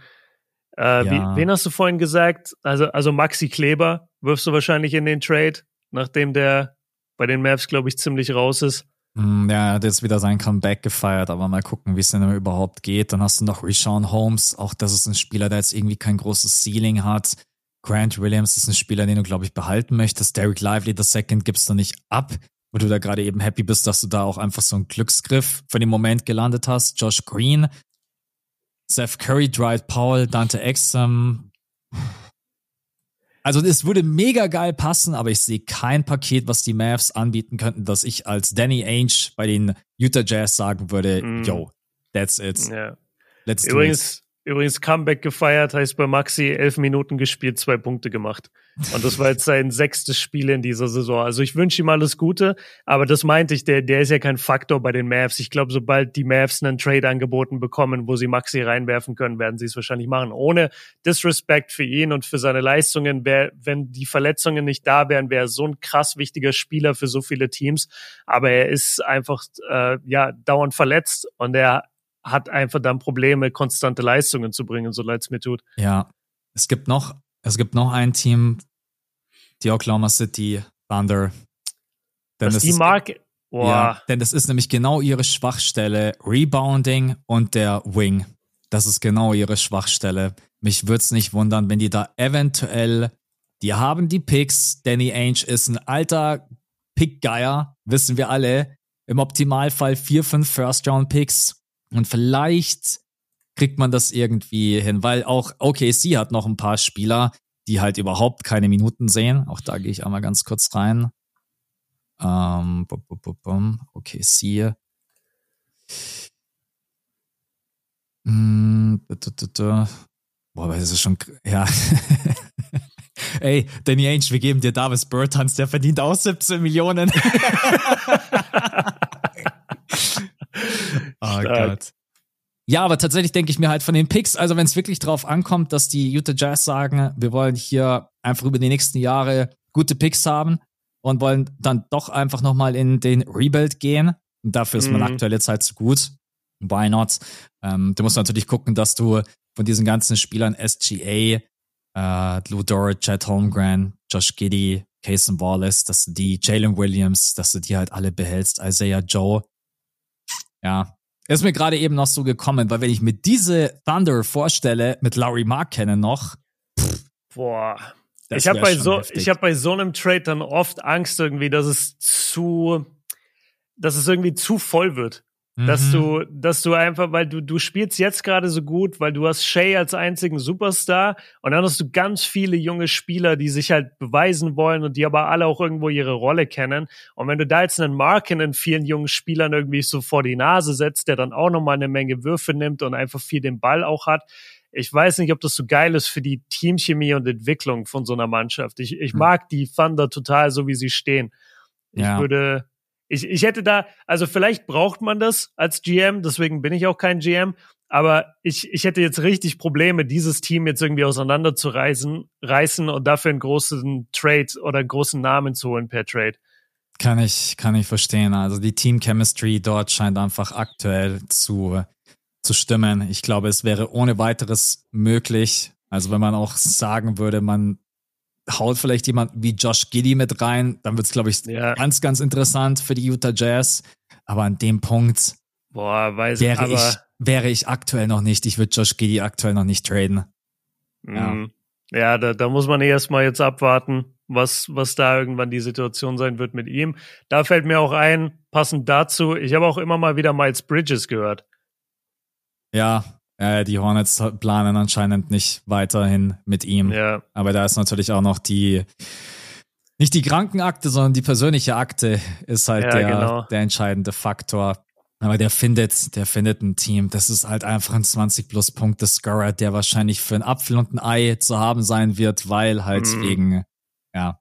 Äh, ja. wie, wen hast du vorhin gesagt? Also, also Maxi Kleber wirfst du wahrscheinlich in den Trade, nachdem der bei den Mavs, glaube ich, ziemlich raus ist. Mm, ja, er hat jetzt wieder sein Comeback gefeiert, aber mal gucken, wie es denn überhaupt geht. Dann hast du noch Rishon Holmes, auch das ist ein Spieler, der jetzt irgendwie kein großes Ceiling hat. Grant Williams ist ein Spieler, den du, glaube ich, behalten möchtest. Derek Lively the Second gibst du nicht ab, wo du da gerade eben happy bist, dass du da auch einfach so einen Glücksgriff für den Moment gelandet hast. Josh Green, Seth Curry, Dwight Powell, Dante Exum. Also es würde mega geil passen, aber ich sehe kein Paket, was die Mavs anbieten könnten, dass ich als Danny Ainge bei den Utah Jazz sagen würde, mm. yo, that's it. Ja. Let's Übrigens, do it. Übrigens Comeback gefeiert, heißt bei Maxi elf Minuten gespielt, zwei Punkte gemacht. Und das war jetzt sein *laughs* sechstes Spiel in dieser Saison. Also ich wünsche ihm alles Gute, aber das meinte ich, der, der ist ja kein Faktor bei den Mavs. Ich glaube, sobald die Mavs einen Trade angeboten bekommen, wo sie Maxi reinwerfen können, werden sie es wahrscheinlich machen. Ohne Disrespect für ihn und für seine Leistungen, wär, wenn die Verletzungen nicht da wären, wäre er so ein krass wichtiger Spieler für so viele Teams. Aber er ist einfach äh, ja dauernd verletzt und er hat einfach dann Probleme, konstante Leistungen zu bringen, so leid es mir tut. Ja, es gibt noch, es gibt noch ein Team, die Oklahoma City Thunder. Denn das die Marke. Wow. Ja, denn das ist nämlich genau ihre Schwachstelle, Rebounding und der Wing. Das ist genau ihre Schwachstelle. Mich würde es nicht wundern, wenn die da eventuell, die haben die Picks. Danny Ainge ist ein alter Pickgeier, wissen wir alle. Im Optimalfall vier, fünf First-Round-Picks und vielleicht kriegt man das irgendwie hin, weil auch OKC hat noch ein paar Spieler, die halt überhaupt keine Minuten sehen. Auch da gehe ich einmal ganz kurz rein. Ähm, bum, bum, bum. OKC. Mm, Boah, das ist schon, ja. *laughs* Ey, Danny Ainge, wir geben dir Davis Bertans, der verdient auch 17 Millionen. *laughs* Oh Gott. Ja, aber tatsächlich denke ich mir halt von den Picks, also wenn es wirklich drauf ankommt, dass die Utah Jazz sagen, wir wollen hier einfach über die nächsten Jahre gute Picks haben und wollen dann doch einfach nochmal in den Rebuild gehen. Und dafür ist man mhm. aktuell jetzt halt zu gut. Why not? Ähm, du musst natürlich gucken, dass du von diesen ganzen Spielern SGA, äh, Lou Dort, Chad Holmgren, Josh Giddy, Cason Wallace, dass du die Jalen Williams, dass du die halt alle behältst, Isaiah Joe. Ja, ist mir gerade eben noch so gekommen, weil wenn ich mir diese Thunder vorstelle, mit Larry Mark kennen noch. Pff, Boah. Ich habe bei, so, hab bei so einem Trade dann oft Angst irgendwie, dass es zu, dass es irgendwie zu voll wird. Dass mhm. du, dass du einfach, weil du, du spielst jetzt gerade so gut, weil du hast Shay als einzigen Superstar und dann hast du ganz viele junge Spieler, die sich halt beweisen wollen und die aber alle auch irgendwo ihre Rolle kennen. Und wenn du da jetzt einen Marken in vielen jungen Spielern irgendwie so vor die Nase setzt, der dann auch nochmal eine Menge Würfe nimmt und einfach viel den Ball auch hat, ich weiß nicht, ob das so geil ist für die Teamchemie und Entwicklung von so einer Mannschaft. Ich, ich hm. mag die Thunder total, so wie sie stehen. Ich ja. würde, ich, ich hätte da, also vielleicht braucht man das als GM, deswegen bin ich auch kein GM, aber ich, ich hätte jetzt richtig Probleme, dieses Team jetzt irgendwie auseinanderzureißen reißen und dafür einen großen Trade oder einen großen Namen zu holen per Trade. Kann ich, kann ich verstehen. Also die Team Chemistry dort scheint einfach aktuell zu, zu stimmen. Ich glaube, es wäre ohne weiteres möglich. Also wenn man auch sagen würde, man haut vielleicht jemand wie Josh Giddy mit rein, dann wird es, glaube ich, ja. ganz, ganz interessant für die Utah Jazz. Aber an dem Punkt Boah, weiß wäre, aber ich, wäre ich aktuell noch nicht. Ich würde Josh Giddy aktuell noch nicht traden. Ja, mm. ja da, da muss man erstmal jetzt abwarten, was, was da irgendwann die Situation sein wird mit ihm. Da fällt mir auch ein, passend dazu, ich habe auch immer mal wieder Miles Bridges gehört. Ja, äh, die Hornets planen anscheinend nicht weiterhin mit ihm. Ja. Aber da ist natürlich auch noch die, nicht die Krankenakte, sondern die persönliche Akte ist halt ja, der, genau. der entscheidende Faktor. Aber der findet, der findet ein Team. Das ist halt einfach ein 20 plus Punkte Scorer, der wahrscheinlich für einen Apfel und ein Ei zu haben sein wird, weil halt mm. wegen, ja.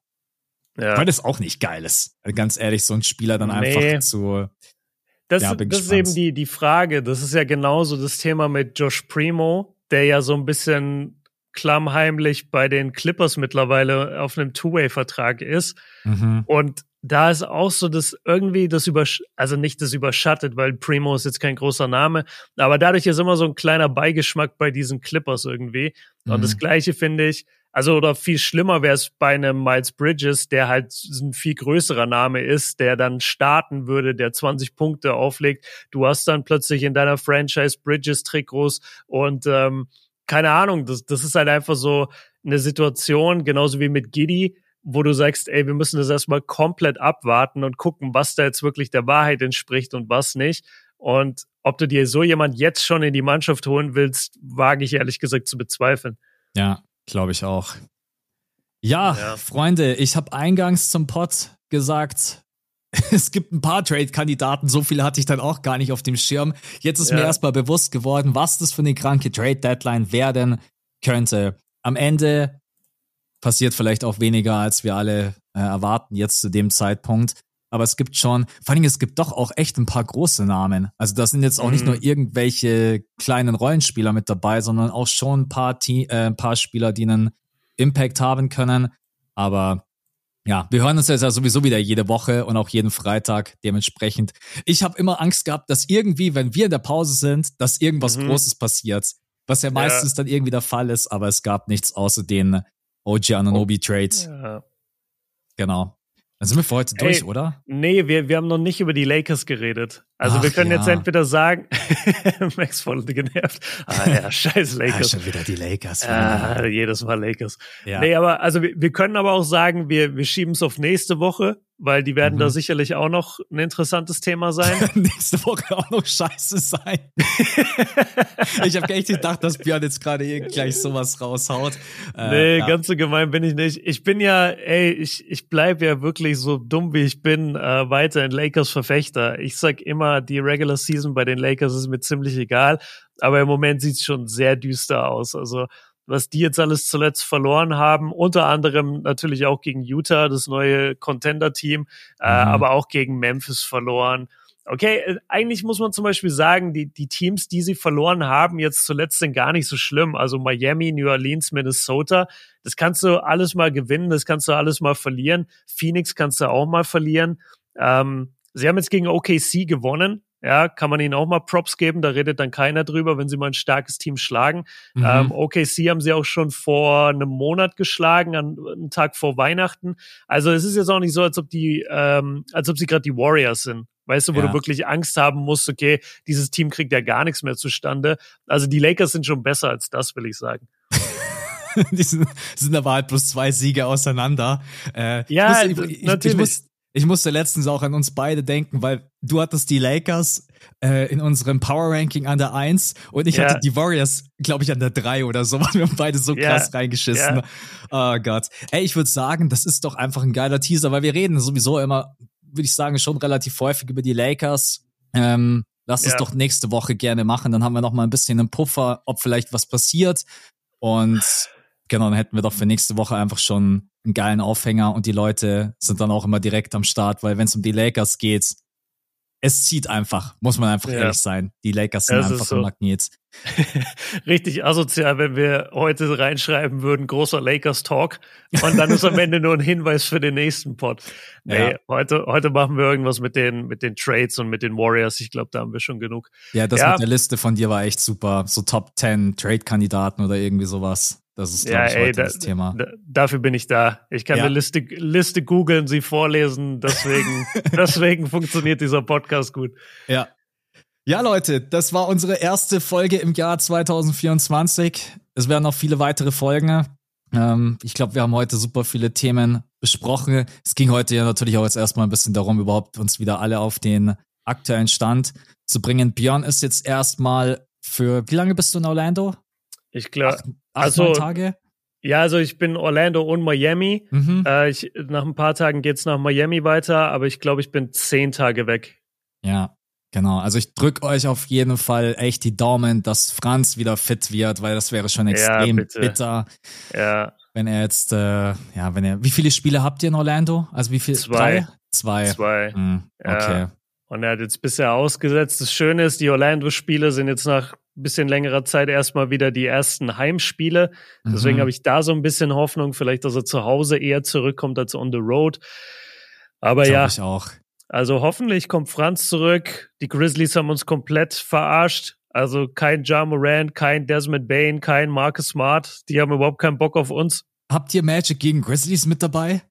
ja. Weil das auch nicht geil ist. Ganz ehrlich, so ein Spieler dann nee. einfach zu, das, ja, das ist eben die, die Frage. Das ist ja genauso das Thema mit Josh Primo, der ja so ein bisschen klammheimlich bei den Clippers mittlerweile auf einem Two-Way-Vertrag ist. Mhm. Und da ist auch so, dass irgendwie das über, also nicht das überschattet, weil Primo ist jetzt kein großer Name, aber dadurch ist immer so ein kleiner Beigeschmack bei diesen Clippers irgendwie. Mhm. Und das Gleiche finde ich, also oder viel schlimmer wäre es bei einem Miles Bridges, der halt ein viel größerer Name ist, der dann starten würde, der 20 Punkte auflegt. Du hast dann plötzlich in deiner Franchise Bridges Trikots und ähm, keine Ahnung, das, das ist halt einfach so eine Situation, genauso wie mit Giddy, wo du sagst, ey, wir müssen das erstmal komplett abwarten und gucken, was da jetzt wirklich der Wahrheit entspricht und was nicht. Und ob du dir so jemand jetzt schon in die Mannschaft holen willst, wage ich ehrlich gesagt zu bezweifeln. Ja, Glaube ich auch. Ja, ja. Freunde, ich habe eingangs zum Pod gesagt, *laughs* es gibt ein paar Trade-Kandidaten, so viele hatte ich dann auch gar nicht auf dem Schirm. Jetzt ist ja. mir erstmal bewusst geworden, was das für eine kranke Trade-Deadline werden könnte. Am Ende passiert vielleicht auch weniger, als wir alle äh, erwarten jetzt zu dem Zeitpunkt. Aber es gibt schon, vor allem es gibt doch auch echt ein paar große Namen. Also da sind jetzt auch mhm. nicht nur mhm. irgendwelche kleinen Rollenspieler mit dabei, sondern auch schon ein paar, Team, äh, ein paar Spieler, die einen Impact haben können. Aber ja, wir hören uns jetzt ja sowieso wieder jede Woche und auch jeden Freitag dementsprechend. Ich habe immer Angst gehabt, dass irgendwie, wenn wir in der Pause sind, dass irgendwas mhm. Großes passiert. Was ja meistens ja. dann irgendwie der Fall ist, aber es gab nichts außer den OG Ananobi Trades. Ja. Genau. Dann sind wir für heute durch, Ey, oder? Nee, wir, wir haben noch nicht über die Lakers geredet. Also Ach, wir können ja. jetzt entweder sagen, *laughs* Max voll genervt. Ah ja, *laughs* scheiß Lakers. Ja, schon wieder die Lakers. Ah, jedes Mal Lakers. Ja. Nee, aber also wir, wir können aber auch sagen, wir, wir schieben es auf nächste Woche weil die werden mhm. da sicherlich auch noch ein interessantes Thema sein. *laughs* Nächste Woche auch noch scheiße sein. ich habe echt gedacht, dass Björn jetzt gerade gleich sowas raushaut. Äh, nee, ja. ganz so gemein bin ich nicht. Ich bin ja, ey, ich, ich bleib ja wirklich so dumm, wie ich bin, äh, weiter in Lakers-Verfechter. Ich sag immer, die Regular Season bei den Lakers ist mir ziemlich egal, aber im Moment sieht's schon sehr düster aus. Also was die jetzt alles zuletzt verloren haben, unter anderem natürlich auch gegen Utah, das neue Contender-Team, äh, mhm. äh, aber auch gegen Memphis verloren. Okay, äh, eigentlich muss man zum Beispiel sagen, die, die Teams, die sie verloren haben, jetzt zuletzt sind gar nicht so schlimm. Also Miami, New Orleans, Minnesota, das kannst du alles mal gewinnen, das kannst du alles mal verlieren. Phoenix kannst du auch mal verlieren. Ähm, sie haben jetzt gegen OKC gewonnen. Ja, kann man ihnen auch mal Props geben. Da redet dann keiner drüber, wenn sie mal ein starkes Team schlagen. Mhm. Ähm, OKC haben sie auch schon vor einem Monat geschlagen, an einem Tag vor Weihnachten. Also es ist jetzt auch nicht so, als ob die, ähm, als ob sie gerade die Warriors sind. Weißt du, wo ja. du wirklich Angst haben musst, okay, dieses Team kriegt ja gar nichts mehr zustande. Also die Lakers sind schon besser als das, will ich sagen. *laughs* die sind, sind aber halt bloß zwei Siege auseinander. Äh, ja, ich muss, ich, natürlich. Ich muss, ich musste letztens auch an uns beide denken, weil du hattest die Lakers äh, in unserem Power Ranking an der 1 und ich ja. hatte die Warriors, glaube ich, an der 3 oder so. *laughs* Wir haben beide so krass ja. reingeschissen. Ja. Oh Gott. Ey, ich würde sagen, das ist doch einfach ein geiler Teaser, weil wir reden sowieso immer, würde ich sagen, schon relativ häufig über die Lakers. Ähm, lass es doch nächste Woche gerne machen. Dann haben wir noch mal ein bisschen einen Puffer, ob vielleicht was passiert. Und genau, dann hätten wir doch für nächste Woche einfach schon einen geilen Aufhänger und die Leute sind dann auch immer direkt am Start, weil wenn es um die Lakers geht, es zieht einfach, muss man einfach ja. ehrlich sein. Die Lakers sind das einfach so. ein Magnet. *laughs* Richtig asozial, wenn wir heute reinschreiben würden, großer Lakers Talk und dann ist am Ende nur ein Hinweis für den nächsten Pod. Nee, ja. heute, heute machen wir irgendwas mit den, mit den Trades und mit den Warriors. Ich glaube, da haben wir schon genug. Ja, das ja. mit der Liste von dir war echt super. So Top 10 Trade-Kandidaten oder irgendwie sowas. Das ist, ja, ich, ey, da, das Thema. Da, dafür bin ich da. Ich kann ja. eine Liste, Liste googeln, sie vorlesen. Deswegen, *laughs* deswegen funktioniert dieser Podcast gut. Ja. Ja, Leute, das war unsere erste Folge im Jahr 2024. Es werden noch viele weitere Folgen. Ähm, ich glaube, wir haben heute super viele Themen besprochen. Es ging heute ja natürlich auch jetzt erstmal ein bisschen darum, überhaupt uns wieder alle auf den aktuellen Stand zu bringen. Björn ist jetzt erstmal für, wie lange bist du in Orlando? Ich glaube, also Tage. Ja, also ich bin Orlando und Miami. Mhm. Äh, ich, nach ein paar Tagen geht's nach Miami weiter, aber ich glaube, ich bin zehn Tage weg. Ja, genau. Also ich drück euch auf jeden Fall echt die Daumen, dass Franz wieder fit wird, weil das wäre schon extrem ja, bitter. Ja. Wenn er jetzt, äh, ja, wenn er, wie viele Spiele habt ihr in Orlando? Also wie viele? Zwei. Drei? Zwei. Zwei. Mhm. Okay. Ja. Und er hat jetzt bisher ausgesetzt. Das Schöne ist, die Orlando-Spiele sind jetzt nach bisschen längerer Zeit erstmal wieder die ersten Heimspiele. Deswegen mhm. habe ich da so ein bisschen Hoffnung, vielleicht, dass er zu Hause eher zurückkommt als on the road. Aber ja. Ich auch. Also hoffentlich kommt Franz zurück. Die Grizzlies haben uns komplett verarscht. Also kein Ja Moran, kein Desmond Bain, kein Marcus Smart. Die haben überhaupt keinen Bock auf uns. Habt ihr Magic gegen Grizzlies mit dabei?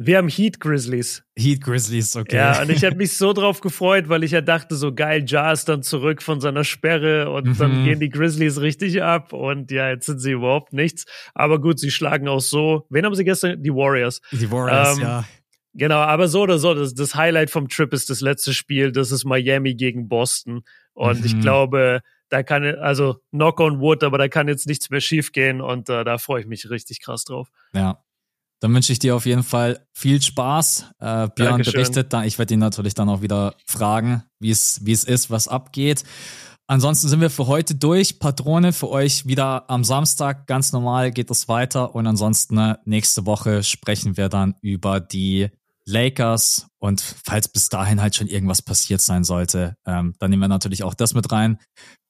Wir haben Heat Grizzlies. Heat Grizzlies, okay. Ja, und ich habe mich so drauf gefreut, weil ich ja dachte, so geil, Ja ist dann zurück von seiner Sperre und mhm. dann gehen die Grizzlies richtig ab und ja, jetzt sind sie überhaupt nichts. Aber gut, sie schlagen auch so. Wen haben sie gestern? Die Warriors. Die Warriors, ähm, ja. Genau, aber so oder so, das, das, Highlight vom Trip ist das letzte Spiel, das ist Miami gegen Boston. Und mhm. ich glaube, da kann, also knock on wood, aber da kann jetzt nichts mehr schiefgehen und äh, da freue ich mich richtig krass drauf. Ja, dann wünsche ich dir auf jeden Fall viel Spaß. Äh, Björn Dankeschön. berichtet dann. Ich werde ihn natürlich dann auch wieder fragen, wie es wie es ist, was abgeht. Ansonsten sind wir für heute durch. Patrone für euch wieder am Samstag. Ganz normal geht es weiter. Und ansonsten äh, nächste Woche sprechen wir dann über die Lakers. Und falls bis dahin halt schon irgendwas passiert sein sollte, ähm, dann nehmen wir natürlich auch das mit rein.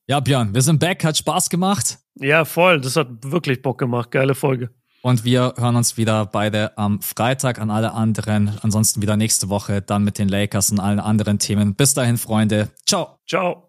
Ja, Björn, wir sind back. Hat Spaß gemacht. Ja, voll. Das hat wirklich Bock gemacht. Geile Folge. Und wir hören uns wieder beide am Freitag an alle anderen. Ansonsten wieder nächste Woche dann mit den Lakers und allen anderen Themen. Bis dahin, Freunde. Ciao. Ciao.